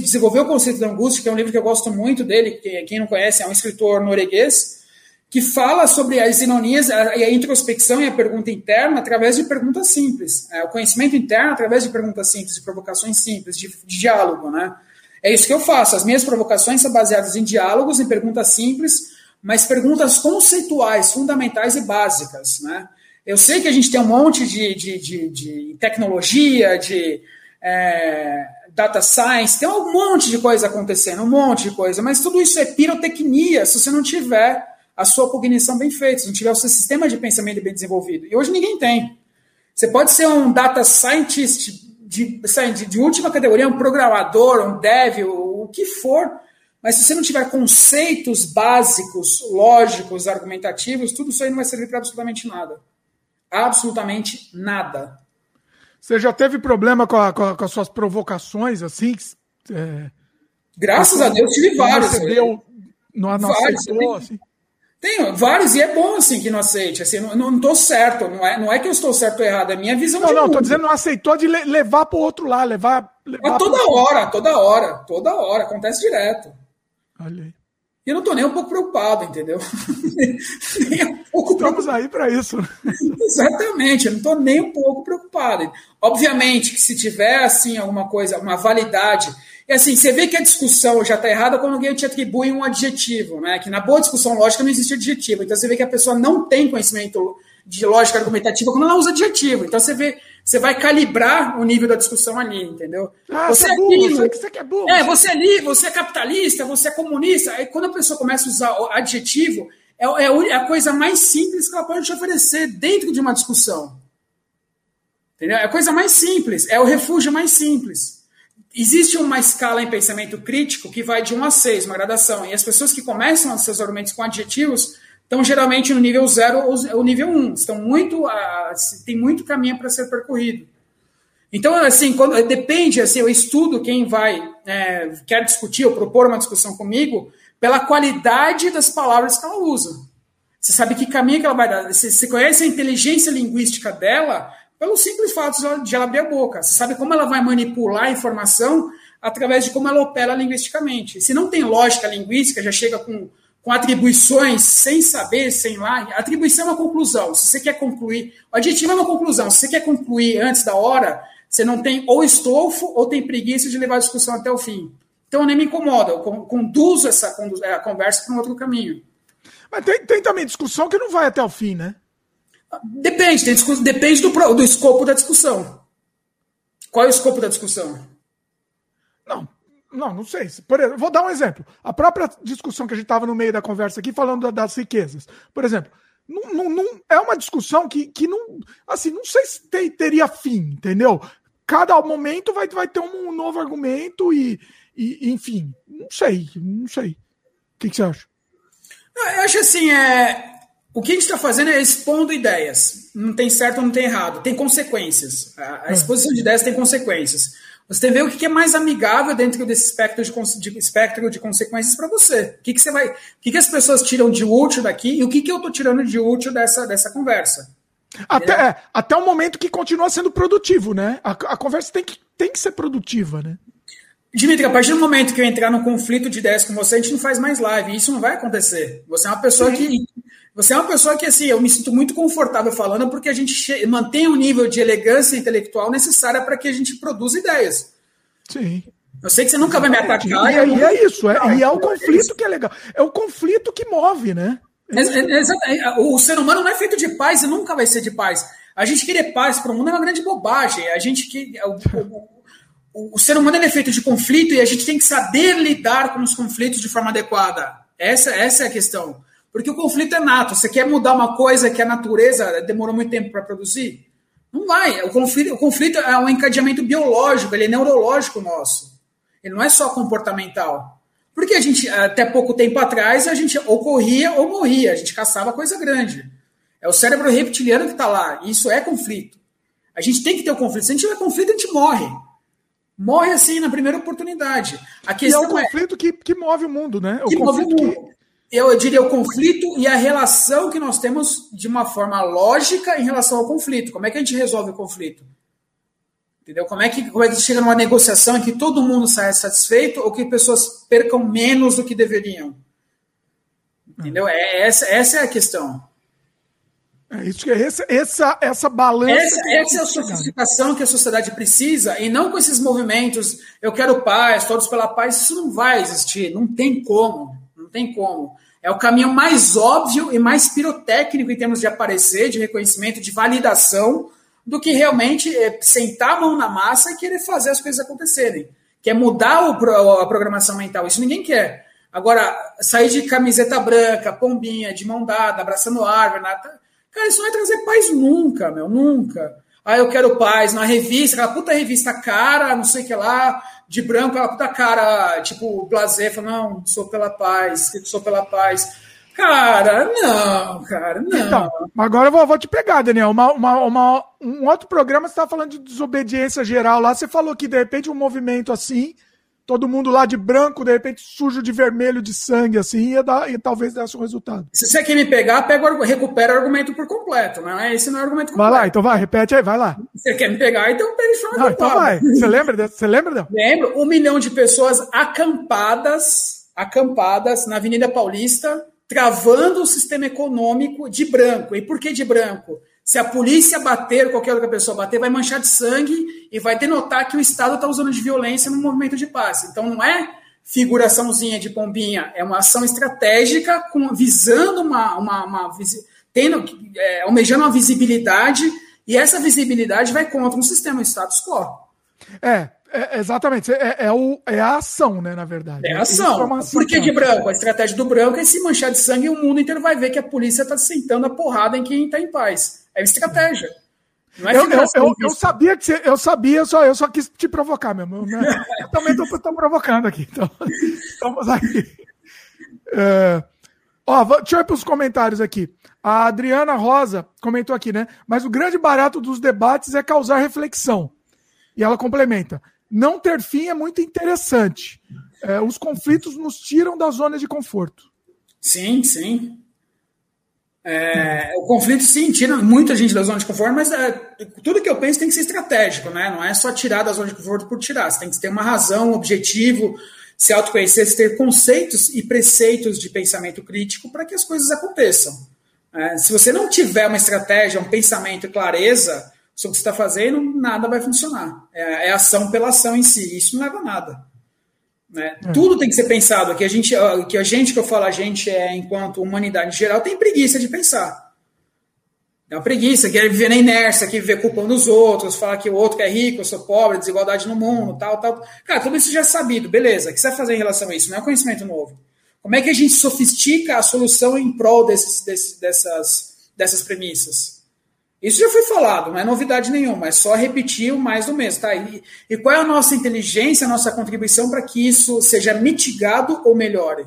desenvolver o conceito da angústia, que é um livro que eu gosto muito dele, que quem não conhece é um escritor norueguês, que fala sobre as ironias, a, a introspecção e a pergunta interna através de perguntas simples. É, o conhecimento interno através de perguntas simples, de provocações simples, de, de diálogo. Né? É isso que eu faço. As minhas provocações são baseadas em diálogos, em perguntas simples, mas perguntas conceituais, fundamentais e básicas. Né? Eu sei que a gente tem um monte de, de, de, de tecnologia, de é, data science, tem um monte de coisa acontecendo, um monte de coisa, mas tudo isso é pirotecnia se você não tiver a sua cognição bem feita, se não tiver o seu sistema de pensamento bem desenvolvido. E hoje ninguém tem. Você pode ser um data scientist de, de, de última categoria, um programador, um dev, o, o que for, mas se você não tiver conceitos básicos, lógicos, argumentativos, tudo isso aí não vai servir para absolutamente nada absolutamente nada. Você já teve problema com, a, com, a, com as suas provocações, assim? É... Graças a Deus tive vários. Recebeu, não, não vários, aceitou, assim? Tenho vários, e é bom assim que não aceite. Assim, não, não tô certo, não é, não é que eu estou certo ou errado, é minha visão não, Não, não, tô dizendo não aceitou de levar para o outro lado, levar. levar toda pro... hora, toda hora, toda hora, acontece direto. Olha aí. E eu não estou nem um pouco preocupado, entendeu? nem um pouco Estamos aí para isso. Exatamente, eu não estou nem um pouco preocupado. Obviamente que se tiver assim alguma coisa, uma validade. E assim, você vê que a discussão já está errada quando alguém te atribui um adjetivo, né? Que na boa discussão lógica não existe adjetivo. Então você vê que a pessoa não tem conhecimento de lógica argumentativa quando ela usa adjetivo. Então você vê, você vai calibrar o nível da discussão ali, entendeu? Ah, você, é, é burro, aquilo, você, que é burro. É, você é livre, você é capitalista, você é comunista. Aí quando a pessoa começa a usar adjetivo, é, é, é a coisa mais simples que ela pode te oferecer dentro de uma discussão. Entendeu? É a coisa mais simples, é o refúgio mais simples. Existe uma escala em pensamento crítico que vai de 1 a 6, uma gradação, e as pessoas que começam os seus argumentos com adjetivos estão geralmente no nível 0 ou nível 1, um. estão muito, uh, tem muito caminho para ser percorrido. Então, assim, quando, depende, assim, eu estudo quem vai, é, quer discutir ou propor uma discussão comigo, pela qualidade das palavras que ela usa. Você sabe que caminho que ela vai dar. Você, você conhece a inteligência linguística dela pelo simples fato de ela abrir a boca. Você sabe como ela vai manipular a informação através de como ela opera linguisticamente. Se não tem lógica linguística, já chega com com atribuições sem saber, sem lá. Atribuição é uma conclusão. Se você quer concluir, o adjetivo é uma conclusão. Se você quer concluir antes da hora, você não tem ou estofo ou tem preguiça de levar a discussão até o fim. Então nem me incomoda, eu conduzo essa é, conversa para um outro caminho. Mas tem, tem, também discussão que não vai até o fim, né? Depende, tem discuss... depende do, do escopo da discussão. Qual é o escopo da discussão? Não, não, não sei. Por exemplo, vou dar um exemplo. A própria discussão que a gente estava no meio da conversa aqui, falando das riquezas. Por exemplo, não, não, não, é uma discussão que, que não. Assim, não sei se tem, teria fim, entendeu? Cada momento vai, vai ter um novo argumento e, e enfim, não sei, não sei. O que, que você acha? Eu acho assim, é, o que a gente está fazendo é expondo ideias. Não tem certo ou não tem errado. Tem consequências. A, a é. exposição de ideias tem consequências. Você tem que ver o que é mais amigável dentro desse espectro de, de espectro de consequências para você. O que, que você vai. O que, que as pessoas tiram de útil daqui e o que, que eu estou tirando de útil dessa, dessa conversa. Até, é, até o momento que continua sendo produtivo, né? A, a conversa tem que, tem que ser produtiva, né? Dimitri, a partir do momento que eu entrar num conflito de ideias com você, a gente não faz mais live. Isso não vai acontecer. Você é uma pessoa Sim. que você é uma pessoa que, assim, eu me sinto muito confortável falando porque a gente mantém o um nível de elegância intelectual necessária para que a gente produza ideias. Sim. Eu sei que você nunca vai me atacar. E, e é isso, é, e é o conflito que é legal. É o conflito que move, né? É, o ser humano não é feito de paz e nunca vai ser de paz. A gente querer paz para o mundo é uma grande bobagem. A gente que o, o, ser humano é feito de conflito e a gente tem que saber lidar com os conflitos de forma adequada. Essa, essa é a questão. Porque o conflito é nato. Você quer mudar uma coisa que a natureza demorou muito tempo para produzir? Não vai. O conflito, o conflito é um encadeamento biológico, ele é neurológico nosso. Ele não é só comportamental. Porque a gente, até pouco tempo atrás, a gente ou corria ou morria, a gente caçava coisa grande. É o cérebro reptiliano que está lá. Isso é conflito. A gente tem que ter o conflito. Se a gente tiver conflito, a gente morre. Morre assim na primeira oportunidade. A questão e é o é conflito é... que, que move o mundo, né? O que move o mundo. Que eu diria o conflito e a relação que nós temos de uma forma lógica em relação ao conflito. Como é que a gente resolve o conflito? Entendeu? Como é que, como é que chega numa negociação em que todo mundo sai satisfeito ou que pessoas percam menos do que deveriam? Entendeu? É, essa, essa é a questão. É isso que é essa, essa, essa balança. Essa, essa é a sofisticação que a sociedade precisa, e não com esses movimentos, eu quero paz, todos pela paz, isso não vai existir, não tem como não tem como. É o caminho mais óbvio e mais pirotécnico em termos de aparecer, de reconhecimento, de validação, do que realmente é, sentar a mão na massa e querer fazer as coisas acontecerem. Quer mudar o, a programação mental, isso ninguém quer. Agora, sair de camiseta branca, pombinha, de mão dada, abraçando árvore, nada. Cara, isso não vai trazer paz nunca, meu, nunca. Ah, eu quero paz na revista, aquela puta revista cara, não sei o que lá, de branco, aquela puta cara, tipo, blazer, fala, não, sou pela paz, sou pela paz. Cara, não, cara, não. Então, agora eu vou, vou te pegar, Daniel. Uma, uma, uma, um outro programa, você estava falando de desobediência geral lá, você falou que de repente um movimento assim todo mundo lá de branco, de repente sujo de vermelho, de sangue, assim, ia dar, e talvez desse um resultado. Se você quer me pegar, pega, recupera o argumento por completo, não é? Esse não é o argumento completo. Vai lá, então vai, repete aí, vai lá. Você quer me pegar, então pega forma não, Então vai. Você lembra? Você lembra, não? Lembro. Um milhão de pessoas acampadas, acampadas na Avenida Paulista, travando o sistema econômico de branco. E por que de branco? Se a polícia bater, qualquer outra pessoa bater, vai manchar de sangue e vai denotar que o Estado está usando de violência no movimento de paz. Então não é figuraçãozinha de pombinha, é uma ação estratégica com, visando uma, uma, uma tendo, é, almejando uma visibilidade, e essa visibilidade vai contra um sistema de status quo. É, é, exatamente. É, é, o, é a ação, né, na verdade. É a ação. Por que de branco? A estratégia do branco é se manchar de sangue e o mundo inteiro vai ver que a polícia está sentando a porrada em quem está em paz. É estratégia. Não é eu, eu, eu, eu, sabia que você, eu sabia, só, eu só quis te provocar mesmo. Né? Eu também estou provocando aqui. Então, estamos aqui. É, ó, deixa eu ir para os comentários aqui. A Adriana Rosa comentou aqui, né? Mas o grande barato dos debates é causar reflexão. E ela complementa: não ter fim é muito interessante. É, os conflitos nos tiram da zona de conforto. Sim, sim. É, o conflito, sim, tira muita gente da zona de conforto, mas é, tudo que eu penso tem que ser estratégico, né? Não é só tirar da zona de conforto por tirar. Você tem que ter uma razão, um objetivo, se autoconhecer, ter conceitos e preceitos de pensamento crítico para que as coisas aconteçam. É, se você não tiver uma estratégia, um pensamento e clareza sobre o que você está fazendo, nada vai funcionar. É, é, ação pela ação em si. Isso não leva a nada. Né? É. Tudo tem que ser pensado. Que a gente, que a gente que eu falo, a gente é enquanto humanidade em geral tem preguiça de pensar. É uma preguiça, quer viver na inércia, quer viver culpando os outros, falar que o outro é rico, eu sou pobre, desigualdade no mundo, tal, tal. Cara, tudo isso já é sabido, beleza. O que você vai fazer em relação a isso? Não é um conhecimento novo. Como é que a gente sofistica a solução em prol desses, desses, dessas, dessas premissas? Isso já foi falado, não é novidade nenhuma, é só repetir o mais do mesmo. Tá? E, e qual é a nossa inteligência, a nossa contribuição para que isso seja mitigado ou melhore?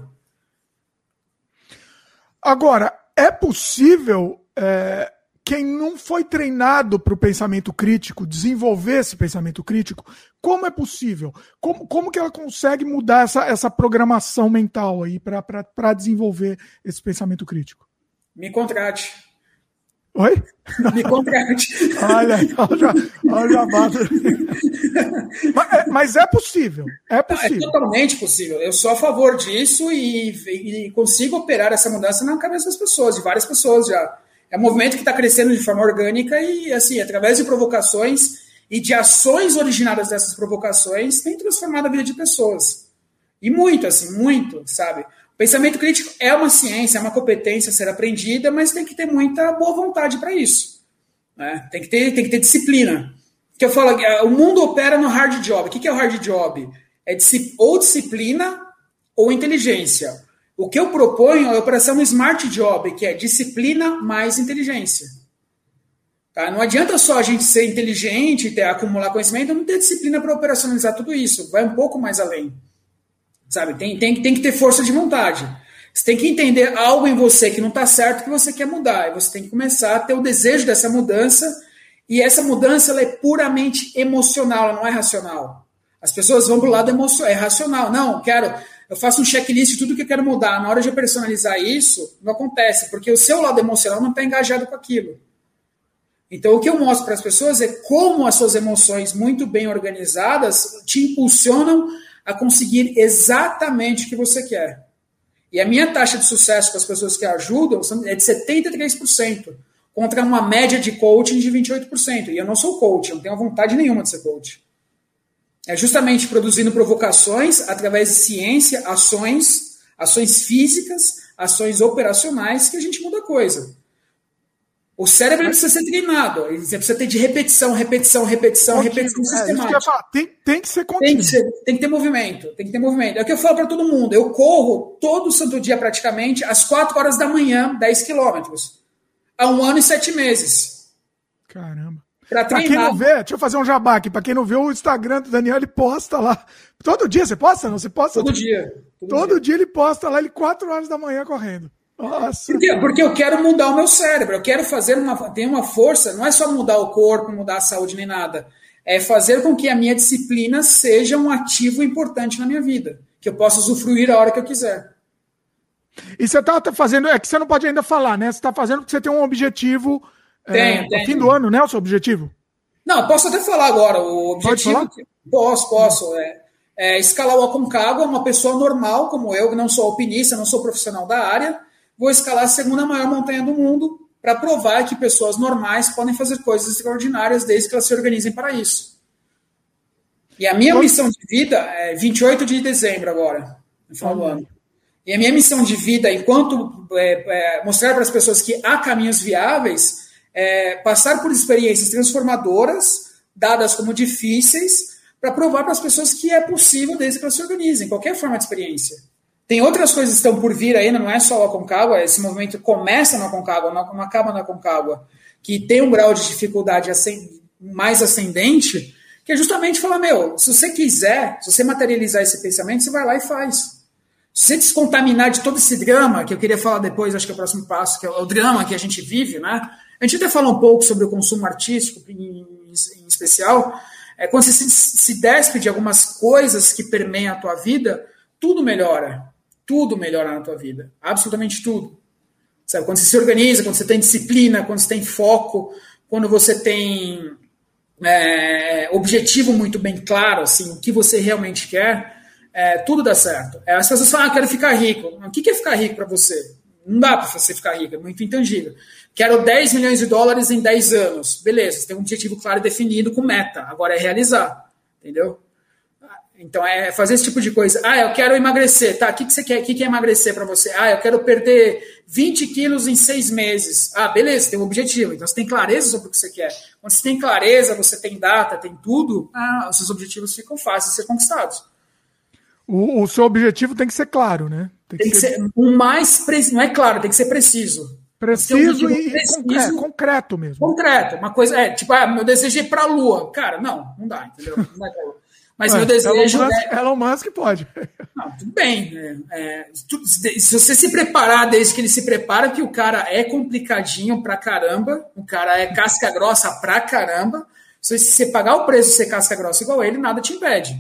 Agora, é possível é, quem não foi treinado para o pensamento crítico desenvolver esse pensamento crítico? Como é possível? Como, como que ela consegue mudar essa, essa programação mental aí para desenvolver esse pensamento crítico? Me contrate. Oi? Me contrate. olha, olha, olha mas, é, mas é possível. É possível. é totalmente possível. Eu sou a favor disso e, e consigo operar essa mudança na cabeça das pessoas, de várias pessoas já é um movimento que está crescendo de forma orgânica e, assim, através de provocações e de ações originadas dessas provocações, tem transformado a vida de pessoas. E muito, assim, muito, sabe? Pensamento crítico é uma ciência, é uma competência a ser aprendida, mas tem que ter muita boa vontade para isso. Né? Tem, que ter, tem que ter disciplina. Que eu falo, o mundo opera no hard job. O que é o hard job? É ou disciplina ou inteligência. O que eu proponho é a operação Smart Job, que é disciplina mais inteligência. Tá? Não adianta só a gente ser inteligente, ter, acumular conhecimento, não ter disciplina para operacionalizar tudo isso. Vai um pouco mais além. Sabe? Tem, tem, tem que ter força de vontade. Você tem que entender algo em você que não está certo que você quer mudar. E você tem que começar a ter o desejo dessa mudança. E essa mudança ela é puramente emocional, ela não é racional. As pessoas vão para o lado emocional, é racional. Não, quero eu faço um checklist de tudo que eu quero mudar. Na hora de personalizar isso, não acontece, porque o seu lado emocional não está engajado com aquilo. Então, o que eu mostro para as pessoas é como as suas emoções, muito bem organizadas, te impulsionam a conseguir exatamente o que você quer. E a minha taxa de sucesso com as pessoas que ajudam é de 73%, contra uma média de coaching de 28%. E eu não sou coach, eu não tenho vontade nenhuma de ser coach. É justamente produzindo provocações através de ciência, ações, ações físicas, ações operacionais que a gente muda a coisa. O cérebro precisa ser treinado, ele precisa ter de repetição, repetição, repetição, repetição é, sistemática. Tem, tem, que ser contínuo. Tem que, ser, tem que ter movimento, tem que ter movimento. É o que eu falo para todo mundo. Eu corro todo santo dia praticamente às 4 horas da manhã, 10 quilômetros. Há um ano e sete meses. Caramba. Pra, pra quem não vê, deixa eu fazer um jabá aqui. Pra quem não vê, o Instagram do Daniel, ele posta lá. Todo dia você posta? Não, você posta? Todo dia. Todo, todo dia. dia. ele posta lá, ele 4 horas da manhã correndo. Nossa. Por quê? Porque eu quero mudar o meu cérebro. Eu quero fazer uma. Tem uma força, não é só mudar o corpo, mudar a saúde nem nada. É fazer com que a minha disciplina seja um ativo importante na minha vida. Que eu possa usufruir a hora que eu quiser. E você está fazendo. É que você não pode ainda falar, né? Você está fazendo porque você tem um objetivo tem, é, fim do ano, né? O seu objetivo? Não, posso até falar agora. O objetivo. Pode falar? Posso, posso. É, é, escalar o Aconcagua, uma pessoa normal como eu, que não sou alpinista, não sou profissional da área, vou escalar a segunda maior montanha do mundo para provar que pessoas normais podem fazer coisas extraordinárias desde que elas se organizem para isso. E a minha missão de vida é 28 de dezembro agora, no final do ano. E a minha missão de vida, enquanto é, é, mostrar para as pessoas que há caminhos viáveis, é passar por experiências transformadoras, dadas como difíceis, para provar para as pessoas que é possível desde que elas se organizem, qualquer forma de experiência. Tem outras coisas que estão por vir ainda, não é só a Concagua, esse movimento começa na Concagua, não acaba na Concagua, que tem um grau de dificuldade mais ascendente, que é justamente falar, meu, se você quiser, se você materializar esse pensamento, você vai lá e faz. Se você descontaminar de todo esse drama, que eu queria falar depois, acho que é o próximo passo, que é o drama que a gente vive, né? A gente até fala um pouco sobre o consumo artístico, em, em especial, é, quando você se, se despe de algumas coisas que permeiam a tua vida, tudo melhora. Tudo melhora na tua vida. Absolutamente tudo. Sabe? Quando você se organiza, quando você tem disciplina, quando você tem foco, quando você tem é, objetivo muito bem claro, assim, o que você realmente quer, é, tudo dá certo. É, as pessoas falam, ah, quero ficar rico. O que é ficar rico para você? Não dá para você ficar rico, é muito intangível. Quero 10 milhões de dólares em 10 anos. Beleza, você tem um objetivo claro e definido com meta. Agora é realizar. Entendeu? Então é fazer esse tipo de coisa. Ah, eu quero emagrecer. Tá, o que, que você quer? O que, que é emagrecer para você? Ah, eu quero perder 20 quilos em seis meses. Ah, beleza, tem um objetivo. Então você tem clareza sobre o que você quer. Quando você tem clareza, você tem data, tem tudo, ah, os seus objetivos ficam fáceis de ser conquistados. O, o seu objetivo tem que ser claro, né? Tem que, tem que ser... ser o mais preciso. Não é claro, tem que ser preciso. Preciso um e preciso, é, concreto mesmo. Concreto. Uma coisa, é, tipo, ah, meu desejo é ir para a Lua. Cara, não, não dá, entendeu? Não dá pra Lua. Mas Ué, meu desejo. Elon Musk, é... Elon Musk pode. Não, tudo bem. Né? É, tu, se você se preparar desde que ele se prepara, que o cara é complicadinho pra caramba, o cara é casca grossa pra caramba. Se você pagar o preço de ser casca grossa igual ele, nada te impede.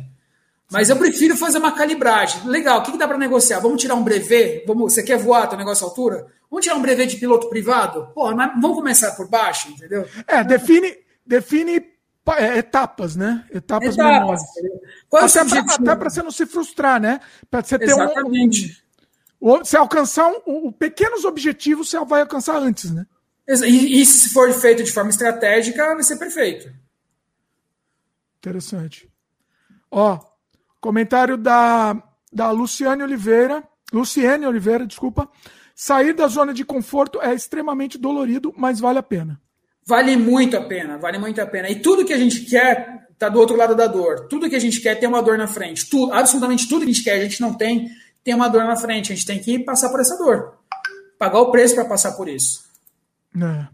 Mas eu prefiro fazer uma calibragem. Legal, o que, que dá para negociar? Vamos tirar um brevet? Vamos, você quer voar teu negócio à altura? Vamos tirar um brevet de piloto privado? Pô, vamos começar por baixo, entendeu? É, define, define é, etapas, né? Etapas, etapas menores. Qual é até para você não se frustrar, né? Para você ter Exatamente. um, um, Você alcançar um, um, pequenos objetivos, você vai alcançar antes, né? E, e se for feito de forma estratégica, vai ser perfeito. Interessante. Ó, Comentário da, da Luciane Oliveira. Luciane Oliveira, desculpa. Sair da zona de conforto é extremamente dolorido, mas vale a pena. Vale muito a pena, vale muito a pena. E tudo que a gente quer está do outro lado da dor. Tudo que a gente quer tem uma dor na frente. Tudo, absolutamente tudo que a gente quer, a gente não tem, tem uma dor na frente. A gente tem que passar por essa dor. Pagar o preço para passar por isso. É.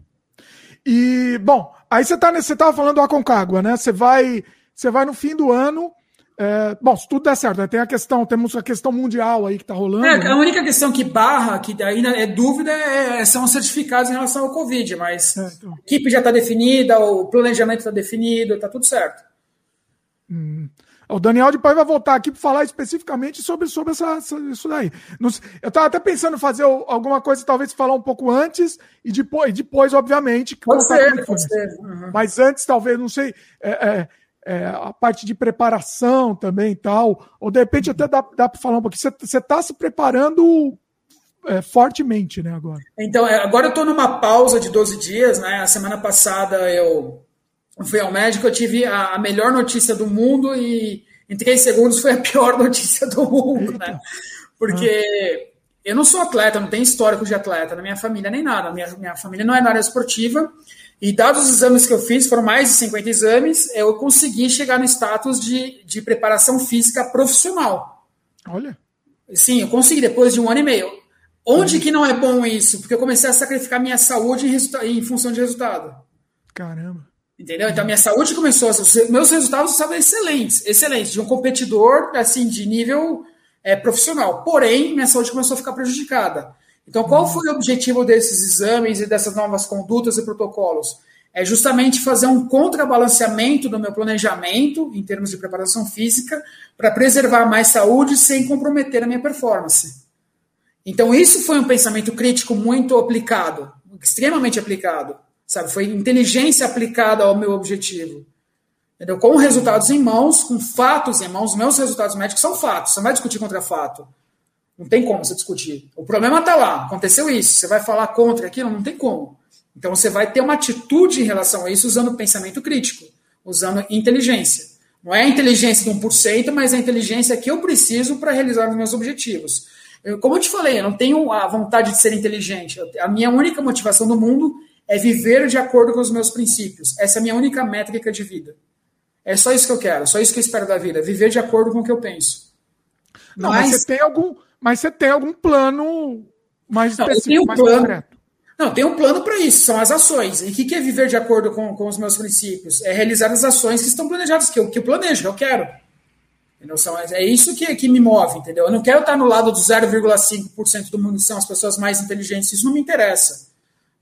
E, bom, aí você tá, você tava falando do Aconcagua, né? Você vai, você vai no fim do ano é, bom, se tudo der certo, né? tem a questão, temos a questão mundial aí que está rolando. É, né? A única questão que barra, que ainda é dúvida, é, são os certificados em relação ao Covid, mas é, então. a equipe já está definida, o planejamento está definido, está tudo certo. Hum. O Daniel de Pai vai voltar aqui para falar especificamente sobre, sobre essa, isso daí. Eu estava até pensando em fazer alguma coisa, talvez falar um pouco antes e depois, depois obviamente. Pode ser, pode ser. Uhum. Mas antes, talvez, não sei. É, é, a parte de preparação também tal, ou de repente até dá, dá para falar um pouquinho, você está se preparando é, fortemente, né, agora? Então, é, agora eu estou numa pausa de 12 dias, né, a semana passada eu fui ao médico, eu tive a, a melhor notícia do mundo e em três segundos foi a pior notícia do mundo, Eita. né, porque... Ah. Eu não sou atleta, não tenho histórico de atleta na minha família nem nada. Minha, minha família não é na área esportiva. E dados os exames que eu fiz, foram mais de 50 exames, eu consegui chegar no status de, de preparação física profissional. Olha. Sim, eu consegui depois de um ano e meio. Onde que não é bom isso? Porque eu comecei a sacrificar minha saúde em, em função de resultado. Caramba. Entendeu? Então, minha saúde começou. A, meus resultados estavam excelentes, excelentes, de um competidor assim de nível é, profissional. Porém, minha saúde começou a ficar prejudicada. Então, qual foi o objetivo desses exames e dessas novas condutas e protocolos? É justamente fazer um contrabalanceamento do meu planejamento, em termos de preparação física, para preservar mais saúde sem comprometer a minha performance. Então, isso foi um pensamento crítico muito aplicado, extremamente aplicado. Sabe? Foi inteligência aplicada ao meu objetivo. Entendeu? Com resultados em mãos, com fatos em mãos, meus resultados médicos são fatos. Você não vai discutir contra fato. Não tem como você discutir. O problema está lá. Aconteceu isso. Você vai falar contra aquilo? Não tem como. Então você vai ter uma atitude em relação a isso usando pensamento crítico, usando inteligência. Não é a inteligência de 1%, mas a inteligência que eu preciso para realizar os meus objetivos. Eu, como eu te falei, eu não tenho a vontade de ser inteligente. A minha única motivação no mundo é viver de acordo com os meus princípios. Essa é a minha única métrica de vida. É só isso que eu quero, só isso que eu espero da vida, viver de acordo com o que eu penso. Não, mas, mas você tem algum, mas você tem algum plano mais não, específico, um mais plano, concreto? Não, tem um plano para isso, são as ações. E o que, é viver de acordo com, com os meus princípios? É realizar as ações que estão planejadas, que eu, que eu planejo, que eu quero. Entendeu? é isso que, que me move, entendeu? Eu não quero estar no lado do 0,5% do mundo que são as pessoas mais inteligentes, isso não me interessa.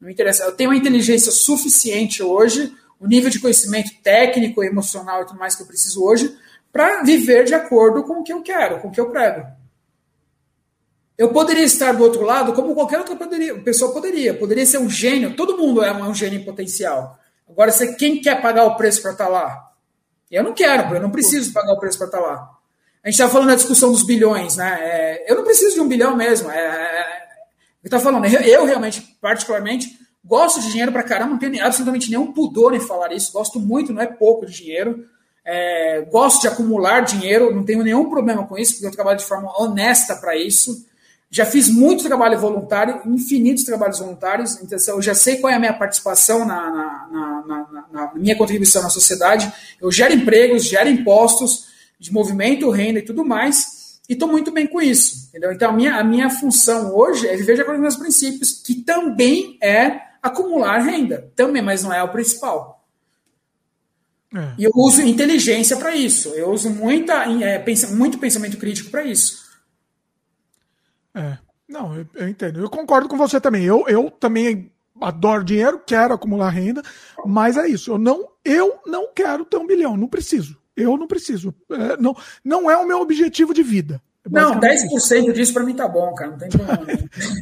Não me interessa. Eu tenho uma inteligência suficiente hoje, o nível de conhecimento técnico, emocional e tudo mais que eu preciso hoje, para viver de acordo com o que eu quero, com o que eu prego. Eu poderia estar do outro lado como qualquer outra poderia, pessoa poderia. Poderia ser um gênio. Todo mundo é um gênio em potencial. Agora, você, quem quer pagar o preço para estar tá lá? Eu não quero, eu não preciso pagar o preço para estar tá lá. A gente está falando da discussão dos bilhões, né? É, eu não preciso de um bilhão mesmo. É, é, eu tá falando, eu, eu, realmente, particularmente, gosto de dinheiro para caramba, não tenho absolutamente nenhum pudor em falar isso. Gosto muito, não é pouco de dinheiro. É, gosto de acumular dinheiro, não tenho nenhum problema com isso, porque eu trabalho de forma honesta para isso. Já fiz muito trabalho voluntário, infinitos trabalhos voluntários, então eu já sei qual é a minha participação na, na, na, na minha contribuição na sociedade. Eu gero empregos, gero impostos, de movimento, renda e tudo mais, e estou muito bem com isso. Entendeu? Então, a minha, a minha função hoje é viver de acordo com os meus princípios, que também é acumular renda, também, mas não é o principal. É. E eu uso inteligência para isso. Eu uso muita, é, pensa, muito pensamento crítico para isso. É. Não, eu, eu, entendo. Eu concordo com você também. Eu, eu também adoro dinheiro, quero acumular renda, mas é isso. Eu não, eu não quero ter um bilhão, não preciso. Eu não preciso. É, não, não é o meu objetivo de vida. É não, 10% disso para mim tá bom, cara. Não tem problema.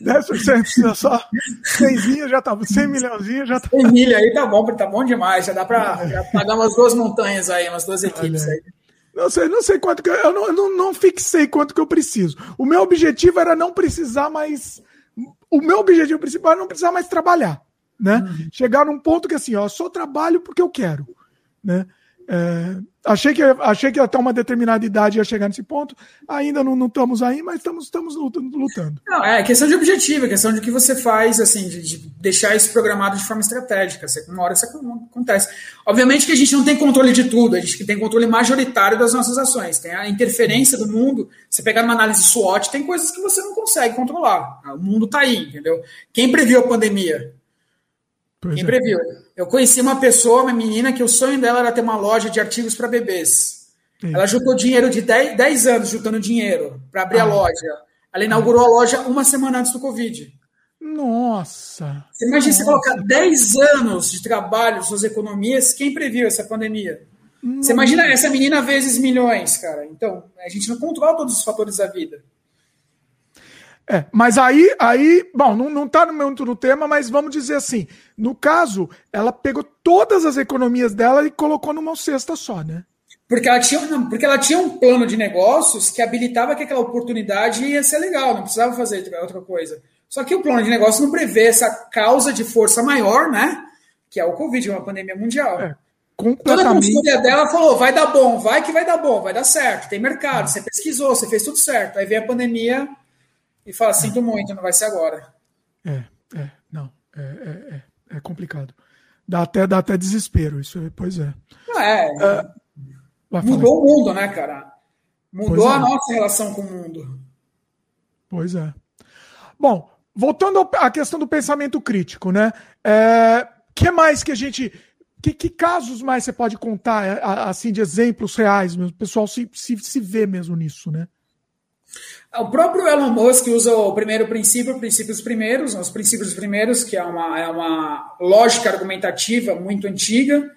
10% só 100 já tá 100 milhãozinho já tá. 100 milha aí tá bom, tá bom demais. Já dá para pagar umas duas montanhas aí, umas duas equipes aí. Não sei, não sei quanto que eu, eu, não, não, não fixei quanto que eu preciso. O meu objetivo era não precisar mais. O meu objetivo principal era não precisar mais trabalhar, né? Uhum. Chegar num ponto que assim, ó, só trabalho porque eu quero, né? É, achei, que, achei que até uma determinada idade ia chegar nesse ponto. Ainda não, não estamos aí, mas estamos, estamos lutando. Não, é questão de objetivo, é questão de que você faz, assim, de, de deixar isso programado de forma estratégica. Uma hora isso acontece. Obviamente que a gente não tem controle de tudo, a gente tem controle majoritário das nossas ações. Tem a interferência do mundo. Você pegar uma análise SWOT, tem coisas que você não consegue controlar. O mundo está aí, entendeu? Quem previu a pandemia? Pois Quem é. previu? Eu conheci uma pessoa, uma menina, que o sonho dela era ter uma loja de artigos para bebês. Sim. Ela juntou dinheiro de 10, 10 anos juntando dinheiro para abrir ah. a loja. Ela inaugurou a loja uma semana antes do Covid. Nossa! Você imagina Nossa. você colocar 10 anos de trabalho, suas economias, quem previu essa pandemia? Nossa. Você imagina essa menina vezes milhões, cara. Então, a gente não controla todos os fatores da vida. É, mas aí, aí, bom, não, não tá no tema, mas vamos dizer assim, no caso, ela pegou todas as economias dela e colocou numa cesta só, né? Porque ela, tinha, porque ela tinha um plano de negócios que habilitava que aquela oportunidade ia ser legal, não precisava fazer outra coisa. Só que o plano de negócio não prevê essa causa de força maior, né? Que é o Covid, uma pandemia mundial. É, Toda a consultoria dela falou: vai dar bom, vai que vai dar bom, vai dar certo, tem mercado, você pesquisou, você fez tudo certo. Aí veio a pandemia, e fala: sinto muito, não vai ser agora. É, é, não, é, é, é, é complicado. Dá até, dá até desespero, isso, pois é. é, é mudou o mundo, né, cara? Mudou a é. nossa relação com o mundo. Pois é. Bom, voltando à questão do pensamento crítico, né? É, que mais que a gente. Que, que casos mais você pode contar, assim, de exemplos reais mesmo? O pessoal se, se, se vê mesmo nisso, né? O próprio Elon Musk usa o primeiro princípio, princípios primeiros, os princípios primeiros, que é uma, é uma lógica argumentativa muito antiga,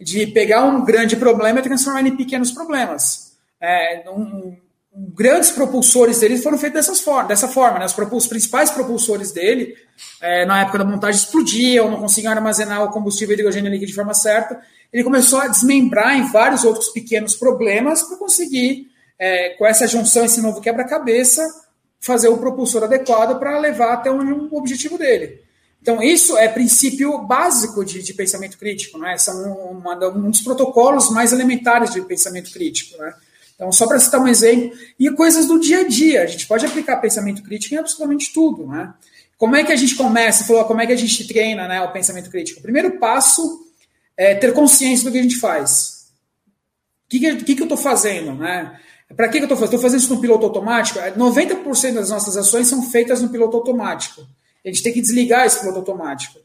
de pegar um grande problema e transformar em pequenos problemas. É, um, grandes propulsores dele foram feitos dessas forma, dessa forma. Né? Os, os, principais propulsores dele, é, na época da montagem, explodiam, não conseguiam armazenar o combustível hidrogênio líquido de forma certa. Ele começou a desmembrar em vários outros pequenos problemas para conseguir, é, com essa junção, esse novo quebra-cabeça, fazer o propulsor adequado para levar até um, um objetivo dele. Então, isso é princípio básico de, de pensamento crítico, né? São um dos protocolos mais elementares de pensamento crítico, né? Então, só para citar um exemplo, e coisas do dia a dia, a gente pode aplicar pensamento crítico em absolutamente tudo, né? Como é que a gente começa? Falou, como é que a gente treina né, o pensamento crítico? O primeiro passo é ter consciência do que a gente faz. O que, que, que eu estou fazendo? Né? Para que, que eu estou fazendo? Estou fazendo isso no piloto automático? 90% das nossas ações são feitas no piloto automático. A gente tem que desligar esse piloto automático.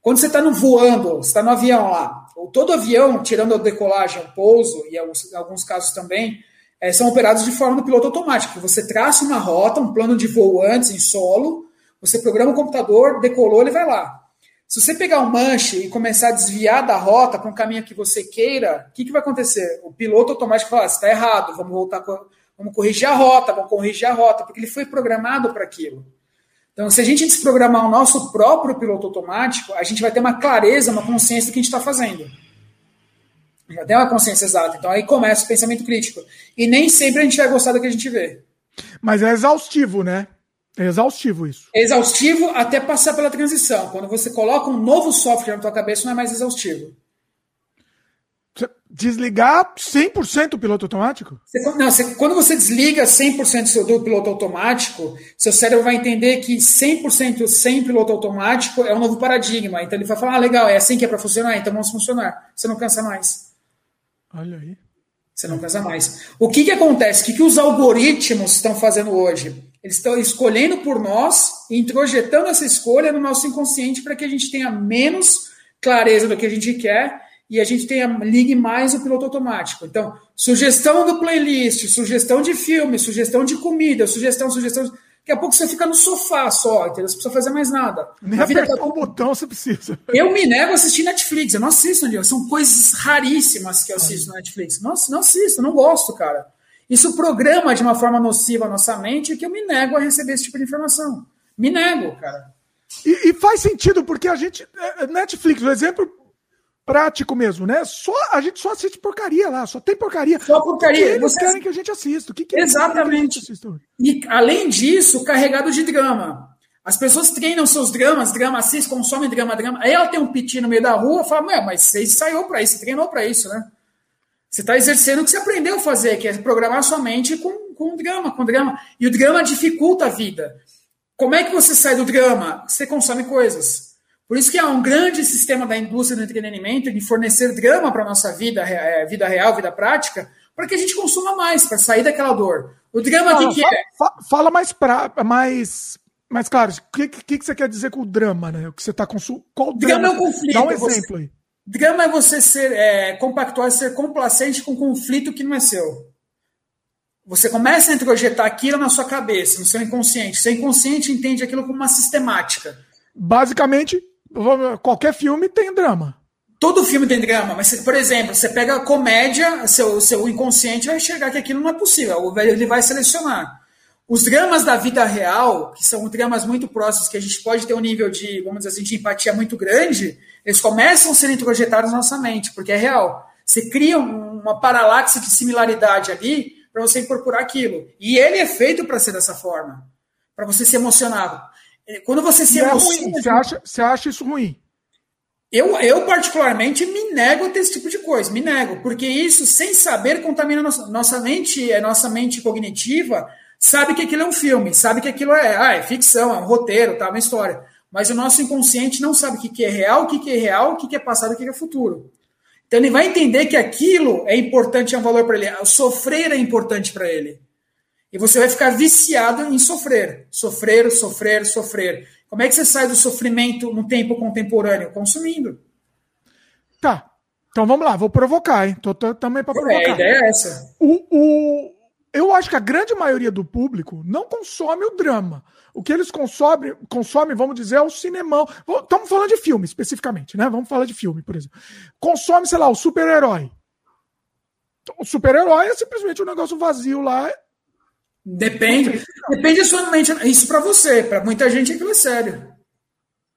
Quando você está voando, você está no avião lá, todo avião, tirando a decolagem, o pouso, e alguns, alguns casos também, é, são operados de forma no piloto automático. Você traça uma rota, um plano de voo antes em solo, você programa o computador, decolou, ele vai lá. Se você pegar um manche e começar a desviar da rota para um caminho que você queira, o que, que vai acontecer? O piloto automático fala: ah, está errado, vamos voltar, vamos corrigir a rota, vamos corrigir a rota, porque ele foi programado para aquilo. Então, se a gente desprogramar o nosso próprio piloto automático, a gente vai ter uma clareza, uma consciência do que a gente está fazendo. Já tem uma consciência exata. Então, aí começa o pensamento crítico. E nem sempre a gente vai gostar do que a gente vê. Mas é exaustivo, né? É exaustivo isso. É exaustivo até passar pela transição. Quando você coloca um novo software na tua cabeça, não é mais exaustivo. Desligar 100% o piloto automático? Não, você, quando você desliga 100% do piloto automático, seu cérebro vai entender que 100% sem piloto automático é um novo paradigma. Então ele vai falar: ah, legal, é assim que é para funcionar, então vamos funcionar. Você não cansa mais. Olha aí. Você não cansa mais. O que, que acontece? O que, que os algoritmos estão fazendo hoje? Eles estão escolhendo por nós e introjetando essa escolha no nosso inconsciente para que a gente tenha menos clareza do que a gente quer e a gente tenha ligue mais o piloto automático. Então, sugestão do playlist, sugestão de filme, sugestão de comida, sugestão, sugestão. Daqui a pouco você fica no sofá só, entendeu? Você precisa fazer mais nada. Nem apertar tá... o botão você precisa. Eu me nego a assistir Netflix. Eu não assisto, André. São coisas raríssimas que eu assisto na Netflix. Não, não assisto, não gosto, cara. Isso programa de uma forma nociva a nossa mente que eu me nego a receber esse tipo de informação. Me nego, cara. E, e faz sentido, porque a gente. É, é, Netflix, o exemplo prático mesmo, né? Só, a gente só assiste porcaria lá, só tem porcaria. Só porcaria. eles Você... querem que a gente assista. O que, que Exatamente. Que? E além disso, carregado de drama. As pessoas treinam seus dramas, drama assiste, consomem drama, drama. Aí ela tem um piti no meio da rua, fala, mas você ensaiou para isso, treinou para isso, né? Você está exercendo o que você aprendeu a fazer, que é programar sua mente com, com drama, com drama. E o drama dificulta a vida. Como é que você sai do drama? Você consome coisas. Por isso que há um grande sistema da indústria do entretenimento de fornecer drama para a nossa vida, é, vida real, vida prática, para que a gente consuma mais, para sair daquela dor. O drama que, que é? Fala mais, pra, mais, mais claro, o que, que, que, você quer dizer com o drama, né? O que você está consumindo? Qual drama? Drama é um conflito. Dá um exemplo você... aí. Drama é você ser é, compactuar, ser complacente com um conflito que não é seu. Você começa a introjetar aquilo na sua cabeça, no seu inconsciente. Seu inconsciente entende aquilo como uma sistemática. Basicamente, qualquer filme tem drama. Todo filme tem drama, mas, por exemplo, você pega a comédia, seu, seu inconsciente vai enxergar que aquilo não é possível, ele vai selecionar. Os dramas da vida real, que são dramas muito próximos, que a gente pode ter um nível de, vamos dizer assim, de empatia muito grande, eles começam a ser introjetados na nossa mente, porque é real. Você cria uma paralaxe de similaridade ali para você incorporar aquilo. E ele é feito para ser dessa forma, para você se emocionar. Quando você se é emociona. Você acha, você acha isso ruim? Eu, eu, particularmente, me nego a ter esse tipo de coisa, me nego, porque isso, sem saber, contamina nossa, nossa mente, a nossa mente cognitiva, sabe que aquilo é um filme, sabe que aquilo é, ah, é ficção, é um roteiro, tá, uma história. Mas o nosso inconsciente não sabe o que, é real, o que, é real, o que, é passado, o que, é futuro. Então ele vai entender que aquilo é importante, é um valor para ele. O sofrer é importante para ele. E você vai ficar viciado em sofrer. Sofrer, sofrer, sofrer. Como é que você sai do sofrimento no tempo contemporâneo? Consumindo. Tá. Então vamos lá, vou provocar, hein? Tô também para provocar. É, a ideia é essa. O, o, eu acho que a grande maioria do público não consome o drama. O que eles consomem, consomem vamos dizer, é o cinemão. Estamos falando de filme especificamente, né? Vamos falar de filme, por exemplo. Consome, sei lá, o super-herói. O super-herói é simplesmente um negócio vazio lá Depende. Depende somente. Isso para você. Para muita gente aquilo é sério.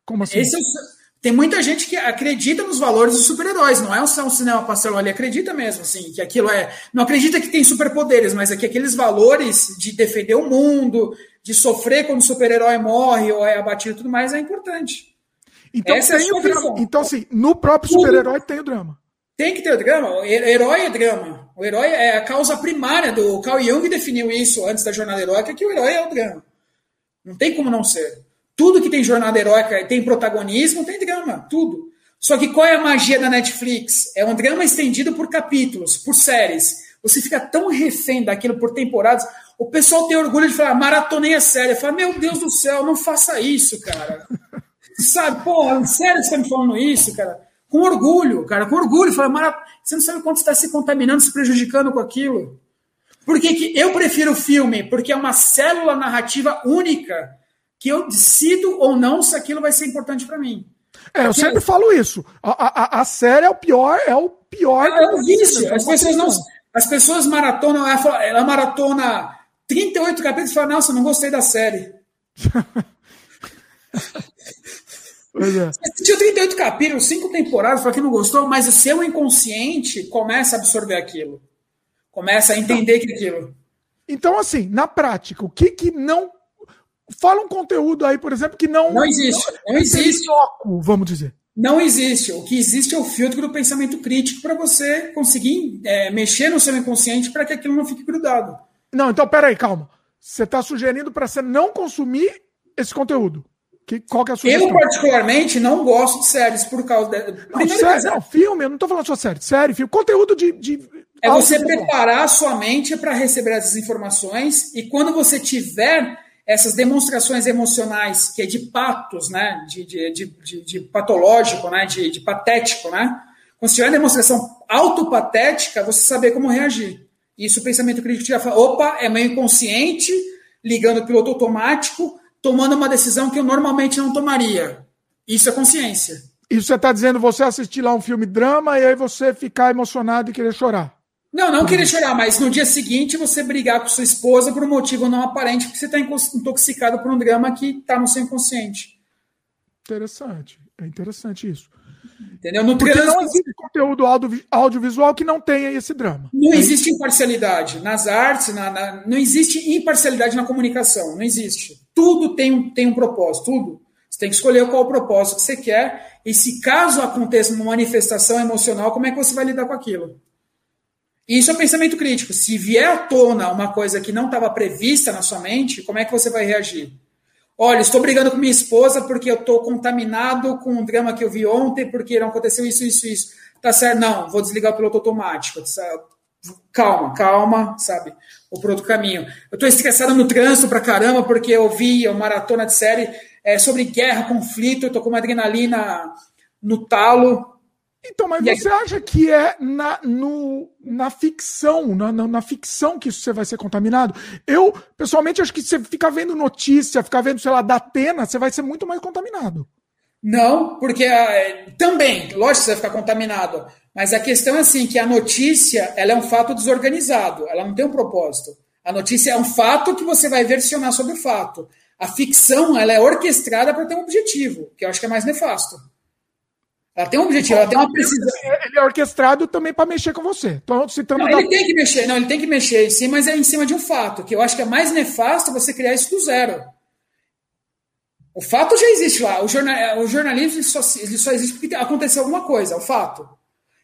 Como assim? Esse é o, tem muita gente que acredita nos valores dos super-heróis. Não é um, um cinema pastelão, ele acredita mesmo, assim, que aquilo é. Não acredita que tem superpoderes, mas é que aqueles valores de defender o mundo, de sofrer quando o super-herói morre ou é abatido e tudo mais, é importante. Então, Essa tem é o drama. Então, assim, no próprio super-herói tem o drama. Tem que ter o drama. O herói é drama. O herói é a causa primária do. Carl Jung definiu isso antes da jornada heróica, que o herói é o drama. Não tem como não ser. Tudo que tem jornada heróica tem protagonismo, tem drama, tudo. Só que qual é a magia da Netflix? É um drama estendido por capítulos, por séries. Você fica tão refém daquilo por temporadas. O pessoal tem orgulho de falar, maratonei a série. Fala, meu Deus do céu, não faça isso, cara. Sabe, porra, sério você tá me falando isso, cara? Com orgulho, cara, com orgulho. Fala, Marat... você não sabe quanto está se contaminando, se prejudicando com aquilo. Por que, que eu prefiro o filme? Porque é uma célula narrativa única que eu decido ou não se aquilo vai ser importante para mim. É, eu sempre falo isso. A, a, a, série é o pior, é o pior. É, é o vício. As pessoas não. As pessoas maratonam, ela, ela maratona 38 capítulos e fala, nossa, não gostei da série. Pois é. Você assistiu 38 capítulos, 5 temporadas, fala que não gostou, mas o seu inconsciente começa a absorver aquilo. Começa a entender então, que aquilo. Então, assim, na prática, o que que não Fala um conteúdo aí, por exemplo, que não. Não existe. Não, não existe. Foco, vamos dizer. Não existe. O que existe é o filtro do pensamento crítico para você conseguir é, mexer no seu inconsciente para que aquilo não fique grudado. Não, então peraí, calma. Você está sugerindo para você não consumir esse conteúdo. Que, qual que é a sugestão? Eu, particularmente, não gosto de séries por causa. De... Não, série, não, filme, eu não estou falando só série. Série, filme. Conteúdo de. de é você preparar a sua mente para receber essas informações e quando você tiver essas demonstrações emocionais, que é de patos, né, de, de, de, de patológico, né, de, de patético, né, quando você tiver demonstração autopatética, você saber como reagir. Isso o pensamento crítico já fala, opa, é meio inconsciente, ligando o piloto automático, tomando uma decisão que eu normalmente não tomaria. Isso é consciência. Isso você está dizendo você assistir lá um filme drama e aí você ficar emocionado e querer chorar. Não, não querer chorar, mas no dia seguinte você brigar com sua esposa por um motivo não aparente, porque você está intoxicado por um drama que está no seu inconsciente. Interessante. É interessante isso. Entendeu? No porque trânsito, não existe conteúdo audio, audiovisual que não tenha esse drama. Não é existe imparcialidade nas artes, na, na, não existe imparcialidade na comunicação. Não existe. Tudo tem um, tem um propósito, tudo. Você tem que escolher qual o propósito que você quer. E se caso aconteça uma manifestação emocional, como é que você vai lidar com aquilo? Isso é pensamento crítico. Se vier à tona uma coisa que não estava prevista na sua mente, como é que você vai reagir? Olha, estou brigando com minha esposa porque eu estou contaminado com um drama que eu vi ontem, porque não aconteceu isso, isso, isso. Tá certo? Não, vou desligar o piloto automático. Calma, calma, sabe? O pro outro caminho. Eu estou estressado no trânsito pra caramba porque eu vi uma maratona de série é, sobre guerra, conflito, eu estou com uma adrenalina no talo. Então, mas e você aí... acha que é na, no, na ficção, na, na, na, ficção que você vai ser contaminado? Eu, pessoalmente, acho que você ficar vendo notícia, ficar vendo, sei lá, da Atena, você vai ser muito mais contaminado. Não, porque uh, também, lógico que você vai ficar contaminado, mas a questão é assim, que a notícia, ela é um fato desorganizado, ela não tem um propósito. A notícia é um fato que você vai versionar sobre o fato. A ficção, ela é orquestrada para ter um objetivo, que eu acho que é mais nefasto. Ela tem um objetivo, ela tem uma precisão. Ele é orquestrado também para mexer com você. Então, citando não, da... ele tem que mexer, não, ele tem que mexer em si, mas é em cima de um fato, que eu acho que é mais nefasto você criar isso do zero. O fato já existe lá. O, jornal, o jornalismo ele só, ele só existe porque aconteceu alguma coisa, é o fato.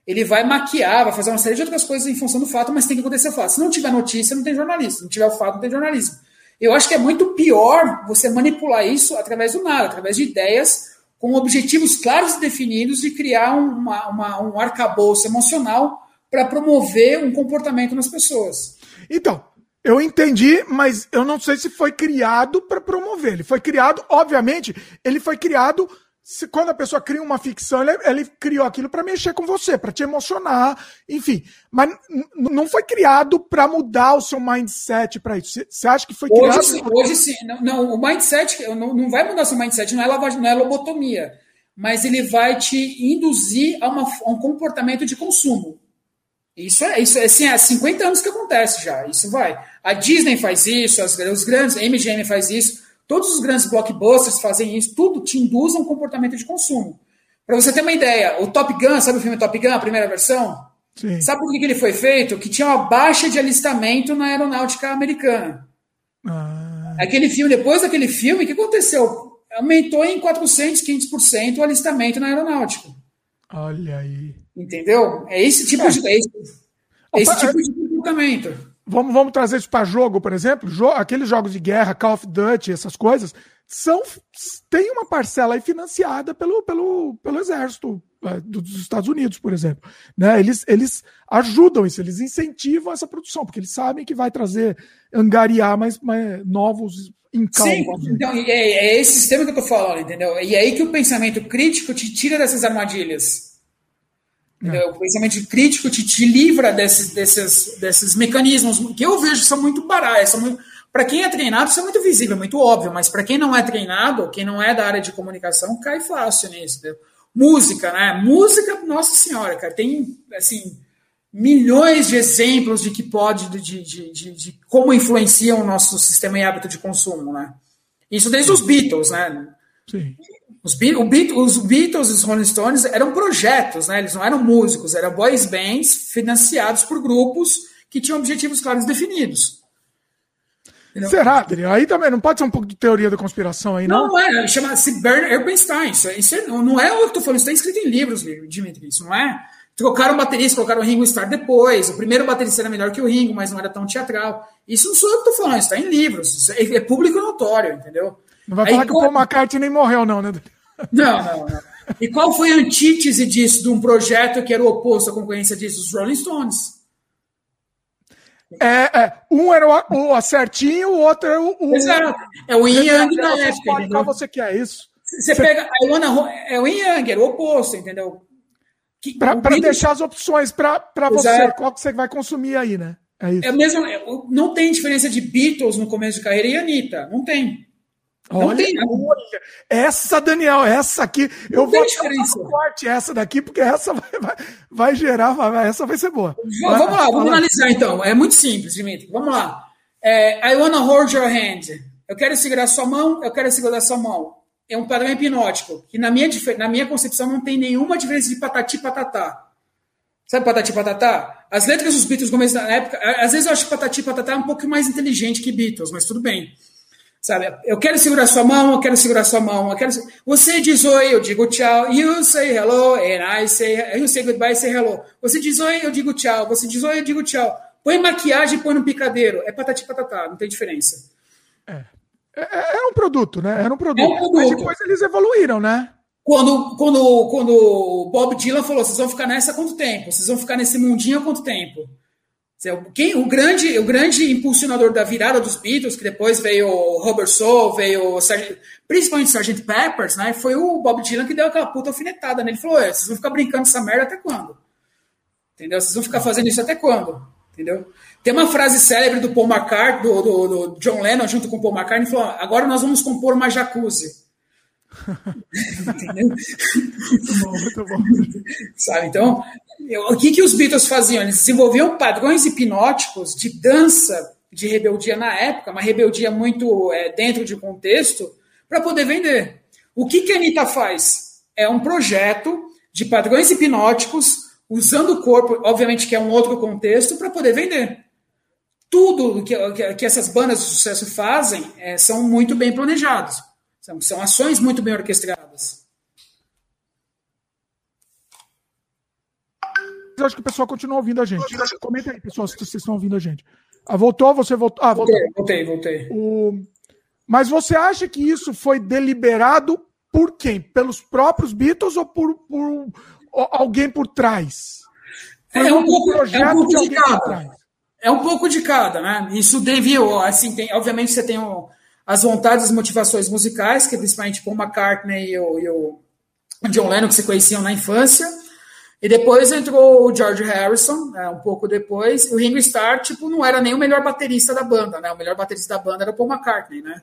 Ele vai maquiar, vai fazer uma série de outras coisas em função do fato, mas tem que acontecer o fato. Se não tiver notícia, não tem jornalismo. Se não tiver o fato, não tem jornalismo. Eu acho que é muito pior você manipular isso através do nada, através de ideias com objetivos claros e definidos de criar uma, uma, um arcabouço emocional para promover um comportamento nas pessoas. Então, eu entendi, mas eu não sei se foi criado para promover. Ele foi criado, obviamente, ele foi criado se, quando a pessoa cria uma ficção, ele, ele criou aquilo para mexer com você, para te emocionar, enfim. Mas não foi criado para mudar o seu mindset para isso. Você acha que foi hoje criado? Sim, hoje sim. Não, não, o mindset não, não vai mudar seu mindset, não é, lavagem, não é lobotomia. Mas ele vai te induzir a, uma, a um comportamento de consumo. Isso é, isso é, assim, há 50 anos que acontece já. Isso vai. A Disney faz isso, as, os grandes, a MGM faz isso, todos os grandes blockbusters fazem isso, tudo te induz a um comportamento de consumo. Para você ter uma ideia, o Top Gun, sabe o filme Top Gun, a primeira versão? Sim. Sabe por que ele foi feito? Que tinha uma baixa de alistamento na aeronáutica americana. Ah. Aquele filme, depois daquele filme, o que aconteceu? Aumentou em 400, 500% o alistamento na aeronáutica. Olha aí. Entendeu? É esse tipo é. de. É esse, é esse tipo de comportamento. Vamos, vamos trazer isso para jogo, por exemplo. Jo aqueles jogos de guerra, Call of Duty, essas coisas, são tem uma parcela aí financiada pelo, pelo, pelo exército é, dos Estados Unidos, por exemplo. Né? Eles, eles ajudam isso, eles incentivam essa produção, porque eles sabem que vai trazer, angariar mais, mais novos. Sim, então, é, é, esse sistema que eu estou falando, entendeu? E é aí que o pensamento crítico te tira dessas armadilhas. É. O pensamento crítico te, te livra desses, desses, desses mecanismos que eu vejo são muito baratos, são para quem é treinado, isso é muito visível, muito óbvio, mas para quem não é treinado, quem não é da área de comunicação, cai fácil nisso. Entendeu? Música, né? Música, nossa senhora, cara, tem assim milhões de exemplos de que pode, de, de, de, de como influencia o nosso sistema e hábito de consumo, né? Isso desde os Beatles, né? Sim. Os, os Beatles e os Rolling Stones eram projetos, né? Eles não eram músicos, eram boys bands financiados por grupos que tinham objetivos claros definidos. Será, Adriano? Aí também não pode ser um pouco de teoria da conspiração aí, não? Não, é. Chama-se Bernard Erbinstein. Isso, é, isso é, não é o que tô falando, isso está escrito em livros, Dimitri. Isso não é. Trocaram o baterista, colocaram o Ringo Starr depois. O primeiro baterista era melhor que o Ringo, mas não era tão teatral. Isso não sou eu que estou falando, isso está em livros. É, é, público notório, entendeu? Não vai falar aí, que o Paul McCartney nem morreu, não, né? Não, não, não. E qual foi a antítese disso, de um projeto que era o oposto à concorrência disso? Os Rolling Stones. É, é, um era o, o certinho, o outro era o. o Exato. É o yin yang da época. Qual você quer, é isso? Você, você pega. A Iwana, é o yin yang, era o oposto, entendeu? Para deixar as opções para você, qual que você vai consumir aí, né? É, isso. é mesmo, não tem diferença de Beatles no começo de carreira e Anitta. Não tem. Não olha, tem, olha, essa, Daniel, essa aqui, não eu vou forte essa daqui, porque essa vai, vai, vai gerar, vai, essa vai ser boa. Vai, vamos lá, vamos analisar então. É muito simples, Dimitri. Vamos lá. É, I wanna hold your hand. Eu quero segurar sua mão, eu quero segurar sua mão. É um padrão hipnótico, que na minha, na minha concepção não tem nenhuma diferença de patati patatá. Sabe patati patatá? As letras dos Beatles no começo da época, às vezes eu acho que patati patatá um pouco mais inteligente que Beatles, mas tudo bem. Sabe? Eu quero segurar sua mão, eu quero segurar sua mão. Eu quero... Você diz oi, eu digo tchau. You say hello, and I say... You say goodbye, say hello. Você diz oi, eu digo tchau. Você diz oi, eu digo tchau. Põe maquiagem e põe no picadeiro. É patati patatá, não tem diferença. É. É, é, é um produto, né? Era um produto. É um produto. Mas depois eles evoluíram, né? Quando, quando, quando Bob Dylan falou, vocês vão ficar nessa quanto tempo? Vocês vão ficar nesse mundinho há quanto tempo? Quem, o, grande, o grande impulsionador da virada dos Beatles, que depois veio o Robert Soul, veio o Sargent, principalmente o Sgt. Peppers, né, foi o Bob Dylan que deu aquela puta alfinetada nele. Ele falou: vocês vão ficar brincando essa merda até quando? Entendeu? Vocês vão ficar fazendo isso até quando? Entendeu? Tem uma frase célebre do Paul McCartney, do, do, do John Lennon, junto com o Paul McCartney, falou: agora nós vamos compor uma jacuzzi. Entendeu? Muito bom, muito bom. Sabe? Então, o que, que os Beatles faziam? Eles desenvolviam padrões hipnóticos de dança de rebeldia na época, uma rebeldia muito é, dentro de contexto, para poder vender. O que, que a Anitta faz? É um projeto de padrões hipnóticos, usando o corpo, obviamente que é um outro contexto, para poder vender. Tudo que, que, que, essas bandas de sucesso fazem é, são muito bem planejados. São, são ações muito bem orquestradas. eu acho que o pessoal continua ouvindo a gente. Comenta aí, pessoal, se vocês estão ouvindo a gente. Ah, voltou? Você voltou? Ah, voltou. Voltei, voltei. O... Mas você acha que isso foi deliberado por quem? Pelos próprios Beatles ou por, por alguém por trás? é um, pouco, é um pouco de, de cada. É um pouco de cada, né? Isso devido, assim, tem, obviamente você tem o, as vontades, as motivações musicais, que principalmente Paul McCartney e o, e o John Lennon, que se conheciam na infância. E depois entrou o George Harrison, né, um pouco depois. O Ringo Starr, tipo, não era nem o melhor baterista da banda, né? O melhor baterista da banda era o Paul McCartney, né?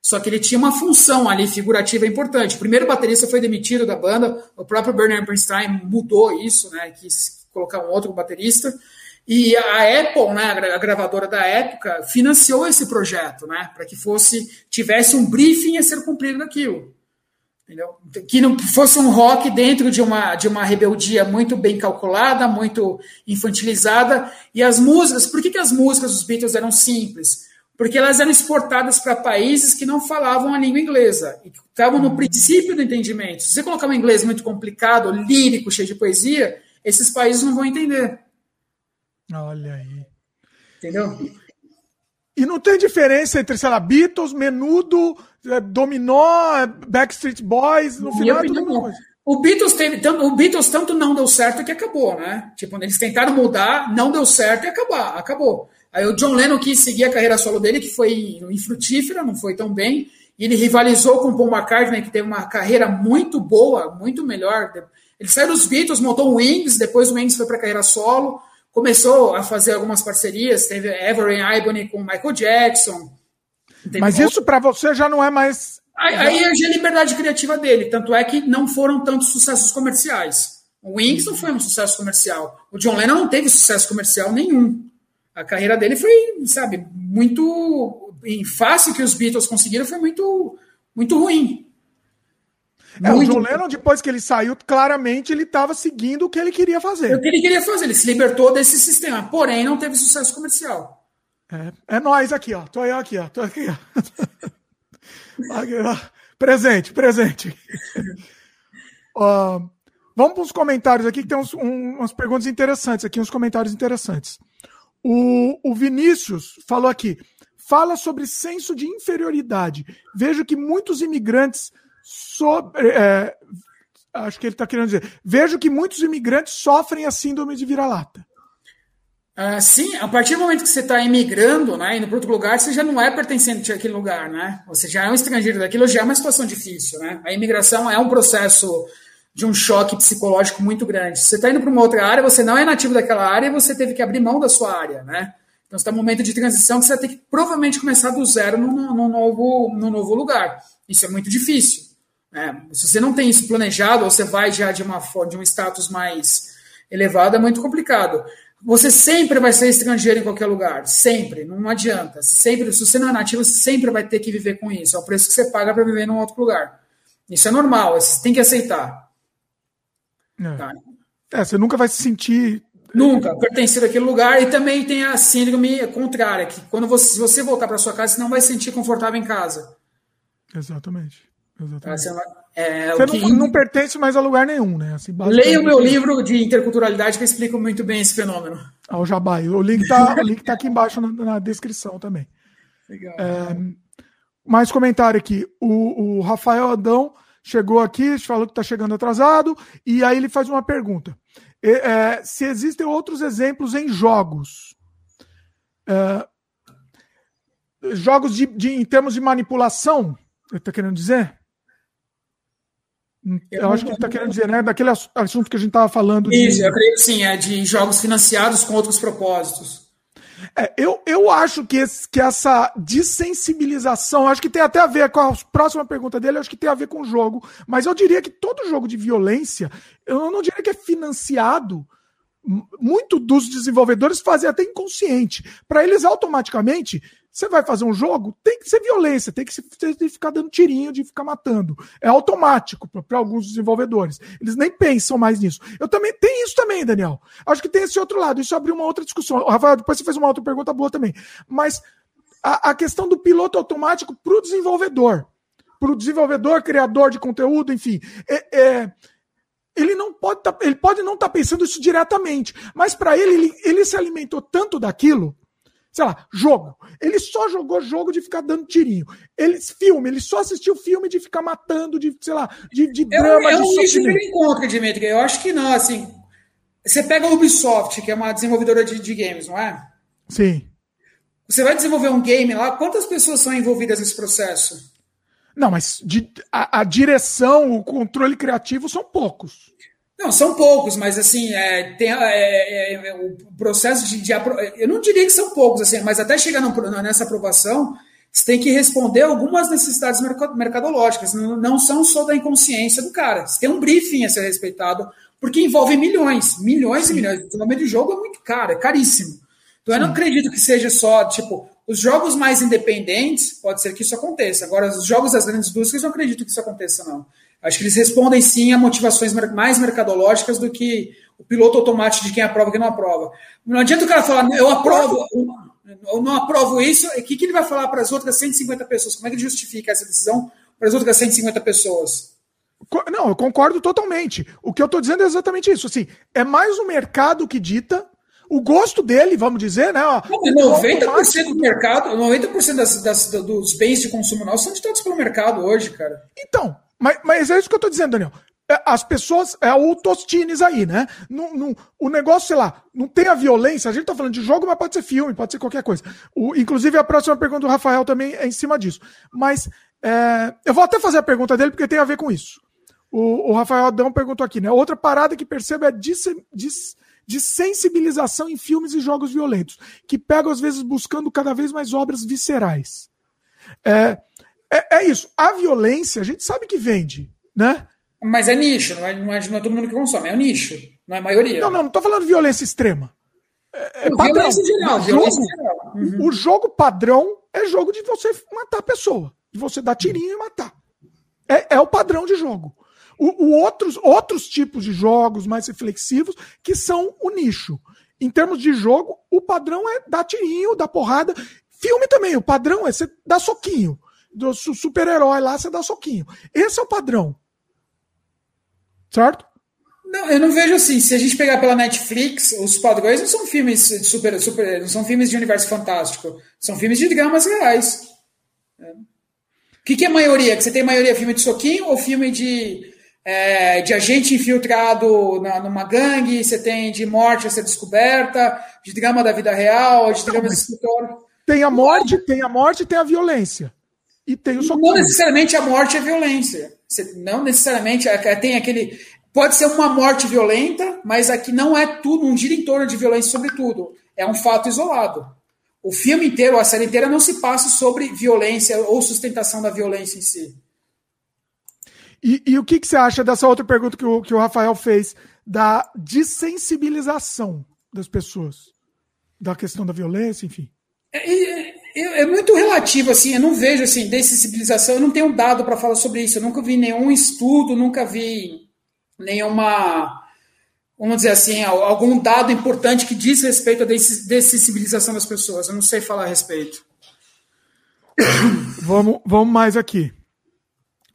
Só que ele tinha uma função ali figurativa importante. O primeiro baterista foi demitido da banda, o próprio Bernard Bernstein mudou isso, né? Que colocar um outro baterista. E a Apple, né, a gravadora da época, financiou esse projeto, né, para que fosse tivesse um briefing a ser cumprido daquilo. Entendeu? Que não fosse um rock dentro de uma, de uma rebeldia muito bem calculada, muito infantilizada. E as músicas, por que, que as músicas dos Beatles eram simples? Porque elas eram exportadas para países que não falavam a língua inglesa e que estavam no princípio do entendimento. Se você colocar um inglês muito complicado, lírico, cheio de poesia, esses países não vão entender. Olha aí. Entendeu? E não tem diferença entre, sei lá, Beatles, Menudo, é, Dominó, é, Backstreet Boys, no final é tudo O Beatles, teve, o Beatles tanto não deu certo que acabou, né? Tipo, eles tentaram mudar, não deu certo e acabar, acabou. Aí o John Lennon quis seguir a carreira solo dele, que foi infrutífera, não foi tão bem. E ele rivalizou com o Paul McCartney, que teve uma carreira muito boa, muito melhor. Ele saiu dos Beatles, montou o Wings, depois o Wings foi para a carreira solo começou a fazer algumas parcerias, teve Everett Ibony com Michael Jackson. Mas isso para você já não é mais. Aí, aí é a liberdade criativa dele, tanto é que não foram tantos sucessos comerciais. O Wings não foi um sucesso comercial. O John Lennon não teve sucesso comercial nenhum. A carreira dele foi, sabe, muito. Em face que os Beatles conseguiram foi muito, muito ruim. É, o John Lennon, depois que ele saiu, claramente ele estava seguindo o que ele queria fazer. O que ele queria fazer, ele se libertou desse sistema, porém não teve sucesso comercial. É, é nós aqui, ó. Tô eu aqui, ó. Tô aqui, ó. aqui, ó. Presente, presente. uh, vamos para os comentários aqui, que tem uns, um, umas perguntas interessantes aqui, uns comentários interessantes. O, o Vinícius falou aqui: fala sobre senso de inferioridade. Vejo que muitos imigrantes sobre. É, acho que ele está querendo dizer. Vejo que muitos imigrantes sofrem a síndrome de vira-lata. Uh, sim, a partir do momento que você está imigrando, né, indo para outro lugar, você já não é pertencente àquele lugar, né? Você já é um estrangeiro daquilo, já é uma situação difícil, né? A imigração é um processo de um choque psicológico muito grande. Você está indo para uma outra área, você não é nativo daquela área, você teve que abrir mão da sua área, né? Então, você está num momento de transição que você vai ter que provavelmente começar do zero no, novo, no novo lugar. Isso é muito difícil. É, se você não tem isso planejado, ou você vai já de, uma, de um status mais elevado, é muito complicado. Você sempre vai ser estrangeiro em qualquer lugar, sempre, não adianta. Sempre, se você não é nativo, você sempre vai ter que viver com isso. É o preço que você paga para viver num outro lugar. Isso é normal, você tem que aceitar. É. Tá? é, você nunca vai se sentir Nunca pertencer àquele lugar. E também tem a síndrome contrária, que quando você, se você voltar para sua casa, você não vai se sentir confortável em casa. Exatamente. Exatamente. É, Você que... não, não, pertence mais a lugar nenhum, né? Assim, Leia o meu livro de interculturalidade que eu explico muito bem esse fenômeno. Ah, o Jabai. O link está tá aqui embaixo na, na descrição também. Legal. É, mais comentário aqui. O, o Rafael Adão chegou aqui, falou que está chegando atrasado, e aí ele faz uma pergunta. É, se existem outros exemplos em jogos. É, jogos de, de, em termos de manipulação, ele está querendo dizer? Eu, eu acho que ele está querendo dizer, né? Daquele assunto que a gente estava falando. Isso, de... eu creio que sim, é de jogos financiados com outros propósitos. É, eu, eu acho que, esse, que essa dessensibilização, acho que tem até a ver com a próxima pergunta dele, acho que tem a ver com o jogo, mas eu diria que todo jogo de violência, eu não diria que é financiado, muito dos desenvolvedores fazem até inconsciente. Para eles, automaticamente, você vai fazer um jogo, tem que ser violência, tem que, tem que ficar dando tirinho, de ficar matando. É automático para alguns desenvolvedores. Eles nem pensam mais nisso. Eu também tenho isso também, Daniel. Acho que tem esse outro lado. Isso abriu uma outra discussão. Rafael, depois você fez uma outra pergunta boa também. Mas a, a questão do piloto automático para o desenvolvedor, para o desenvolvedor, criador de conteúdo, enfim, é, é ele não pode tá, ele pode não estar tá pensando isso diretamente, mas para ele, ele, ele se alimentou tanto daquilo sei lá, jogo. Ele só jogou jogo de ficar dando tirinho. Ele, filme, ele só assistiu filme de ficar matando, de, sei lá, de, de drama. Eu, eu de isso que encontra, Dimitri. Eu acho que não, assim. Você pega a Ubisoft, que é uma desenvolvedora de, de games, não é? Sim. Você vai desenvolver um game lá, quantas pessoas são envolvidas nesse processo? Não, mas de, a, a, direção, o controle criativo são poucos. Não, são poucos, mas assim, é, tem, é, é, é o processo de, de, Eu não diria que são poucos, assim, mas até chegar no, nessa aprovação, você tem que responder algumas necessidades mercadológicas, não, não são só da inconsciência do cara. Você tem um briefing a ser respeitado, porque envolve milhões, milhões Sim. e milhões. O desenvolvimento de jogo é muito caro, é caríssimo. Então Sim. eu não acredito que seja só, tipo, os jogos mais independentes, pode ser que isso aconteça. Agora, os jogos das grandes indústrias, eu não acredito que isso aconteça, não. Acho que eles respondem sim a motivações mais mercadológicas do que o piloto automático de quem aprova e quem não aprova. Não adianta o cara falar, eu aprovo, ou não aprovo isso, o que, que ele vai falar para as outras 150 pessoas? Como é que ele justifica essa decisão para as outras 150 pessoas? Não, eu concordo totalmente. O que eu estou dizendo é exatamente isso. Assim, é mais o mercado que dita o gosto dele, vamos dizer, né? Ó, 90% do mercado, 90% das, das, dos bens de consumo nossos são ditados pelo mercado hoje, cara. Então, mas, mas é isso que eu estou dizendo, Daniel. É, as pessoas, é o Tostines aí, né? Não, não, o negócio, sei lá, não tem a violência. A gente tá falando de jogo, mas pode ser filme, pode ser qualquer coisa. O, inclusive, a próxima pergunta do Rafael também é em cima disso. Mas é, eu vou até fazer a pergunta dele, porque tem a ver com isso. O, o Rafael Adão perguntou aqui, né? Outra parada que percebe é dis, dis, de sensibilização em filmes e jogos violentos, que pegam, às vezes, buscando cada vez mais obras viscerais. É, é, é isso. A violência, a gente sabe que vende, né? Mas é nicho, não é, não é, não é todo mundo que consome, é o nicho, não é a maioria. Não, não, não tô falando violência extrema. É, é padrão. Geral, o, jogo, geral. Uhum. o jogo padrão é jogo de você matar a pessoa, de você dar tirinho e matar. É, é o padrão de jogo o, o outros, outros tipos de jogos mais reflexivos que são o nicho. Em termos de jogo, o padrão é dar tirinho, dar porrada. Filme também, o padrão é você dar soquinho. Do super-herói lá, você dá soquinho. Esse é o padrão. Certo? Não, eu não vejo assim. Se a gente pegar pela Netflix, os padrões não são filmes de super, super, não são filmes de universo fantástico, são filmes de dramas reais. É. O que, que é maioria? Que você tem maioria filme de soquinho ou filme de é, de agente infiltrado na, numa gangue, você tem de morte a ser descoberta, de drama da vida real, de drama de escritório. Tem a morte, tem a morte, tem a violência. E tem o socorro. Não necessariamente a morte é violência. Não necessariamente é, é, tem aquele. Pode ser uma morte violenta, mas aqui não é tudo, não gira em torno de violência sobretudo. É um fato isolado. O filme inteiro, a série inteira, não se passa sobre violência ou sustentação da violência em si. E, e o que, que, você acha dessa outra pergunta que o, que o Rafael fez, da desensibilização das pessoas, da questão da violência, enfim? É, é, é, é muito relativo, assim, eu não vejo, assim, desensibilização, eu não tenho dado para falar sobre isso, eu nunca vi nenhum estudo, nunca vi nenhuma, vamos dizer assim, algum dado importante que diz respeito à desensibilização das pessoas, eu não sei falar a respeito. vamos, vamos mais aqui.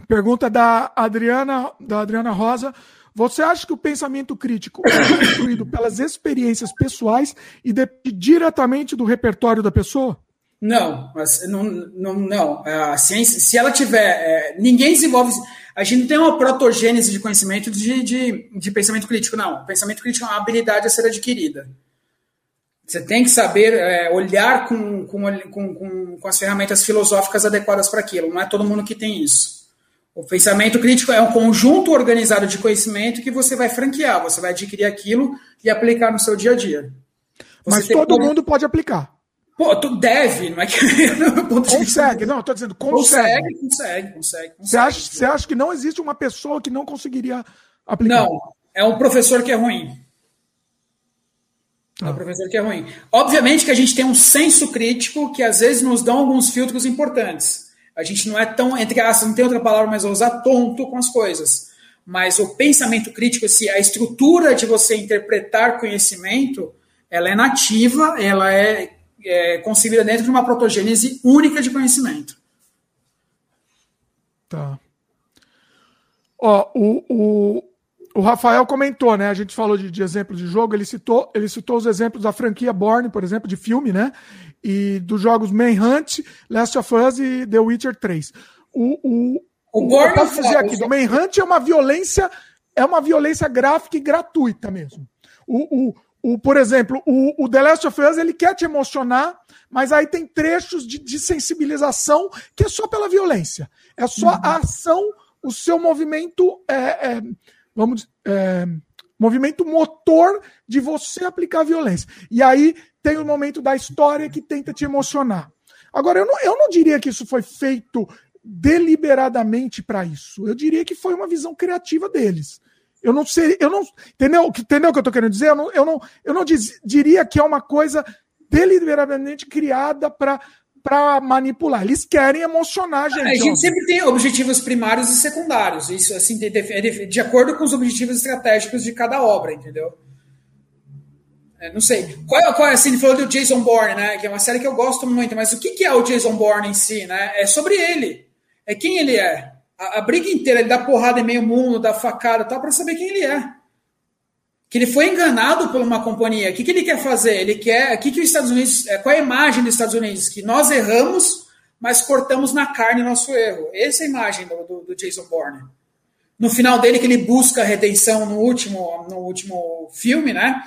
Pergunta da Adriana, da Adriana Rosa. Você acha que o pensamento crítico é construído pelas experiências pessoais e depende diretamente do repertório da pessoa? Não, mas não, não, não. É, a ciência, se ela tiver. É, ninguém desenvolve. A gente não tem uma protogênese de conhecimento de, de, de pensamento crítico, não. O pensamento crítico é uma habilidade a ser adquirida. Você tem que saber é, olhar com, com, com, com as ferramentas filosóficas adequadas para aquilo. Não é todo mundo que tem isso. O pensamento crítico é um conjunto organizado de conhecimento que você vai franquear, você vai adquirir aquilo e aplicar no seu dia a dia. Você Mas todo mundo pode aplicar. Pô, tu deve, não é que. consegue, não, estou dizendo, consegue. Consegue, consegue, consegue. Você, acha, você acha que não existe uma pessoa que não conseguiria aplicar? Não, é um professor que é ruim. É um ah. professor que é ruim. Obviamente que a gente tem um senso crítico que às vezes nos dá alguns filtros importantes. A gente não é tão, entre aspas, não tem outra palavra, mas usar tonto com as coisas. Mas o pensamento crítico, assim, a estrutura de você interpretar conhecimento, ela é nativa, ela é, é concebida dentro de uma protogênese única de conhecimento. Tá. Ó, o, o, o Rafael comentou, né? A gente falou de, de exemplos de jogo, ele citou, ele citou os exemplos da franquia Born, por exemplo, de filme, né? e dos jogos Manhunt, Last of Us e The Witcher 3. O, o, o, o eu posso dizer aqui, do Manhunt é uma violência, é uma violência gráfica e gratuita mesmo. O, o, o, por exemplo, o, o The Last of Us ele quer te emocionar, mas aí tem trechos de, de sensibilização que é só pela violência. É só uhum. a ação, o seu movimento, é, é, vamos, é, movimento motor de você aplicar violência. E aí tem o momento da história que tenta te emocionar. Agora, eu não, eu não diria que isso foi feito deliberadamente para isso. Eu diria que foi uma visão criativa deles. Eu não sei, eu não. Entendeu, entendeu o que eu tô querendo dizer? Eu não, eu não, eu não diz, diria que é uma coisa deliberadamente criada para para manipular. Eles querem emocionar a gente. A gente sempre tem objetivos primários e secundários. Isso assim de, de, de acordo com os objetivos estratégicos de cada obra, entendeu? É, não sei. Qual é, qual é assim, ele falou do Jason Bourne, né? Que é uma série que eu gosto muito, mas o que, que é o Jason Bourne em si, né? É sobre ele. É quem ele é. A, a briga inteira, ele dá porrada em meio mundo, dá facada tal, para saber quem ele é que ele foi enganado por uma companhia. O que, que ele quer fazer? Ele quer. Que que os Estados Unidos. É, qual é a imagem dos Estados Unidos? Que nós erramos, mas cortamos na carne nosso erro. Essa é a imagem do, do, do Jason Bourne. No final dele, que ele busca redenção no último, no último filme, né?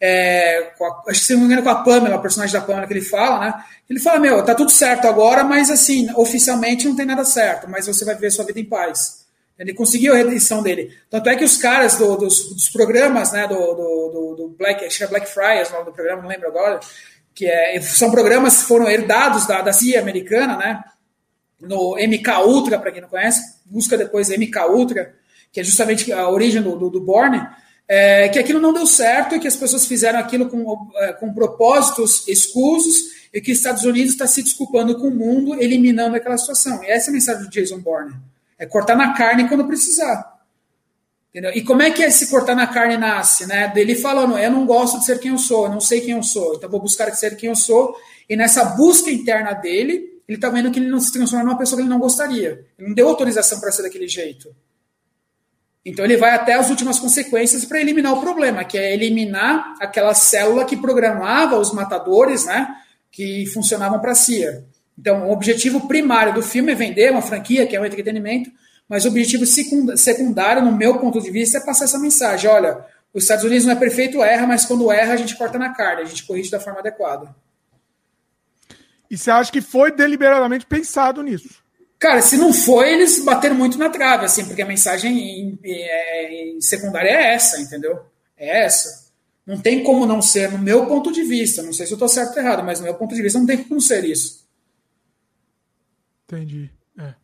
É, a, acho que se não me engano com a Pamela, o personagem da Pamela que ele fala, né? Ele fala, meu, tá tudo certo agora, mas assim, oficialmente não tem nada certo, mas você vai viver sua vida em paz. Ele conseguiu a redenção dele. Tanto é que os caras do, dos, dos, programas, né, do, do, do, Black, acho que é Black Friars, o nome do programa, não lembro agora, que é, são programas que foram herdados da, da CIA americana, né, no MK Ultra, para quem não conhece, busca depois MK Ultra, que é justamente a origem do, do, do Borne, é, que aquilo não deu certo e que as pessoas fizeram aquilo com, é, com propósitos escusos e que os Estados Unidos está se desculpando com o mundo, eliminando aquela situação. E essa é a mensagem do Jason Bourne. É cortar na carne quando precisar. Entendeu? E como é que esse cortar na carne nasce? Né? Dele falando, eu não gosto de ser quem eu sou, eu não sei quem eu sou, então vou buscar ser quem eu sou. E nessa busca interna dele, ele está vendo que ele não se transforma numa pessoa que ele não gostaria. Ele não deu autorização para ser daquele jeito. Então ele vai até as últimas consequências para eliminar o problema, que é eliminar aquela célula que programava os matadores, né, que funcionavam para a CIA. Então, o objetivo primário do filme é vender uma franquia, que é um entretenimento, mas o objetivo secundário, no meu ponto de vista, é passar essa mensagem: olha, os Estados Unidos não é perfeito, erra, mas quando erra, a gente corta na carne, a gente corrige da forma adequada. E você acha que foi deliberadamente pensado nisso? Cara, se não foi, eles bateram muito na trave, assim, porque a mensagem em, em, em secundária é essa, entendeu? É essa. Não tem como não ser, no meu ponto de vista. Não sei se eu estou certo ou errado, mas no meu ponto de vista não tem como ser isso. Entendi. É.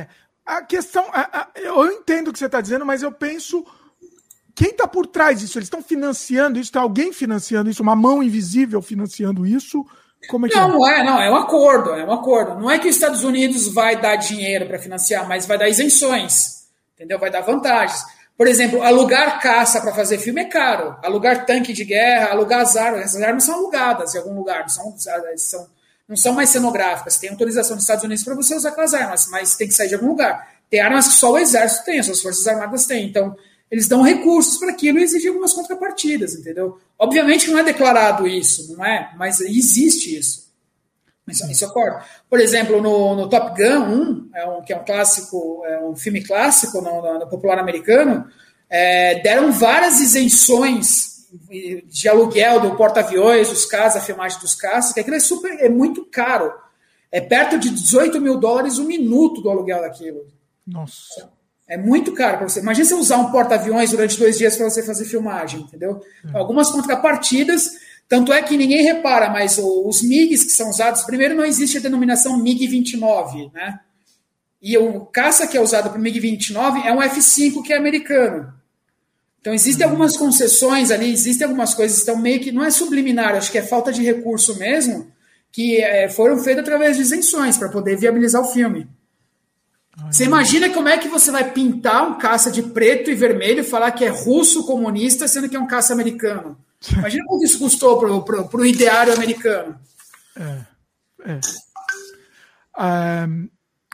é. A questão. A, a, eu entendo o que você está dizendo, mas eu penso. Quem está por trás disso? Eles estão financiando isso? Tem alguém financiando isso? Uma mão invisível financiando isso? Como é que não, é? não é, não. É um acordo. É um acordo. Não é que os Estados Unidos vai dar dinheiro para financiar, mas vai dar isenções. Entendeu? Vai dar vantagens. Por exemplo, alugar caça para fazer filme é caro. Alugar tanque de guerra, alugar as armas. Essas armas são alugadas em algum lugar. São, são não são mais cenográficas. Tem autorização dos Estados Unidos para você usar aquelas armas, mas tem que sair de algum lugar. Tem armas que só o exército tem, as forças armadas têm. Então, eles dão recursos para aquilo e exigem algumas contrapartidas, entendeu? Obviamente não é declarado isso, não é? Mas existe isso. Isso, isso ocorre. Por exemplo, no, no Top Gun 1, é um, que é um clássico, é um filme clássico no, no, popular americano, é, deram várias isenções de aluguel do porta-aviões, dos casos, a filmagem dos caças, que aquilo é super, é muito caro. É perto de 18 mil dólares o um minuto do aluguel daquilo. Nossa. É muito caro para você. Imagina você usar um porta-aviões durante dois dias para você fazer filmagem, entendeu? É. Algumas contrapartidas, tanto é que ninguém repara, mas os MiGs que são usados, primeiro não existe a denominação MiG-29, né? E o caça que é usado para o MiG-29 é um F-5 que é americano. Então, existem algumas concessões ali, existem algumas coisas que estão meio que. Não é subliminar, acho que é falta de recurso mesmo, que é, foram feitas através de isenções para poder viabilizar o filme. Você imagina como é que você vai pintar um caça de preto e vermelho e falar que é russo comunista, sendo que é um caça americano? Imagina quanto isso custou para o ideário americano. É. é. Um,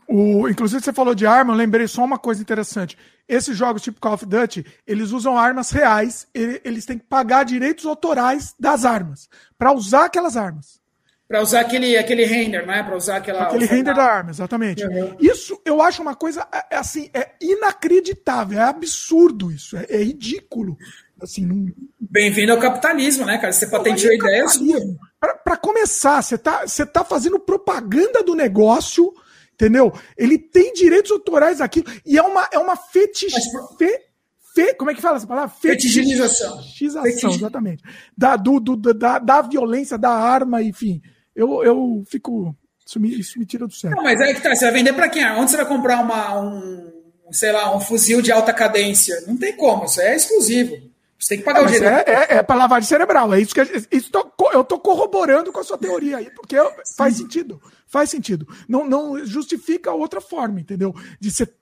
o, inclusive, você falou de arma, eu lembrei só uma coisa interessante. Esses jogos tipo Call of Duty, eles usam armas reais, eles têm que pagar direitos autorais das armas, para usar aquelas armas. Para usar aquele, aquele render, né? Para usar aquela. Aquele render da arma, exatamente. Uhum. Isso eu acho uma coisa, é, é, assim, é inacreditável, é absurdo isso, é, é ridículo. Assim, não... Bem-vindo ao capitalismo, né, cara? Você patenteou a ideia. Para começar, você tá, você tá fazendo propaganda do negócio Entendeu? Ele tem direitos autorais aqui. E é uma, é uma fetich... Fe, fe, como é que fala essa palavra? Fetichização. Fetichização, exatamente. Da, do, do, da, da violência, da arma, enfim. Eu, eu fico. Isso me, isso me tira do céu. Não, mas é que tá. Você vai vender para quem? Onde você vai comprar uma, um, sei lá, um fuzil de alta cadência. Não tem como, isso é exclusivo. Você tem que pagar é, o dinheiro. É, é, é para lavagem cerebral. É isso que isso tô, eu tô corroborando com a sua teoria aí, porque faz sentido. Faz sentido. Não, não justifica outra forma, entendeu? De ser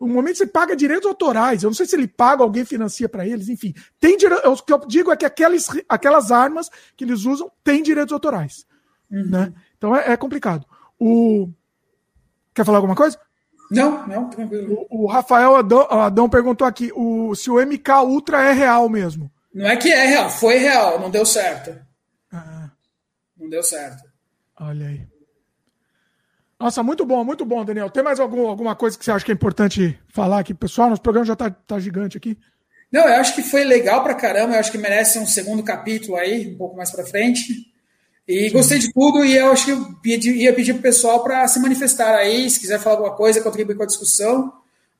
no momento você paga direitos autorais, eu não sei se ele paga, alguém financia para eles, enfim. Tem dire... O que eu digo é que aquelas, aquelas armas que eles usam têm direitos autorais. Uhum. Né? Então é, é, complicado. O... Quer falar alguma coisa? Não, não, tranquilo. O, o Rafael Adão, Adão, perguntou aqui o, se o MK Ultra é real mesmo. Não é que é real, foi real, não deu certo. Ah. Não deu certo. Olha aí. Nossa, muito bom, muito bom, Daniel. Tem mais algum, alguma coisa que você acha que é importante falar aqui, pessoal? Nosso programa já tá, tá gigante aqui. Não, eu acho que foi legal pra caramba. Eu acho que merece um segundo capítulo aí, um pouco mais pra frente. E Sim. gostei de tudo e eu acho que eu ia pedir pro pessoal para se manifestar aí, se quiser falar alguma coisa, contribuir com a discussão.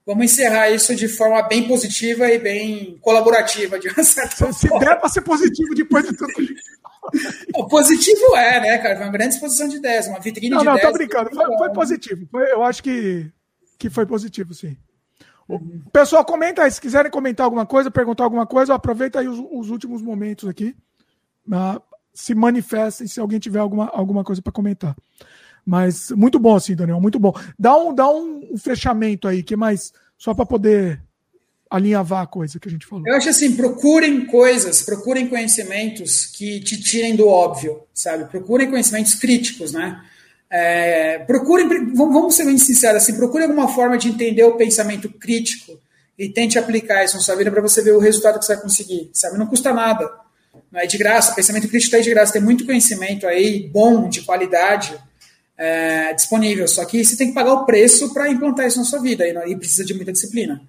Vamos encerrar isso de forma bem positiva e bem colaborativa, de uma certa se, forma. Se der para ser positivo depois de tudo o positivo é, né, cara? Foi uma grande exposição de ideias, uma vitrine não, de não, ideias. Não, tô brincando. Foi, foi positivo. Foi, eu acho que, que foi positivo, sim. Pessoal, comenta aí. Se quiserem comentar alguma coisa, perguntar alguma coisa, aproveita aí os, os últimos momentos aqui. Uh, se manifestem se alguém tiver alguma, alguma coisa para comentar. Mas muito bom, assim, Daniel, muito bom. Dá um, dá um fechamento aí, que mais, só para poder alinhavar a coisa que a gente falou. Eu acho assim, procurem coisas, procurem conhecimentos que te tirem do óbvio, sabe? Procurem conhecimentos críticos, né? É, procurem, vamos ser bem sinceros, assim, procure alguma forma de entender o pensamento crítico e tente aplicar isso na sua vida para você ver o resultado que você vai conseguir, sabe? Não custa nada, não é de graça, o pensamento crítico está de graça, tem muito conhecimento aí, bom, de qualidade, é, disponível, só que você tem que pagar o preço para implantar isso na sua vida e, e precisa de muita disciplina.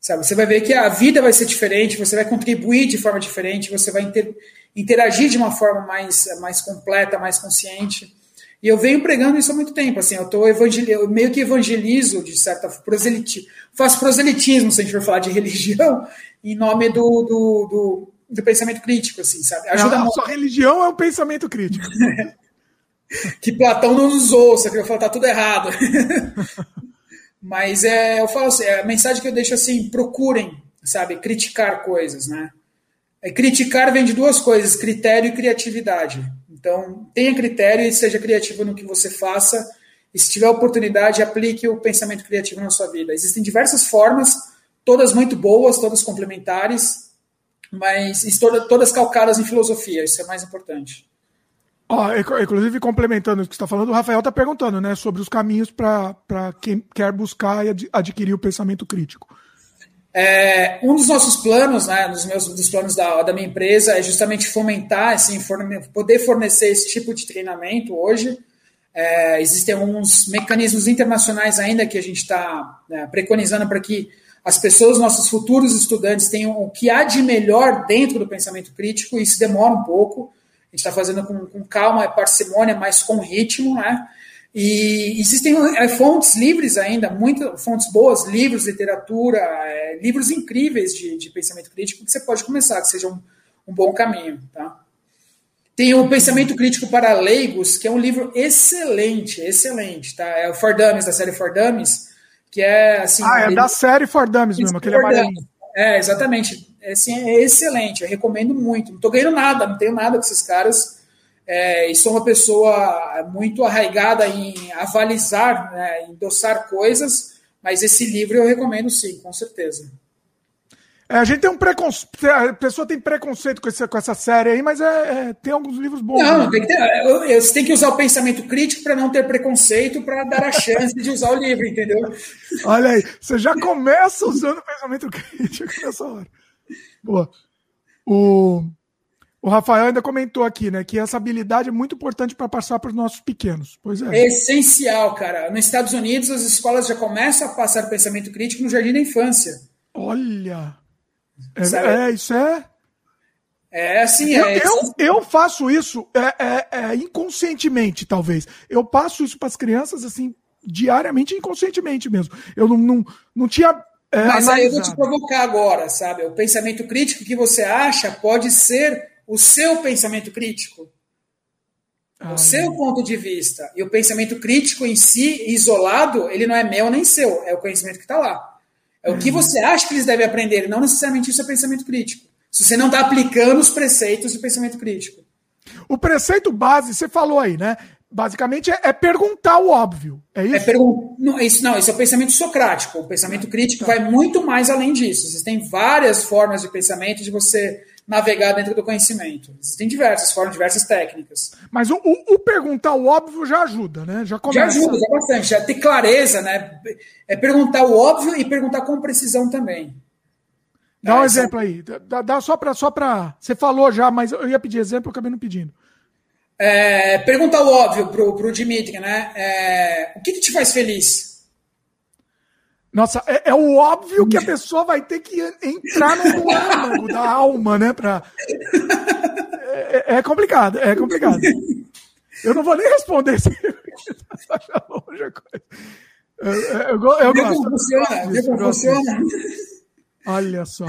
Sabe? Você vai ver que a vida vai ser diferente, você vai contribuir de forma diferente, você vai inter, interagir de uma forma mais, mais completa, mais consciente. E eu venho pregando isso há muito tempo. Assim, eu, tô eu meio que evangelizo, de certa forma, faço proselitismo, se a gente for falar de religião, em nome do, do, do, do pensamento crítico, assim, sabe? Ajuda a sua religião é um pensamento crítico. que Platão não nos ouça, que eu falo, tá tudo errado. Mas é, eu falo assim, a mensagem que eu deixo assim, procurem, sabe, criticar coisas, né? É, criticar vem de duas coisas, critério e criatividade. Então, tenha critério e seja criativo no que você faça. E se tiver oportunidade, aplique o pensamento criativo na sua vida. Existem diversas formas, todas muito boas, todas complementares, mas todas calcadas em filosofia, isso é mais importante. Ó, inclusive, complementando o que você está falando, o Rafael está perguntando né, sobre os caminhos para quem quer buscar e adquirir o pensamento crítico. É, um dos nossos planos, né, dos meus dos planos da, da minha empresa, é justamente fomentar, assim, forne poder fornecer esse tipo de treinamento hoje. É, existem alguns mecanismos internacionais ainda que a gente está né, preconizando para que as pessoas, nossos futuros estudantes, tenham o que há de melhor dentro do pensamento crítico, e isso demora um pouco gente está fazendo com, com calma, parcimônia, mas com ritmo, né? E existem é, fontes livres ainda, muitas fontes boas, livros, literatura, é, livros incríveis de, de, pensamento crítico que você pode começar, que seja um, um bom caminho, tá? Tem o Pensamento Crítico para Leigos, que é um livro excelente, excelente, tá? É o For Dummies, da série For Dummies, que é assim... Ah, é ele... da série For Dummies mesmo, aquele amarelinho. É, exatamente é, assim, é excelente, eu recomendo muito. Não estou ganhando nada, não tenho nada com esses caras. É, e sou uma pessoa muito arraigada em avalizar, né, endossar coisas, mas esse livro eu recomendo sim, com certeza. É, a gente tem um preconceito, a pessoa tem preconceito com, esse, com essa série aí, mas é, é tem alguns livros bons. Não, né? tem que ter, você tem que usar o pensamento crítico para não ter preconceito, para dar a chance de usar o livro, entendeu? Olha aí, você já começa usando o pensamento crítico nessa hora. Boa. O, o Rafael ainda comentou aqui, né, que essa habilidade é muito importante para passar para os nossos pequenos. Pois é. é. essencial, cara. Nos Estados Unidos, as escolas já começam a passar pensamento crítico no jardim da infância. Olha! É, é isso é. É assim, eu, é. Eu, eu faço isso é, é, é, inconscientemente, talvez. Eu passo isso para as crianças assim diariamente, inconscientemente mesmo. Eu não, não, não tinha é, Mas aí eu vou te provocar agora, sabe? O pensamento crítico que você acha pode ser o seu pensamento crítico. O seu ponto de vista e o pensamento crítico em si, isolado, ele não é meu nem seu, é o conhecimento que está lá. É o que uhum. você acha que eles devem aprender, não necessariamente isso é pensamento crítico. Se você não está aplicando os preceitos do pensamento crítico. O preceito base, você falou aí, né? Basicamente é, é perguntar o óbvio. É isso? É pergun não, isso? Não, isso é o pensamento socrático. O pensamento crítico vai muito mais além disso. Existem várias formas de pensamento de você navegar dentro do conhecimento. Existem diversas formas, diversas técnicas. Mas o, o, o perguntar o óbvio já ajuda, né? Já, começa... já ajuda, já bastante. Já ter clareza, né? É perguntar o óbvio e perguntar com precisão também. Dá um é, exemplo aí. Dá, dá só para. Só pra... Você falou já, mas eu ia pedir exemplo, eu acabei não pedindo. É, pergunta o óbvio pro, pro Dimitri, né? É, o que, que te faz feliz? Nossa, é, é, o óbvio que a pessoa vai ter que entrar no âmago da alma, né? Pra... É, é, é, complicado, é complicado. Eu não vou nem responder se eu, eu, eu, eu gosto. Funciona, funciona. Olha só.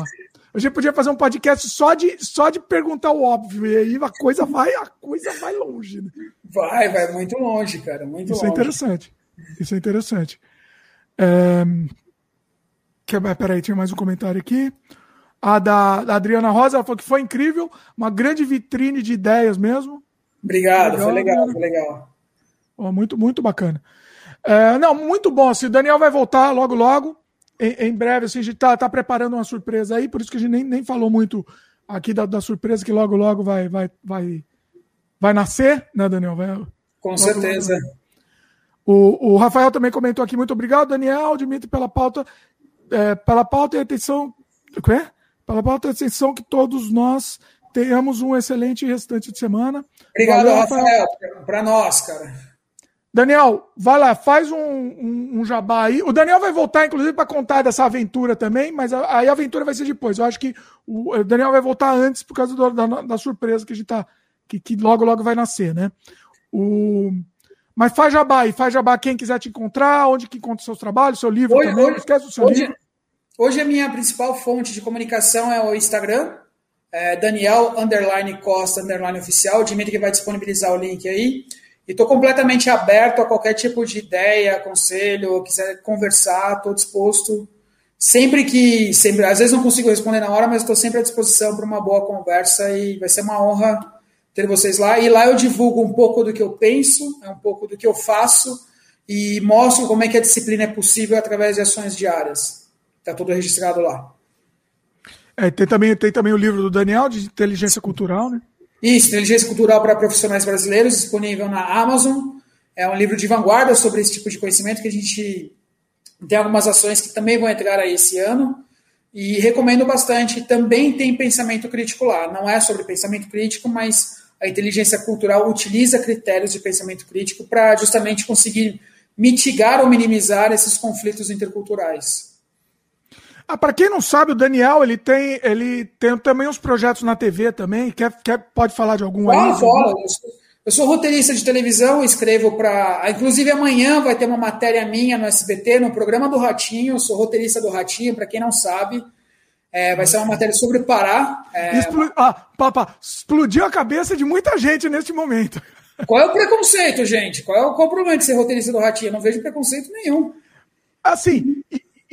A gente podia fazer um podcast só de, só de perguntar o óbvio, e aí a coisa vai, a coisa vai longe. Né? Vai, vai muito longe, cara. Muito Isso é longe. é interessante. Isso é interessante. É... Peraí, tinha mais um comentário aqui. A da, da Adriana Rosa, ela falou que foi incrível, uma grande vitrine de ideias mesmo. Obrigado, legal, foi legal, foi legal. Muito, muito bacana. É, não, muito bom. Assim, o Daniel vai voltar logo, logo. Em, em breve, assim, a gente tá, tá, preparando uma surpresa aí, por isso que a gente nem, nem falou muito aqui da, da surpresa que logo, logo vai, vai, vai, vai nascer, né, Daniel? Vai, Com logo, certeza. O, o Rafael também comentou aqui, muito obrigado, Daniel, Dimitri, pela pauta, é, pela pauta e atenção, é? pela pauta e atenção que todos nós tenhamos um excelente restante de semana. Obrigado, Valeu, Rafael, para nós, cara. Daniel, vai lá, faz um, um, um, jabá aí. O Daniel vai voltar, inclusive, para contar dessa aventura também, mas aí a aventura vai ser depois. Eu acho que o Daniel vai voltar antes por causa do, da, da, surpresa que a gente tá. Que, que logo, logo vai nascer, né? O, mas faz jabá aí, faz jabá quem quiser te encontrar, onde que encontra seus trabalhos, seu livro hoje, também. Hoje, esquece o seu hoje, livro. Hoje a minha principal fonte de comunicação é o Instagram, é Daniel underline Costa underline oficial. O Dimitri vai disponibilizar o link aí. E estou completamente aberto a qualquer tipo de ideia, conselho, quiser conversar, estou disposto. Sempre que, sempre, às vezes não consigo responder na hora, mas estou sempre à disposição para uma boa conversa e vai ser uma honra ter vocês lá. E lá eu divulgo um pouco do que eu penso, é um pouco do que eu faço e mostro como é que a disciplina é possível através de ações diárias. Está tudo registrado lá. É, tem, também, tem também o livro do Daniel, de inteligência cultural, né? Isso, Inteligência Cultural para Profissionais Brasileiros, disponível na Amazon. É um livro de vanguarda sobre esse tipo de conhecimento que a gente tem algumas ações que também vão entrar aí esse ano. E recomendo bastante. Também tem pensamento crítico lá. Não é sobre pensamento crítico, mas a inteligência cultural utiliza critérios de pensamento crítico para justamente conseguir mitigar ou minimizar esses conflitos interculturais. Ah, para quem não sabe, o Daniel ele tem, ele tem também uns projetos na TV também. Quer, quer pode falar de algum ah. Eu sou, roteirista de televisão, escrevo para. Inclusive amanhã vai ter uma matéria minha no SBT, no programa do Ratinho. Eu sou roteirista do Ratinho, para quem não sabe. É, vai ser uma matéria sobre o Pará. É... Expl... Ah, papá, explodiu a cabeça de muita gente neste momento. Qual é o preconceito, gente? Qual é o, qual é o problema de ser roteirista do Ratinho? Eu não vejo preconceito nenhum. Assim,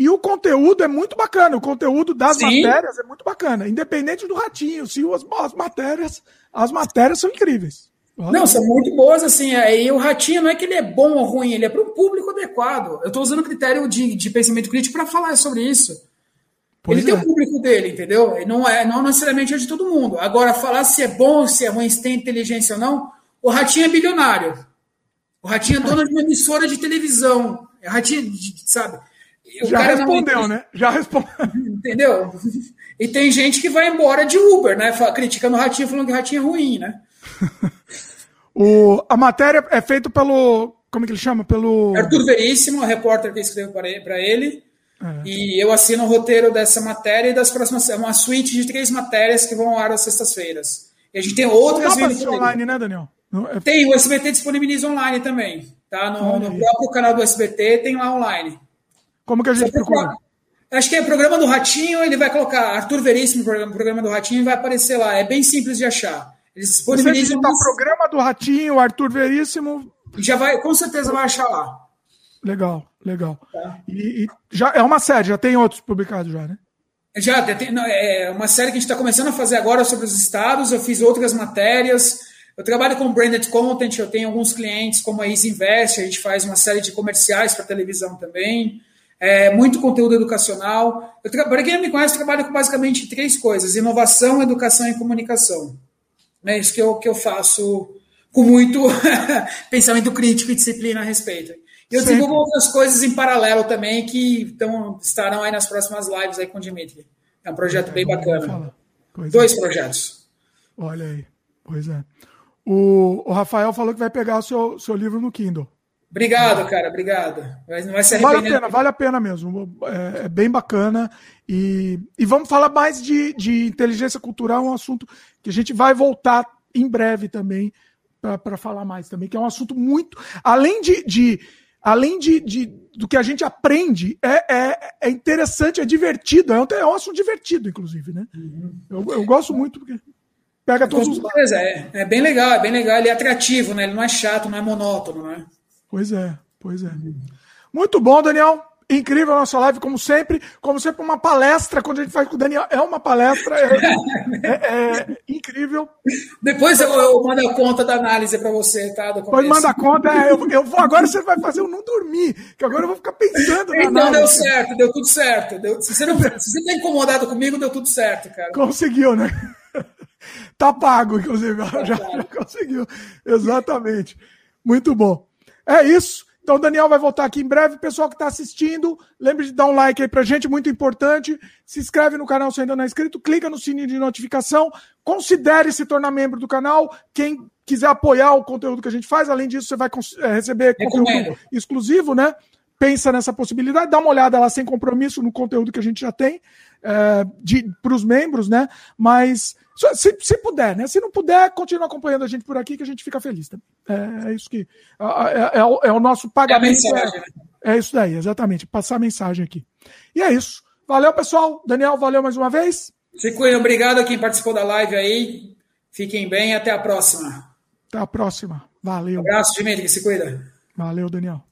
e, o conteúdo é muito bacana. O conteúdo das Sim. matérias é muito bacana. Independente do Ratinho, se as, as matérias, as matérias são incríveis. Não, são muito boas, assim. E o Ratinho não é que ele é bom ou ruim, ele é para um público adequado. Eu estou usando critério de, de pensamento crítico para falar sobre isso. Pois ele é. tem o público dele, entendeu? Não é não necessariamente é de todo mundo. Agora, falar se é bom, se é ruim, se tem inteligência ou não, o Ratinho é bilionário. O Ratinho é dono de uma emissora de televisão. O Ratinho, sabe? Já respondeu, não... né? Já respondeu. Entendeu? E tem gente que vai embora de Uber, né? Criticando o Ratinho, falando que o Ratinho é ruim, né? o, a matéria é feita pelo. Como é que ele chama? Pelo. Arthur Veríssimo, repórter que escreveu para ele. É. E eu assino o roteiro dessa matéria e das próximas. É uma suíte de três matérias que vão ao ar às sextas-feiras. E a gente tem outras. Dá online, né, Daniel? É... Tem, o SBT disponibiliza online também. Tá? No, no, próprio canal do SBT tem lá online. Como que a gente procura? Acho que é programa do Ratinho, ele vai colocar Arthur Veríssimo, programa, programa do Ratinho, e vai aparecer lá. É bem simples de achar. Eles disponibilizam. o programa do Ratinho, Arthur Veríssimo. Já vai, com certeza vai achar lá. Legal, legal. Tá. E, e, já é uma série, já tem outros publicados já, né? Já, tem, é uma série que a gente está começando a fazer agora sobre os estados. Eu fiz outras matérias. Eu trabalho com branded content, eu tenho alguns clientes como a Easy Invest, a gente faz uma série de comerciais para televisão também. É, muito conteúdo educacional. Para quem não me conhece, eu trabalho com basicamente três coisas: inovação, educação e comunicação. É isso que eu, que eu faço com muito pensamento crítico e disciplina a respeito. E eu desenvolvo outras coisas em paralelo também que então, estarão aí nas próximas lives aí com o Dimitri. É um projeto bem bacana. Dois é. projetos. Olha aí. Pois é. O, o, Rafael falou que vai pegar o seu, seu livro no Kindle. Obrigado, cara, obrigado. Mas não vai ser Vale a pena, vale a pena mesmo. É, é, bem bacana. E, e vamos falar mais de, de inteligência cultural, um assunto que a gente vai voltar em breve também para falar mais também, que é um assunto muito. Além de, de além de, de, do que a gente aprende, é, é, é interessante, é divertido. É um, é um assunto divertido, inclusive, né? Uhum. Eu, eu gosto muito porque pega todos os. É, é bem legal, é bem legal. Ele é atrativo, né? Ele não é chato, não é monótono, né? Pois é, pois é. Muito bom, Daniel incrível a nossa live, como sempre. Como sempre, uma palestra, quando a gente faz com o Daniel, é uma palestra, é, é, é incrível. Depois eu, eu, mando a conta da análise para você, tá? Depois manda a conta, é, eu, eu vou, agora você vai fazer eu não dormir, que agora eu vou ficar pensando na Então deu certo, deu tudo certo. Deu, se, você não, se você tá incomodado comigo, deu tudo certo, cara. Conseguiu, né? Tá pago, inclusive. Tá já, já conseguiu. Exatamente. Muito bom. É isso. Então o Daniel vai voltar aqui em breve. Pessoal que está assistindo, lembre de dar um like aí pra gente, muito importante. Se inscreve no canal se ainda não é inscrito, clica no sininho de notificação, considere se tornar membro do canal. Quem quiser apoiar o conteúdo que a gente faz, além disso, você vai é, receber conteúdo exclusivo, né? Pensa nessa possibilidade, dá uma olhada lá sem compromisso no conteúdo que a gente já tem é, para os membros, né? Mas se, se, puder, né? Se não puder, continua acompanhando a gente por aqui, que a gente fica feliz. Tá? É, é, isso que. É, é, o, é, o, nosso pagamento. É, mensagem, né? é, isso daí, exatamente. Passar a mensagem aqui. E é isso. Valeu, pessoal. Daniel, valeu mais uma vez. Se cuidem, obrigado a quem participou da live aí. Fiquem bem até a próxima. Até a próxima. Valeu. Um abraço, que se cuida. Valeu, Daniel.